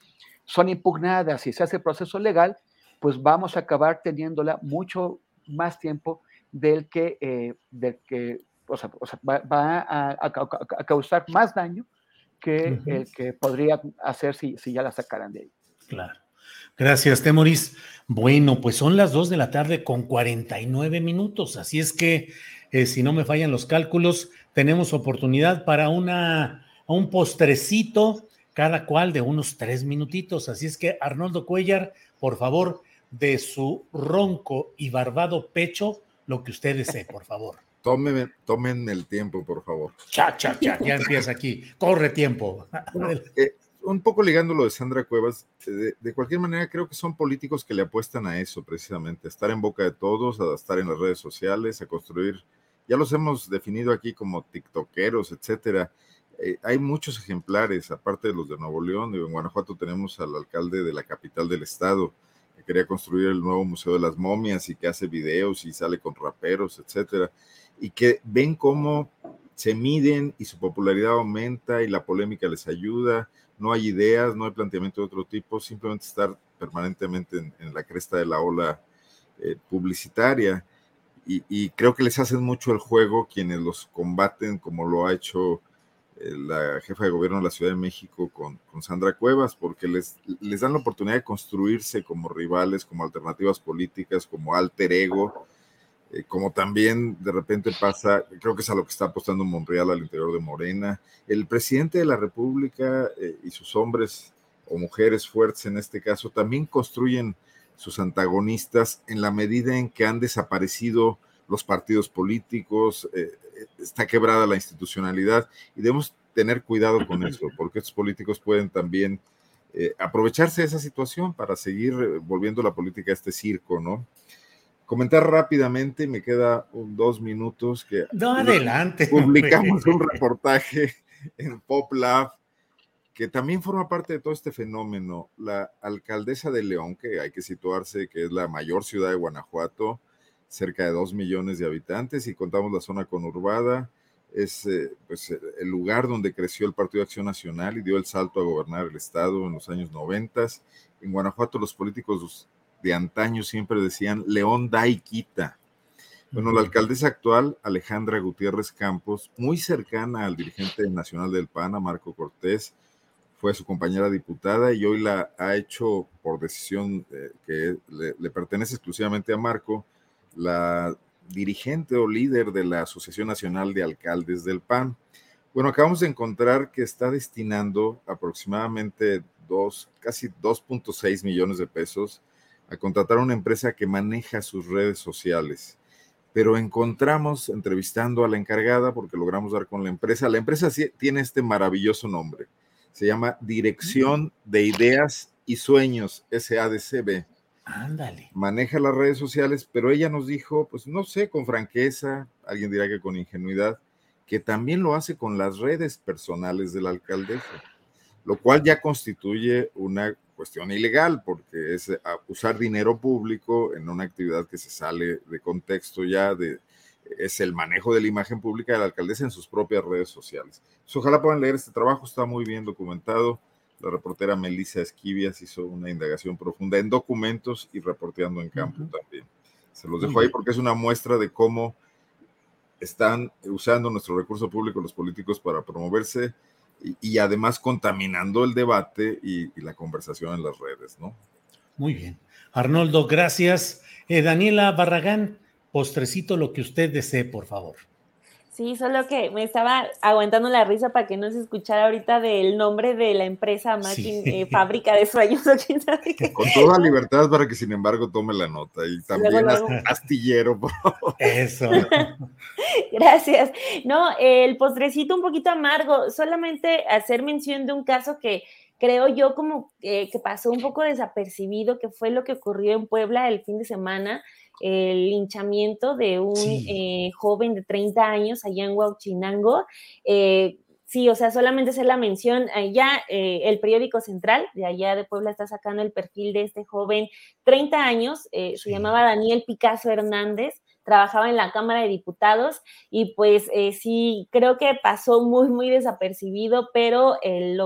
son impugnadas y se hace proceso legal, pues vamos a acabar teniéndola mucho más tiempo del que, eh, del que o sea, o sea, va, va a, a, causar más daño que el que podría hacer si, si ya la sacaran de ahí. Claro. Gracias, Temoris. Bueno, pues son las 2 de la tarde con 49 minutos, así es que eh, si no me fallan los cálculos, tenemos oportunidad para una, un postrecito, cada cual de unos tres minutitos. Así es que Arnoldo Cuellar, por favor, de su ronco y barbado pecho, lo que usted desee, por favor. Tomen el tiempo, por favor. Cha, cha, cha, ya empieza aquí. Corre tiempo. Eh, un poco ligando lo de Sandra Cuevas, de, cualquier manera creo que son políticos que le apuestan a eso precisamente, a estar en boca de todos, a estar en las redes sociales, a construir, ya los hemos definido aquí como tiktokeros, etcétera. Eh, hay muchos ejemplares, aparte de los de Nuevo León, en Guanajuato tenemos al alcalde de la capital del estado, que quería construir el nuevo Museo de las Momias y que hace videos y sale con raperos, etcétera, y que ven cómo se miden y su popularidad aumenta y la polémica les ayuda no hay ideas, no hay planteamiento de otro tipo, simplemente estar permanentemente en, la cresta de la ola eh, publicitaria. Y, creo que les hacen mucho el juego quienes los combaten, como lo ha hecho eh, la jefa de gobierno de la Ciudad de México con, con, Sandra Cuevas, porque les, les dan la oportunidad de construirse como rivales, como alternativas políticas, como alter ego eh, como también de repente pasa, creo que es a lo que está apostando Monreal al interior de Morena. El presidente de la República eh, y sus hombres o mujeres fuertes en este caso, también construyen sus antagonistas en la medida en que han desaparecido los partidos políticos, eh, está quebrada la institucionalidad y debemos tener cuidado con eso, porque estos políticos pueden también aprovecharse de esa situación para seguir volviendo la política a este circo, ¿no? Comentar rápidamente, me queda dos minutos que... No, adelante. Publicamos un reportaje en PopLab que también forma parte de todo este fenómeno. La alcaldesa de León, que hay que situarse, que es la mayor ciudad de Guanajuato, cerca de dos millones de habitantes, y contamos la zona conurbada, es eh, pues, el lugar donde creció el Partido de Acción Nacional y dio el salto a gobernar el estado en los años noventas. En Guanajuato los políticos de antaño siempre decían León da y quita. Bueno, la alcaldesa actual, Alejandra Gutiérrez Campos, muy cercana al dirigente nacional del PAN, a Marco Cortés, fue su compañera diputada y hoy la ha hecho por decisión eh, que le, pertenece exclusivamente a Marco, la dirigente o líder de la Asociación Nacional de Alcaldes del PAN. Bueno, acabamos de encontrar que está destinando aproximadamente dos, casi 2.6 millones de pesos a contratar a una empresa que maneja sus redes sociales. Pero encontramos, entrevistando a la encargada, porque logramos dar con la empresa, la empresa tiene este maravilloso nombre, se llama Dirección de Ideas y Sueños, SADCB. Ándale. Maneja las redes sociales, pero ella nos dijo, pues no sé, con franqueza, alguien dirá que con ingenuidad, que también lo hace con las redes personales de la alcaldesa, lo cual ya constituye una cuestión ilegal, porque es usar dinero público en una actividad que se sale de contexto ya de, es el manejo de la imagen pública de la alcaldesa en sus propias redes sociales. ojalá puedan leer este trabajo, está muy bien documentado. La reportera Melissa Esquivias hizo una indagación profunda en documentos y reporteando en campo también. Se los dejo ahí porque es una muestra de cómo están usando nuestro recurso público los políticos para promoverse y, además contaminando el debate y, la conversación en las redes, ¿no? Muy bien. Arnoldo, gracias. Eh, Daniela Barragán, postrecito lo que usted desee, por favor. Sí, solo que me estaba aguantando la risa para que no se escuchara ahorita del nombre de la empresa máquina, eh, fábrica de sueños. Con toda libertad para que sin embargo tome la nota y también astillero. Eso. Gracias. No, el postrecito un poquito amargo, solamente hacer mención de un caso que creo yo como que pasó un poco desapercibido, que fue lo que ocurrió en Puebla el fin de semana el linchamiento de un eh, joven de 30 años allá en Huachinango. Eh, sí, o sea, solamente hacer la mención, allá eh, el periódico central de allá de Puebla está sacando el perfil de este joven, 30 años, se llamaba Daniel Picasso Hernández, trabajaba en la Cámara de Diputados y pues eh, sí, creo que pasó muy, muy desapercibido, pero el,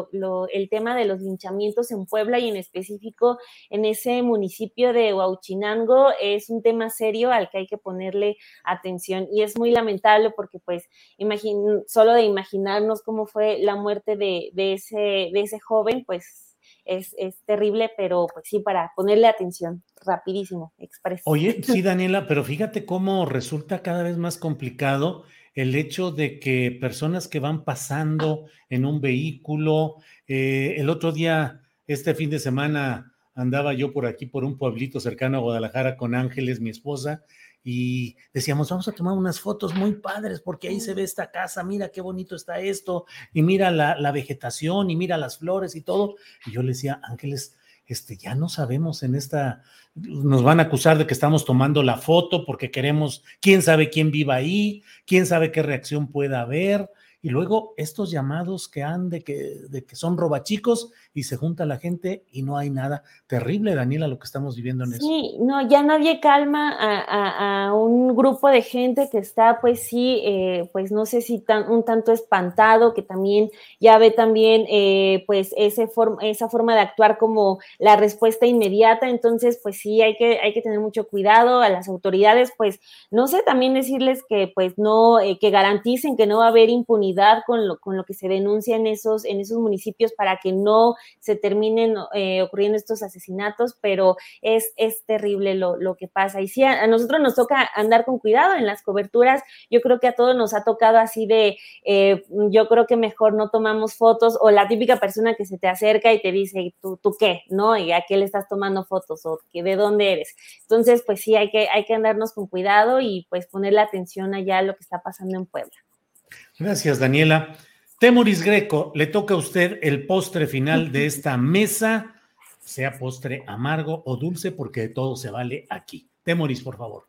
el, tema de los linchamientos en Puebla y en específico en ese municipio de Huauchinango es un tema serio al que hay que ponerle atención y es muy lamentable porque pues solo de imaginarnos cómo fue la muerte de, de, ese, de ese joven, pues es, terrible, pero pues sí, para ponerle atención rapidísimo, expreso. Oye, sí, Daniela, pero fíjate cómo resulta cada vez más complicado el hecho de que personas que van pasando en un vehículo, eh, el otro día, este fin de semana, andaba yo por aquí, por un pueblito cercano a Guadalajara con Ángeles, mi esposa, y decíamos, vamos a tomar unas fotos muy padres porque ahí se ve esta casa, mira qué bonito está esto, y mira la, vegetación, y mira las flores y todo. Y yo le decía, Ángeles, este, ya no sabemos en esta, nos van a acusar de que estamos tomando la foto porque queremos, quién sabe quién viva ahí, quién sabe qué reacción pueda haber. Y luego estos llamados que han de que, de que son robachicos y se junta la gente y no hay nada. Terrible, Daniela, lo que estamos viviendo en eso. Sí, no, ya nadie calma a, un grupo de gente que está, pues sí, eh, pues no sé si tan, un tanto espantado, que también ya ve también, eh, pues ese esa forma de actuar como la respuesta inmediata. Entonces, pues sí, hay que, hay que tener mucho cuidado a las autoridades, pues no sé, también decirles que, pues no, eh, que garanticen que no va a haber impunidad con lo, con lo que se denuncia en esos, en esos municipios para que no se terminen eh, ocurriendo estos asesinatos, pero es, es terrible lo, lo que pasa. Y sí, a, nosotros nos toca andar con cuidado en las coberturas. Yo creo que a todos nos ha tocado así de, eh, yo creo que mejor no tomamos fotos o la típica persona que se te acerca y te dice, ¿tú, tú qué? ¿No? ¿Y a qué le estás tomando fotos? ¿O de dónde eres? Entonces, pues sí, hay que, hay que andarnos con cuidado y pues poner la atención allá a lo que está pasando en Puebla. Gracias, Daniela. Temoris Greco, le toca a usted el postre final de esta mesa, sea postre amargo o dulce, porque de todo se vale aquí. Temoris, por favor.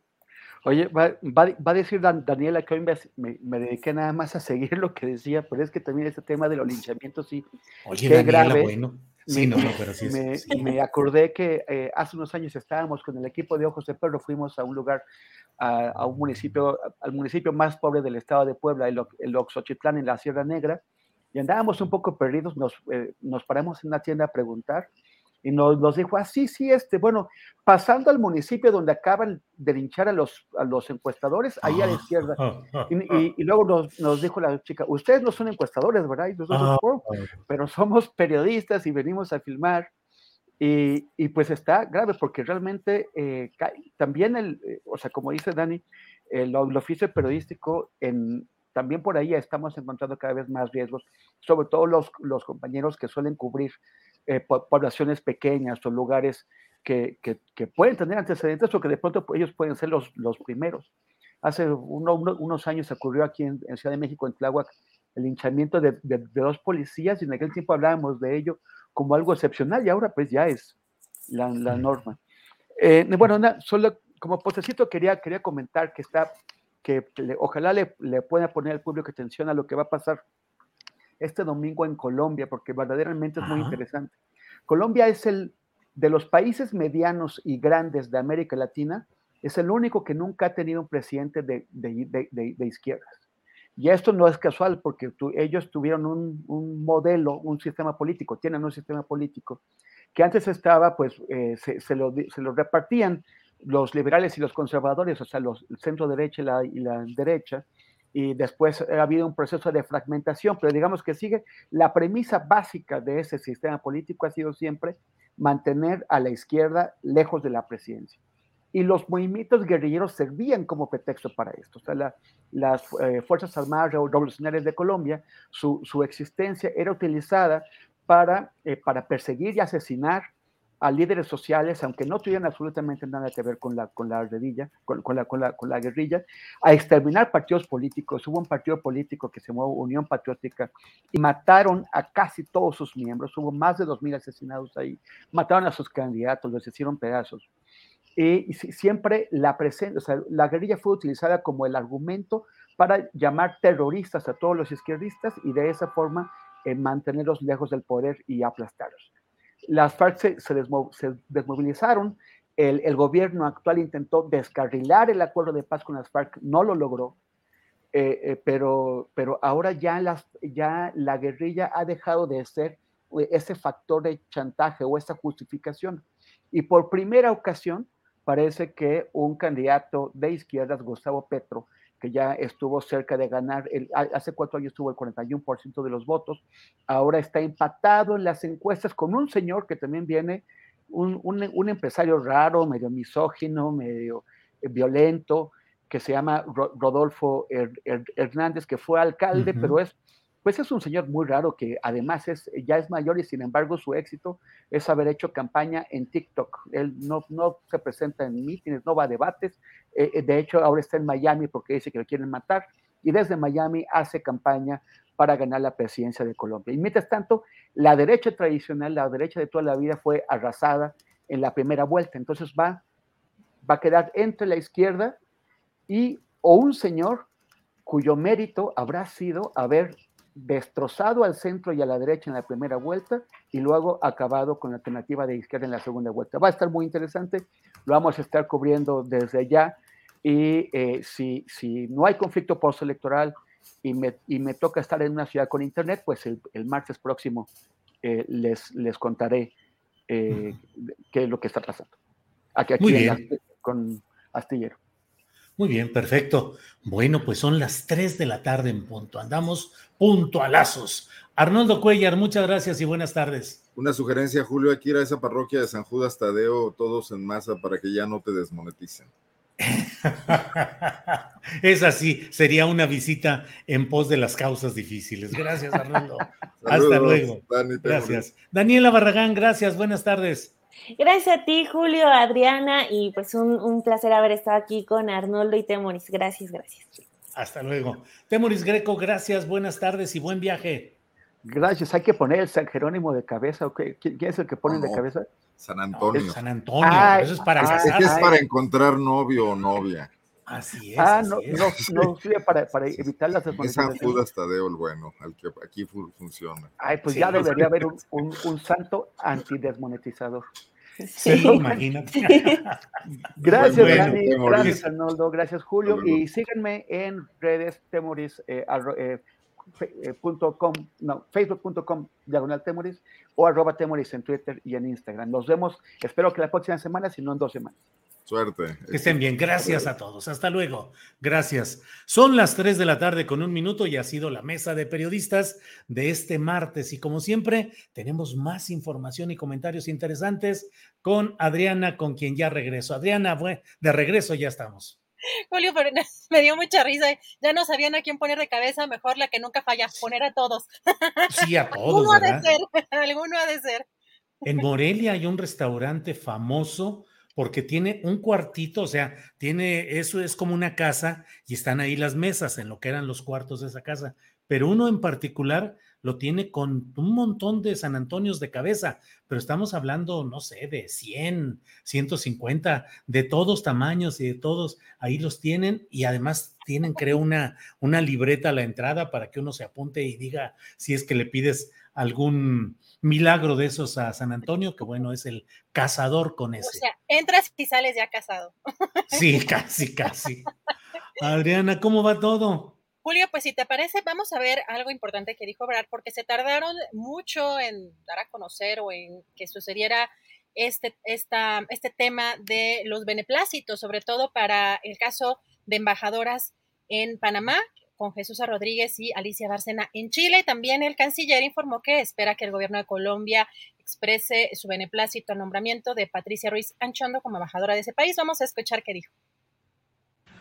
Oye, va, a decir Daniela que hoy me, dediqué nada más a seguir lo que decía, pero es que también este tema de los linchamientos, sí. Oye, Daniela, bueno. Sí, no, pero sí, me, acordé que eh, hace unos años estábamos con el equipo de Ojos de Perro, fuimos a un lugar, a, un municipio, al municipio más pobre del estado de Puebla, el, el Oxochitlán, en la Sierra Negra, y andábamos un poco perdidos, nos, eh, nos paramos en una tienda a preguntar, y nos, dijo, ah, sí, sí, este, bueno, pasando al municipio donde acaban de linchar a los, a los encuestadores, ahí a la izquierda. Y, luego nos, nos, dijo la chica, ustedes no son encuestadores, ¿verdad? Y nosotros, oh, pero somos periodistas y venimos a filmar. Y, y pues está grave porque realmente eh, también, el, eh, o sea, como dice Dani, el, el oficio periodístico en, también por ahí estamos encontrando cada vez más riesgos, sobre todo los, los compañeros que suelen cubrir eh, poblaciones pequeñas o lugares que, que, pueden tener antecedentes o que de pronto ellos pueden ser los, los primeros. Hace unos años ocurrió aquí en, Ciudad de México, en Tláhuac, el linchamiento de, de, dos policías y en aquel tiempo hablábamos de ello como algo excepcional y ahora pues ya es la, la norma. Eh, bueno, solo como postecito quería, quería comentar que está, que, ojalá le, le pueda poner al público atención a lo que va a pasar este domingo en Colombia, porque verdaderamente es muy interesante. Colombia es el de los países medianos y grandes de América Latina, es el único que nunca ha tenido un presidente de, de, izquierdas. Y esto no es casual, porque ellos tuvieron un, modelo, un sistema político, tienen un sistema político, que antes estaba, pues, eh, se, lo, se, lo, repartían los liberales y los conservadores, o sea, los, el centro derecha y la, y la derecha, y después ha habido un proceso de fragmentación, pero digamos que sigue la premisa básica de ese sistema político ha sido siempre mantener a la izquierda lejos de la presidencia. Y los movimientos guerrilleros servían como pretexto para esto. O sea, las eh, Fuerzas Armadas Revolucionarias de Colombia, su, su existencia era utilizada para, eh, para perseguir y asesinar a líderes sociales, aunque no tuvieran absolutamente nada que ver con la, con la con, la, con, la, con la guerrilla, a exterminar partidos políticos. Hubo un partido político que se llamó Unión Patriótica y mataron a casi todos sus miembros. Hubo más de 2.000 asesinados ahí. Mataron a sus candidatos, los hicieron pedazos. Y, siempre la, presencia, o sea, la guerrilla fue utilizada como el argumento para llamar terroristas a todos los izquierdistas y de esa forma eh, mantenerlos lejos del poder y aplastarlos las FARC se, desmovilizaron, el, gobierno actual intentó descarrilar el acuerdo de paz con las FARC, no lo logró, eh, eh, pero, ahora ya, ya la guerrilla ha dejado de ser eh, ese factor de chantaje o esa justificación. Y por primera ocasión parece que un candidato de izquierdas, Gustavo Petro, que ya estuvo cerca de ganar, el, hace cuatro años tuvo el 41% de los votos, ahora está empatado en las encuestas con un señor que también viene, un, un, empresario raro, medio misógino, medio eh, violento, que se llama Rodolfo Hernández, que fue alcalde, pero es pues es un señor muy raro que además es, ya es mayor y sin embargo su éxito es haber hecho campaña en TikTok. Él no, no se presenta en mítines, no va a debates. Eh, eh, de hecho, ahora está en Miami porque dice que lo quieren matar y desde Miami hace campaña para ganar la presidencia de Colombia. Y mientras tanto, la derecha tradicional, la derecha de toda la vida fue arrasada en la primera vuelta. Entonces va, va a quedar entre la izquierda y o un señor cuyo mérito habrá sido haber destrozado al centro y a la derecha en la primera vuelta y luego acabado con la alternativa de izquierda en la segunda vuelta. Va a estar muy interesante, lo vamos a estar cubriendo desde ya y eh, si, si no hay conflicto postelectoral y me, y me toca estar en una ciudad con internet, pues el, martes próximo eh, les, les contaré eh, qué es lo que está pasando. Aquí, aquí con Astillero. Muy bien, perfecto. Bueno, pues son las 3 de la tarde en punto. Andamos puntualazos. Arnoldo Cuellar, muchas gracias y buenas tardes. Una sugerencia, Julio, hay que ir a esa parroquia de San Judas Tadeo todos en masa para que ya no te desmoneticen. es así, sería una visita en pos de las causas difíciles. Gracias, Arnoldo. Hasta luego. gracias. Daniela Barragán, gracias, buenas tardes. Gracias a ti, Julio, Adriana, y pues un, placer haber estado aquí con Arnoldo y Temoris. Gracias, gracias. Hasta luego. Temoris Greco, gracias, buenas tardes y buen viaje. Gracias. Hay que poner el San Jerónimo de cabeza. ¿Quién es el que pone de cabeza? San Antonio. San Antonio. eso es para es para encontrar novio o novia. Así es. Ah, no, no, sirve para, para, evitar las Es San Judas Tadeo el bueno, al que aquí funciona. Ay, pues ya debería haber un, un, un santo antidesmonetizador. Se lo imagina. gracias, Dani. Gracias, Arnoldo. Gracias, Julio. Y síganme en redes temoris, eh, eh, eh no, facebook.com diagonal temoris o arroba temoris en Twitter y en Instagram. Nos vemos, espero que la próxima semana, si no en dos semanas. Suerte. Que estén bien. Gracias a todos. Hasta luego. Gracias. Son las 3 de la tarde con un minuto y ha sido la mesa de periodistas de este martes. Y como siempre, tenemos más información y comentarios interesantes con Adriana, con quien ya regreso. Adriana, de regreso ya estamos. Julio, pero me dio mucha risa. Ya no sabían a quién poner de cabeza, mejor la que nunca falla, poner a todos. Sí, a todos. Alguno ha de ser, alguno ha de ser. En Morelia hay un restaurante famoso porque tiene un cuartito, o sea, tiene, eso es como una casa y están ahí las mesas en lo que eran los cuartos de esa casa, pero uno en particular lo tiene con un montón de San Antonios de cabeza, pero estamos hablando, no sé, de 100, 150, de todos tamaños y de todos, ahí los tienen y además tienen, creo, una, una libreta a la entrada para que uno se apunte y diga si es que le pides algún milagro de esos a San Antonio, que bueno, es el cazador con ese. O sea, entras y sales ya casado. Sí, casi, casi. Adriana, ¿cómo va todo? Julio, pues si te parece, vamos a ver algo importante que dijo Brad, porque se tardaron mucho en dar a conocer o en que sucediera este, esta, este tema de los beneplácitos, sobre todo para el caso de embajadoras en Panamá, con Jesús Rodríguez y Alicia Bárcena en Chile. También el canciller informó que espera que el gobierno de Colombia exprese su beneplácito al nombramiento de Patricia Ruiz Anchondo como embajadora de ese país. Vamos a escuchar qué dijo.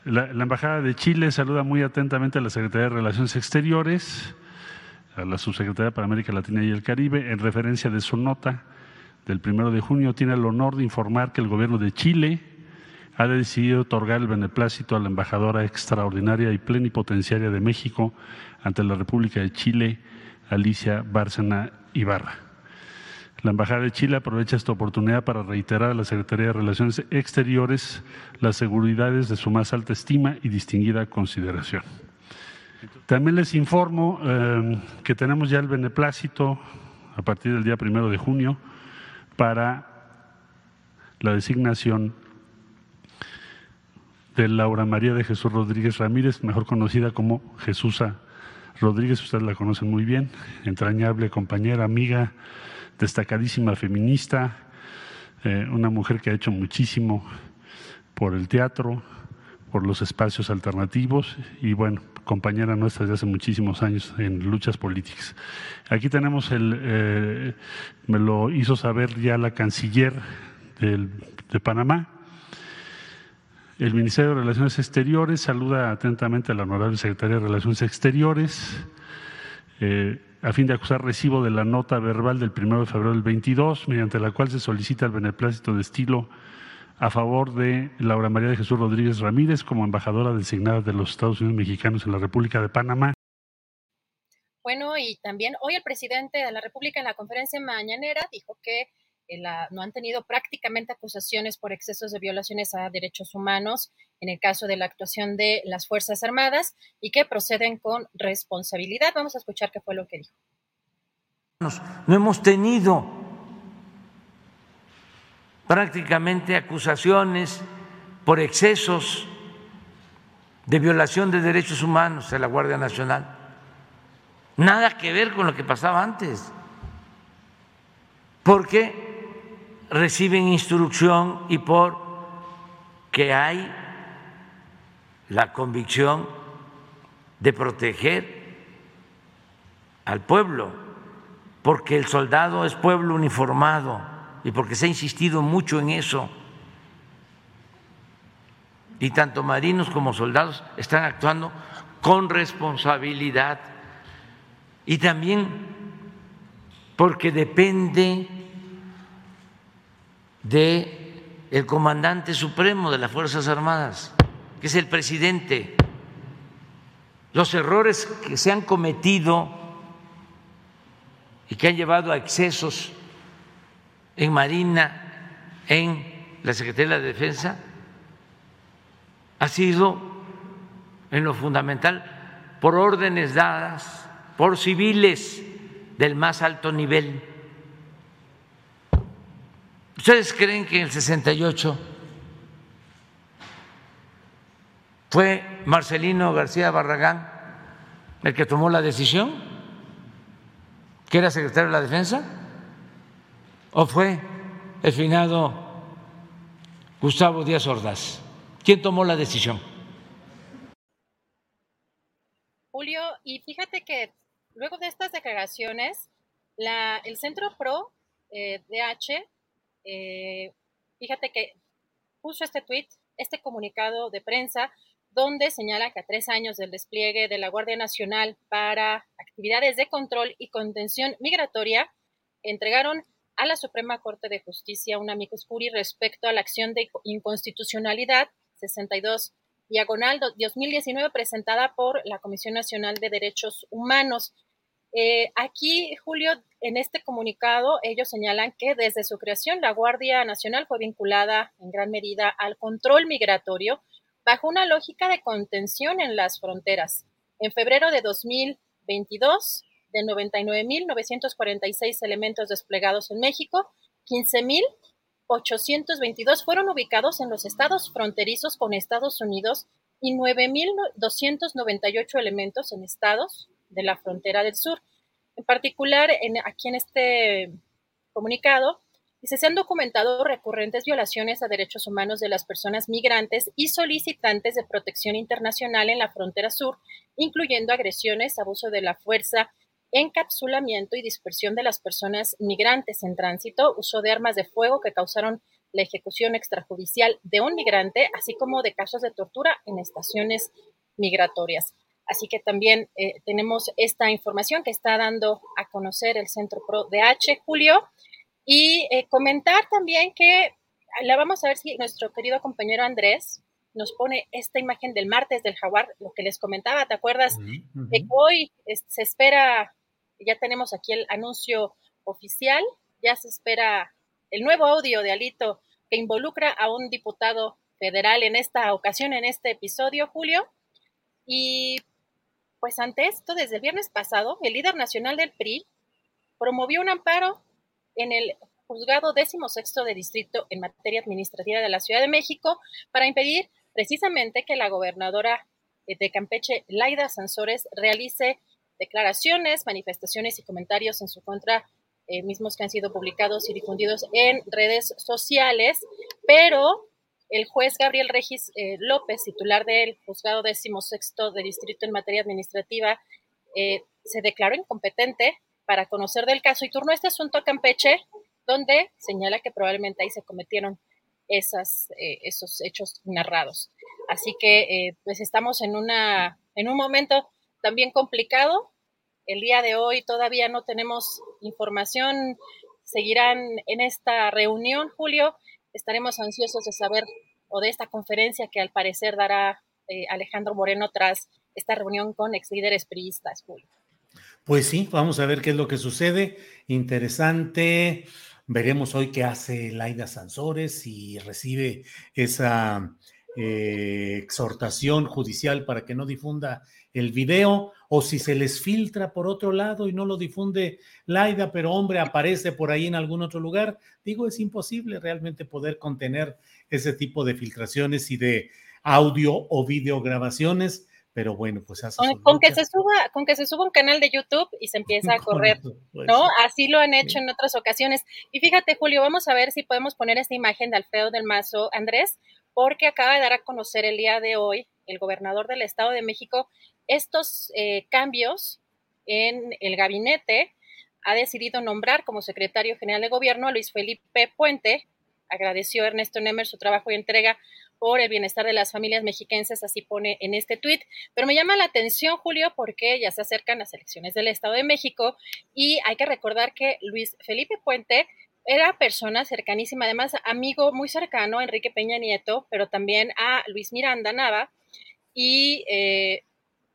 La, Embajada de Chile saluda muy atentamente a la Secretaría de Relaciones Exteriores, a la Subsecretaría para América Latina y el Caribe, en referencia de su nota del primero de junio, tiene el honor de informar que el gobierno de Chile ha decidido otorgar el beneplácito a la embajadora extraordinaria y plenipotenciaria de México ante la República de Chile, Alicia Bárcena Ibarra. La Embajada de Chile aprovecha esta oportunidad para reiterar a la Secretaría de Relaciones Exteriores las seguridades de su más alta estima y distinguida consideración. También les informo eh, que tenemos ya el beneplácito a partir del día primero de junio para la designación de Laura María de Jesús Rodríguez Ramírez, mejor conocida como Jesúsa Rodríguez, ustedes la conocen muy bien, entrañable compañera, amiga, destacadísima feminista, eh, una mujer que ha hecho muchísimo por el teatro, por los espacios alternativos y bueno, compañera nuestra desde hace muchísimos años en luchas políticas. Aquí tenemos el, eh, me lo hizo saber ya la canciller de Panamá, el Ministerio de Relaciones Exteriores saluda atentamente a la honorable Secretaría de Relaciones Exteriores eh, a fin de acusar recibo de la nota verbal del 1 de febrero del 22, mediante la cual se solicita el beneplácito de estilo a favor de Laura María de Jesús Rodríguez Ramírez como embajadora designada de los Estados Unidos mexicanos en la República de Panamá. Bueno, y también hoy el presidente de la República en la conferencia mañanera dijo que no han tenido prácticamente acusaciones por excesos de violaciones a derechos humanos en el caso de la actuación de las Fuerzas Armadas y que proceden con responsabilidad. Vamos a escuchar qué fue lo que dijo. No hemos tenido prácticamente acusaciones por excesos de violación de derechos humanos de la Guardia Nacional. Nada que ver con lo que pasaba antes. Porque reciben instrucción y por que hay la convicción de proteger al pueblo, porque el soldado es pueblo uniformado y porque se ha insistido mucho en eso. Y tanto marinos como soldados están actuando con responsabilidad y también porque depende de el comandante supremo de las Fuerzas Armadas, que es el presidente. Los errores que se han cometido y que han llevado a excesos en Marina, en la Secretaría de Defensa, ha sido en lo fundamental por órdenes dadas por civiles del más alto nivel. ¿Ustedes creen que en el 68 fue Marcelino García Barragán el que tomó la decisión? que era secretario de la Defensa? ¿O fue el finado Gustavo Díaz Ordaz? ¿Quién tomó la decisión? Julio, y fíjate que luego de estas declaraciones, la, el Centro Pro eh, DH, eh, fíjate que puso este tweet, este comunicado de prensa, donde señala que a tres años del despliegue de la Guardia Nacional para actividades de control y contención migratoria, entregaron a la Suprema Corte de Justicia un amicus respecto a la acción de inconstitucionalidad 62 diagonal 2019 presentada por la Comisión Nacional de Derechos Humanos. Eh, aquí, Julio, en este comunicado, ellos señalan que desde su creación la Guardia Nacional fue vinculada en gran medida al control migratorio bajo una lógica de contención en las fronteras. En febrero de 2022, de 99.946 elementos desplegados en México, 15.822 fueron ubicados en los estados fronterizos con Estados Unidos y 9.298 elementos en estados de la frontera del sur. En particular, en, aquí en este comunicado, se han documentado recurrentes violaciones a derechos humanos de las personas migrantes y solicitantes de protección internacional en la frontera sur, incluyendo agresiones, abuso de la fuerza, encapsulamiento y dispersión de las personas migrantes en tránsito, uso de armas de fuego que causaron la ejecución extrajudicial de un migrante, así como de casos de tortura en estaciones migratorias. Así que también eh, tenemos esta información que está dando a conocer el Centro Pro H, Julio. Y eh, comentar también que la vamos a ver si nuestro querido compañero Andrés nos pone esta imagen del martes del jaguar, lo que les comentaba, ¿te acuerdas? De que hoy se espera, ya tenemos aquí el anuncio oficial, ya se espera el nuevo audio de Alito que involucra a un diputado federal en esta ocasión, en este episodio, Julio. Y pues ante esto, desde el viernes pasado, el líder nacional del PRI promovió un amparo en el juzgado décimo sexto de distrito en materia administrativa de la Ciudad de México para impedir precisamente que la gobernadora de Campeche, Laida Sansores, realice declaraciones, manifestaciones y comentarios en su contra, eh, mismos que han sido publicados y difundidos en redes sociales, pero el juez Gabriel Regis eh, López, titular del juzgado décimo sexto de distrito en materia administrativa, eh, se declaró incompetente para conocer del caso y turnó este asunto a Campeche, donde señala que probablemente ahí se cometieron eh, esos hechos narrados. Así que eh, pues estamos en un momento también complicado. El día de hoy todavía no tenemos información. Seguirán en esta reunión, Julio. Estaremos ansiosos de saber o de esta conferencia que al parecer dará eh, Alejandro Moreno tras esta reunión con ex líderes priistas. Pues sí, vamos a ver qué es lo que sucede. Interesante. Veremos hoy qué hace Laida Sansores, si recibe esa eh, exhortación judicial para que no difunda el video o si se les filtra por otro lado y no lo difunde Laida, pero hombre aparece por ahí en algún otro lugar. Digo, es imposible realmente poder contener ese tipo de filtraciones y de audio o videograbaciones pero bueno, pues con, que se suba, con que se suba un canal de YouTube y se empieza a correr, pues ¿no? Así lo han hecho en otras ocasiones. Y fíjate, Julio, vamos a ver si podemos poner esta imagen de Alfredo del Mazo, Andrés, porque acaba de dar a conocer el día de hoy el gobernador del Estado de México estos eh, cambios en el gabinete. Ha decidido nombrar como secretario general de gobierno a Luis Felipe Puente. Agradeció a Ernesto Nemer su trabajo y entrega por el bienestar de las familias mexiquenses, así pone en este tuit. Pero me llama la atención, Julio, porque ya se acercan las elecciones del Estado de México y hay que recordar que Luis Felipe Puente era persona cercanísima, además amigo muy cercano a Enrique Peña Nieto, pero también a Luis Miranda Nava, y eh,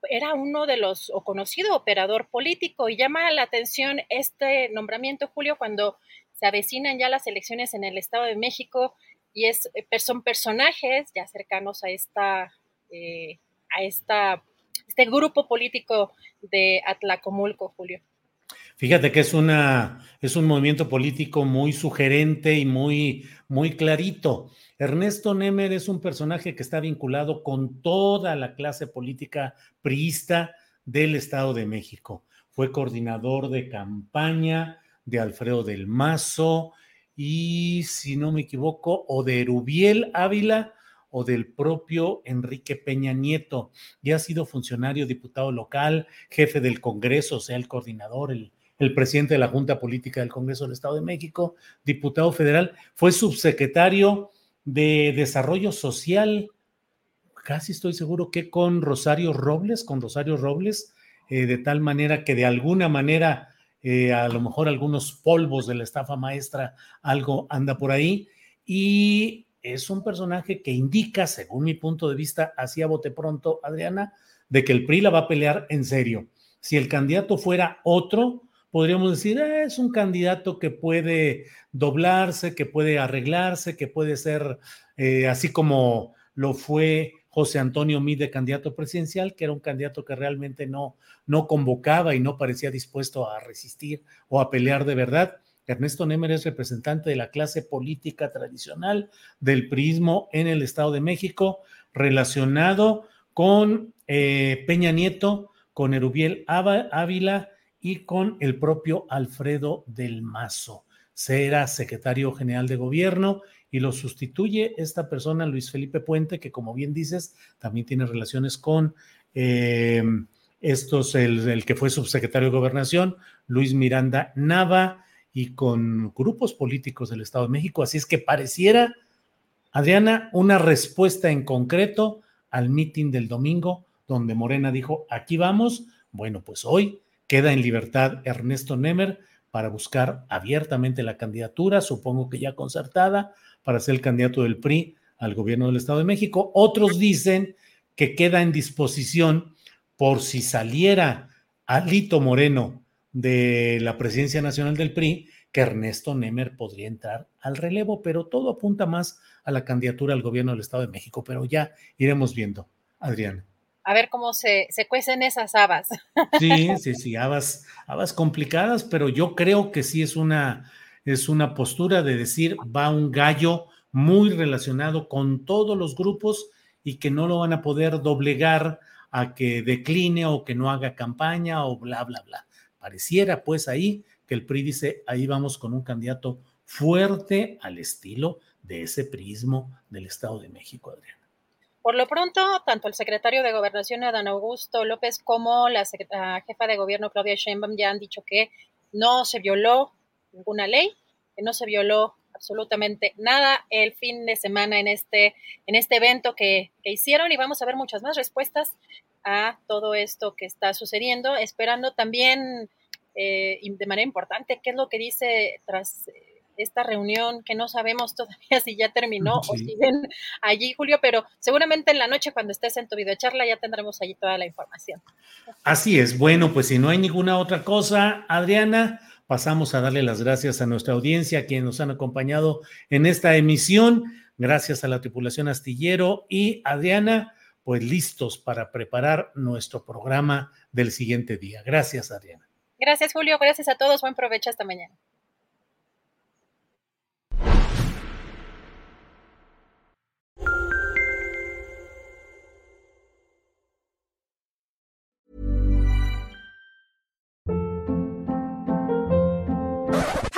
era uno de los, o conocido operador político, y llama la atención este nombramiento, Julio, cuando se avecinan ya las elecciones en el Estado de México, y es, eh, son personajes ya cercanos a esta, eh, a esta, este grupo político de Atlacomulco, Julio. Fíjate que es una es un movimiento político muy sugerente y muy muy clarito. Ernesto Nemer es un personaje que está vinculado con toda la clase política priista del Estado de México. Fue coordinador de campaña de Alfredo del Mazo y, si no me equivoco, o de Rubiel Ávila o del propio Enrique Peña Nieto. Y ha sido funcionario, diputado local, jefe del Congreso, o sea, el coordinador, el presidente de la Junta Política del Congreso del Estado de México, diputado federal, fue subsecretario de Desarrollo Social, casi estoy seguro que con Rosario Robles, con Rosario Robles, eh, de tal manera que de alguna manera, eh, a lo mejor algunos polvos de la estafa maestra, algo anda por ahí, y es un personaje que indica, según mi punto de vista, así a bote pronto, Adriana, de que el PRI la va a pelear en serio. Si el candidato fuera otro, podríamos decir, eh, es un candidato que puede doblarse, que puede arreglarse, que puede ser eh, así como lo fue José Antonio Mide, candidato presidencial, que era un candidato que realmente no, no convocaba y no parecía dispuesto a resistir o a pelear de verdad. Ernesto Nemer es representante de la clase política tradicional del prismo en el Estado de México, relacionado con eh, Peña Nieto, con Erubiel Ávila y con el propio Alfredo del Mazo. Será secretario general de gobierno y lo sustituye esta persona, Luis Felipe Puente, que como bien dices, también tiene relaciones con eh, estos, el, el, que fue subsecretario de gobernación, Luis Miranda Nava, y con grupos políticos del Estado de México. Así es que pareciera, Adriana, una respuesta en concreto al mitin del domingo, donde Morena dijo, aquí vamos. Bueno, pues hoy Queda en libertad Ernesto Nemer para buscar abiertamente la candidatura, supongo que ya concertada, para ser el candidato del PRI al gobierno del Estado de México. Otros dicen que queda en disposición por si saliera Alito Moreno de la presidencia nacional del PRI, que Ernesto Nemer podría entrar al relevo, pero todo apunta más a la candidatura al gobierno del Estado de México, pero ya iremos viendo. Adriana a ver cómo se, cuecen esas habas. Sí, sí, sí, habas, habas complicadas, pero yo creo que sí es una, es una postura de decir, va un gallo muy relacionado con todos los grupos y que no lo van a poder doblegar a que decline o que no haga campaña o bla, bla, bla. Pareciera pues ahí que el PRI dice, ahí vamos con un candidato fuerte al estilo de ese prismo del Estado de México, Adrián. Por lo pronto, tanto el secretario de Gobernación, Adán Augusto López, como la, jefa de gobierno, Claudia Sheinbaum, ya han dicho que no se violó ninguna ley, que no se violó absolutamente nada el fin de semana en este, en este evento que, hicieron. Y vamos a ver muchas más respuestas a todo esto que está sucediendo, esperando también eh, de manera importante qué es lo que dice tras esta reunión que no sabemos todavía si ya terminó o siguen allí, Julio, pero seguramente en la noche cuando estés en tu videocharla ya tendremos allí toda la información. Así es. Bueno, pues si no hay ninguna otra cosa, Adriana, pasamos a darle las gracias a nuestra audiencia, a quienes nos han acompañado en esta emisión. Gracias a la tripulación astillero y Adriana, pues listos para preparar nuestro programa del siguiente día. Gracias, Adriana. Gracias, Julio. Gracias a todos. Buen provecho hasta mañana.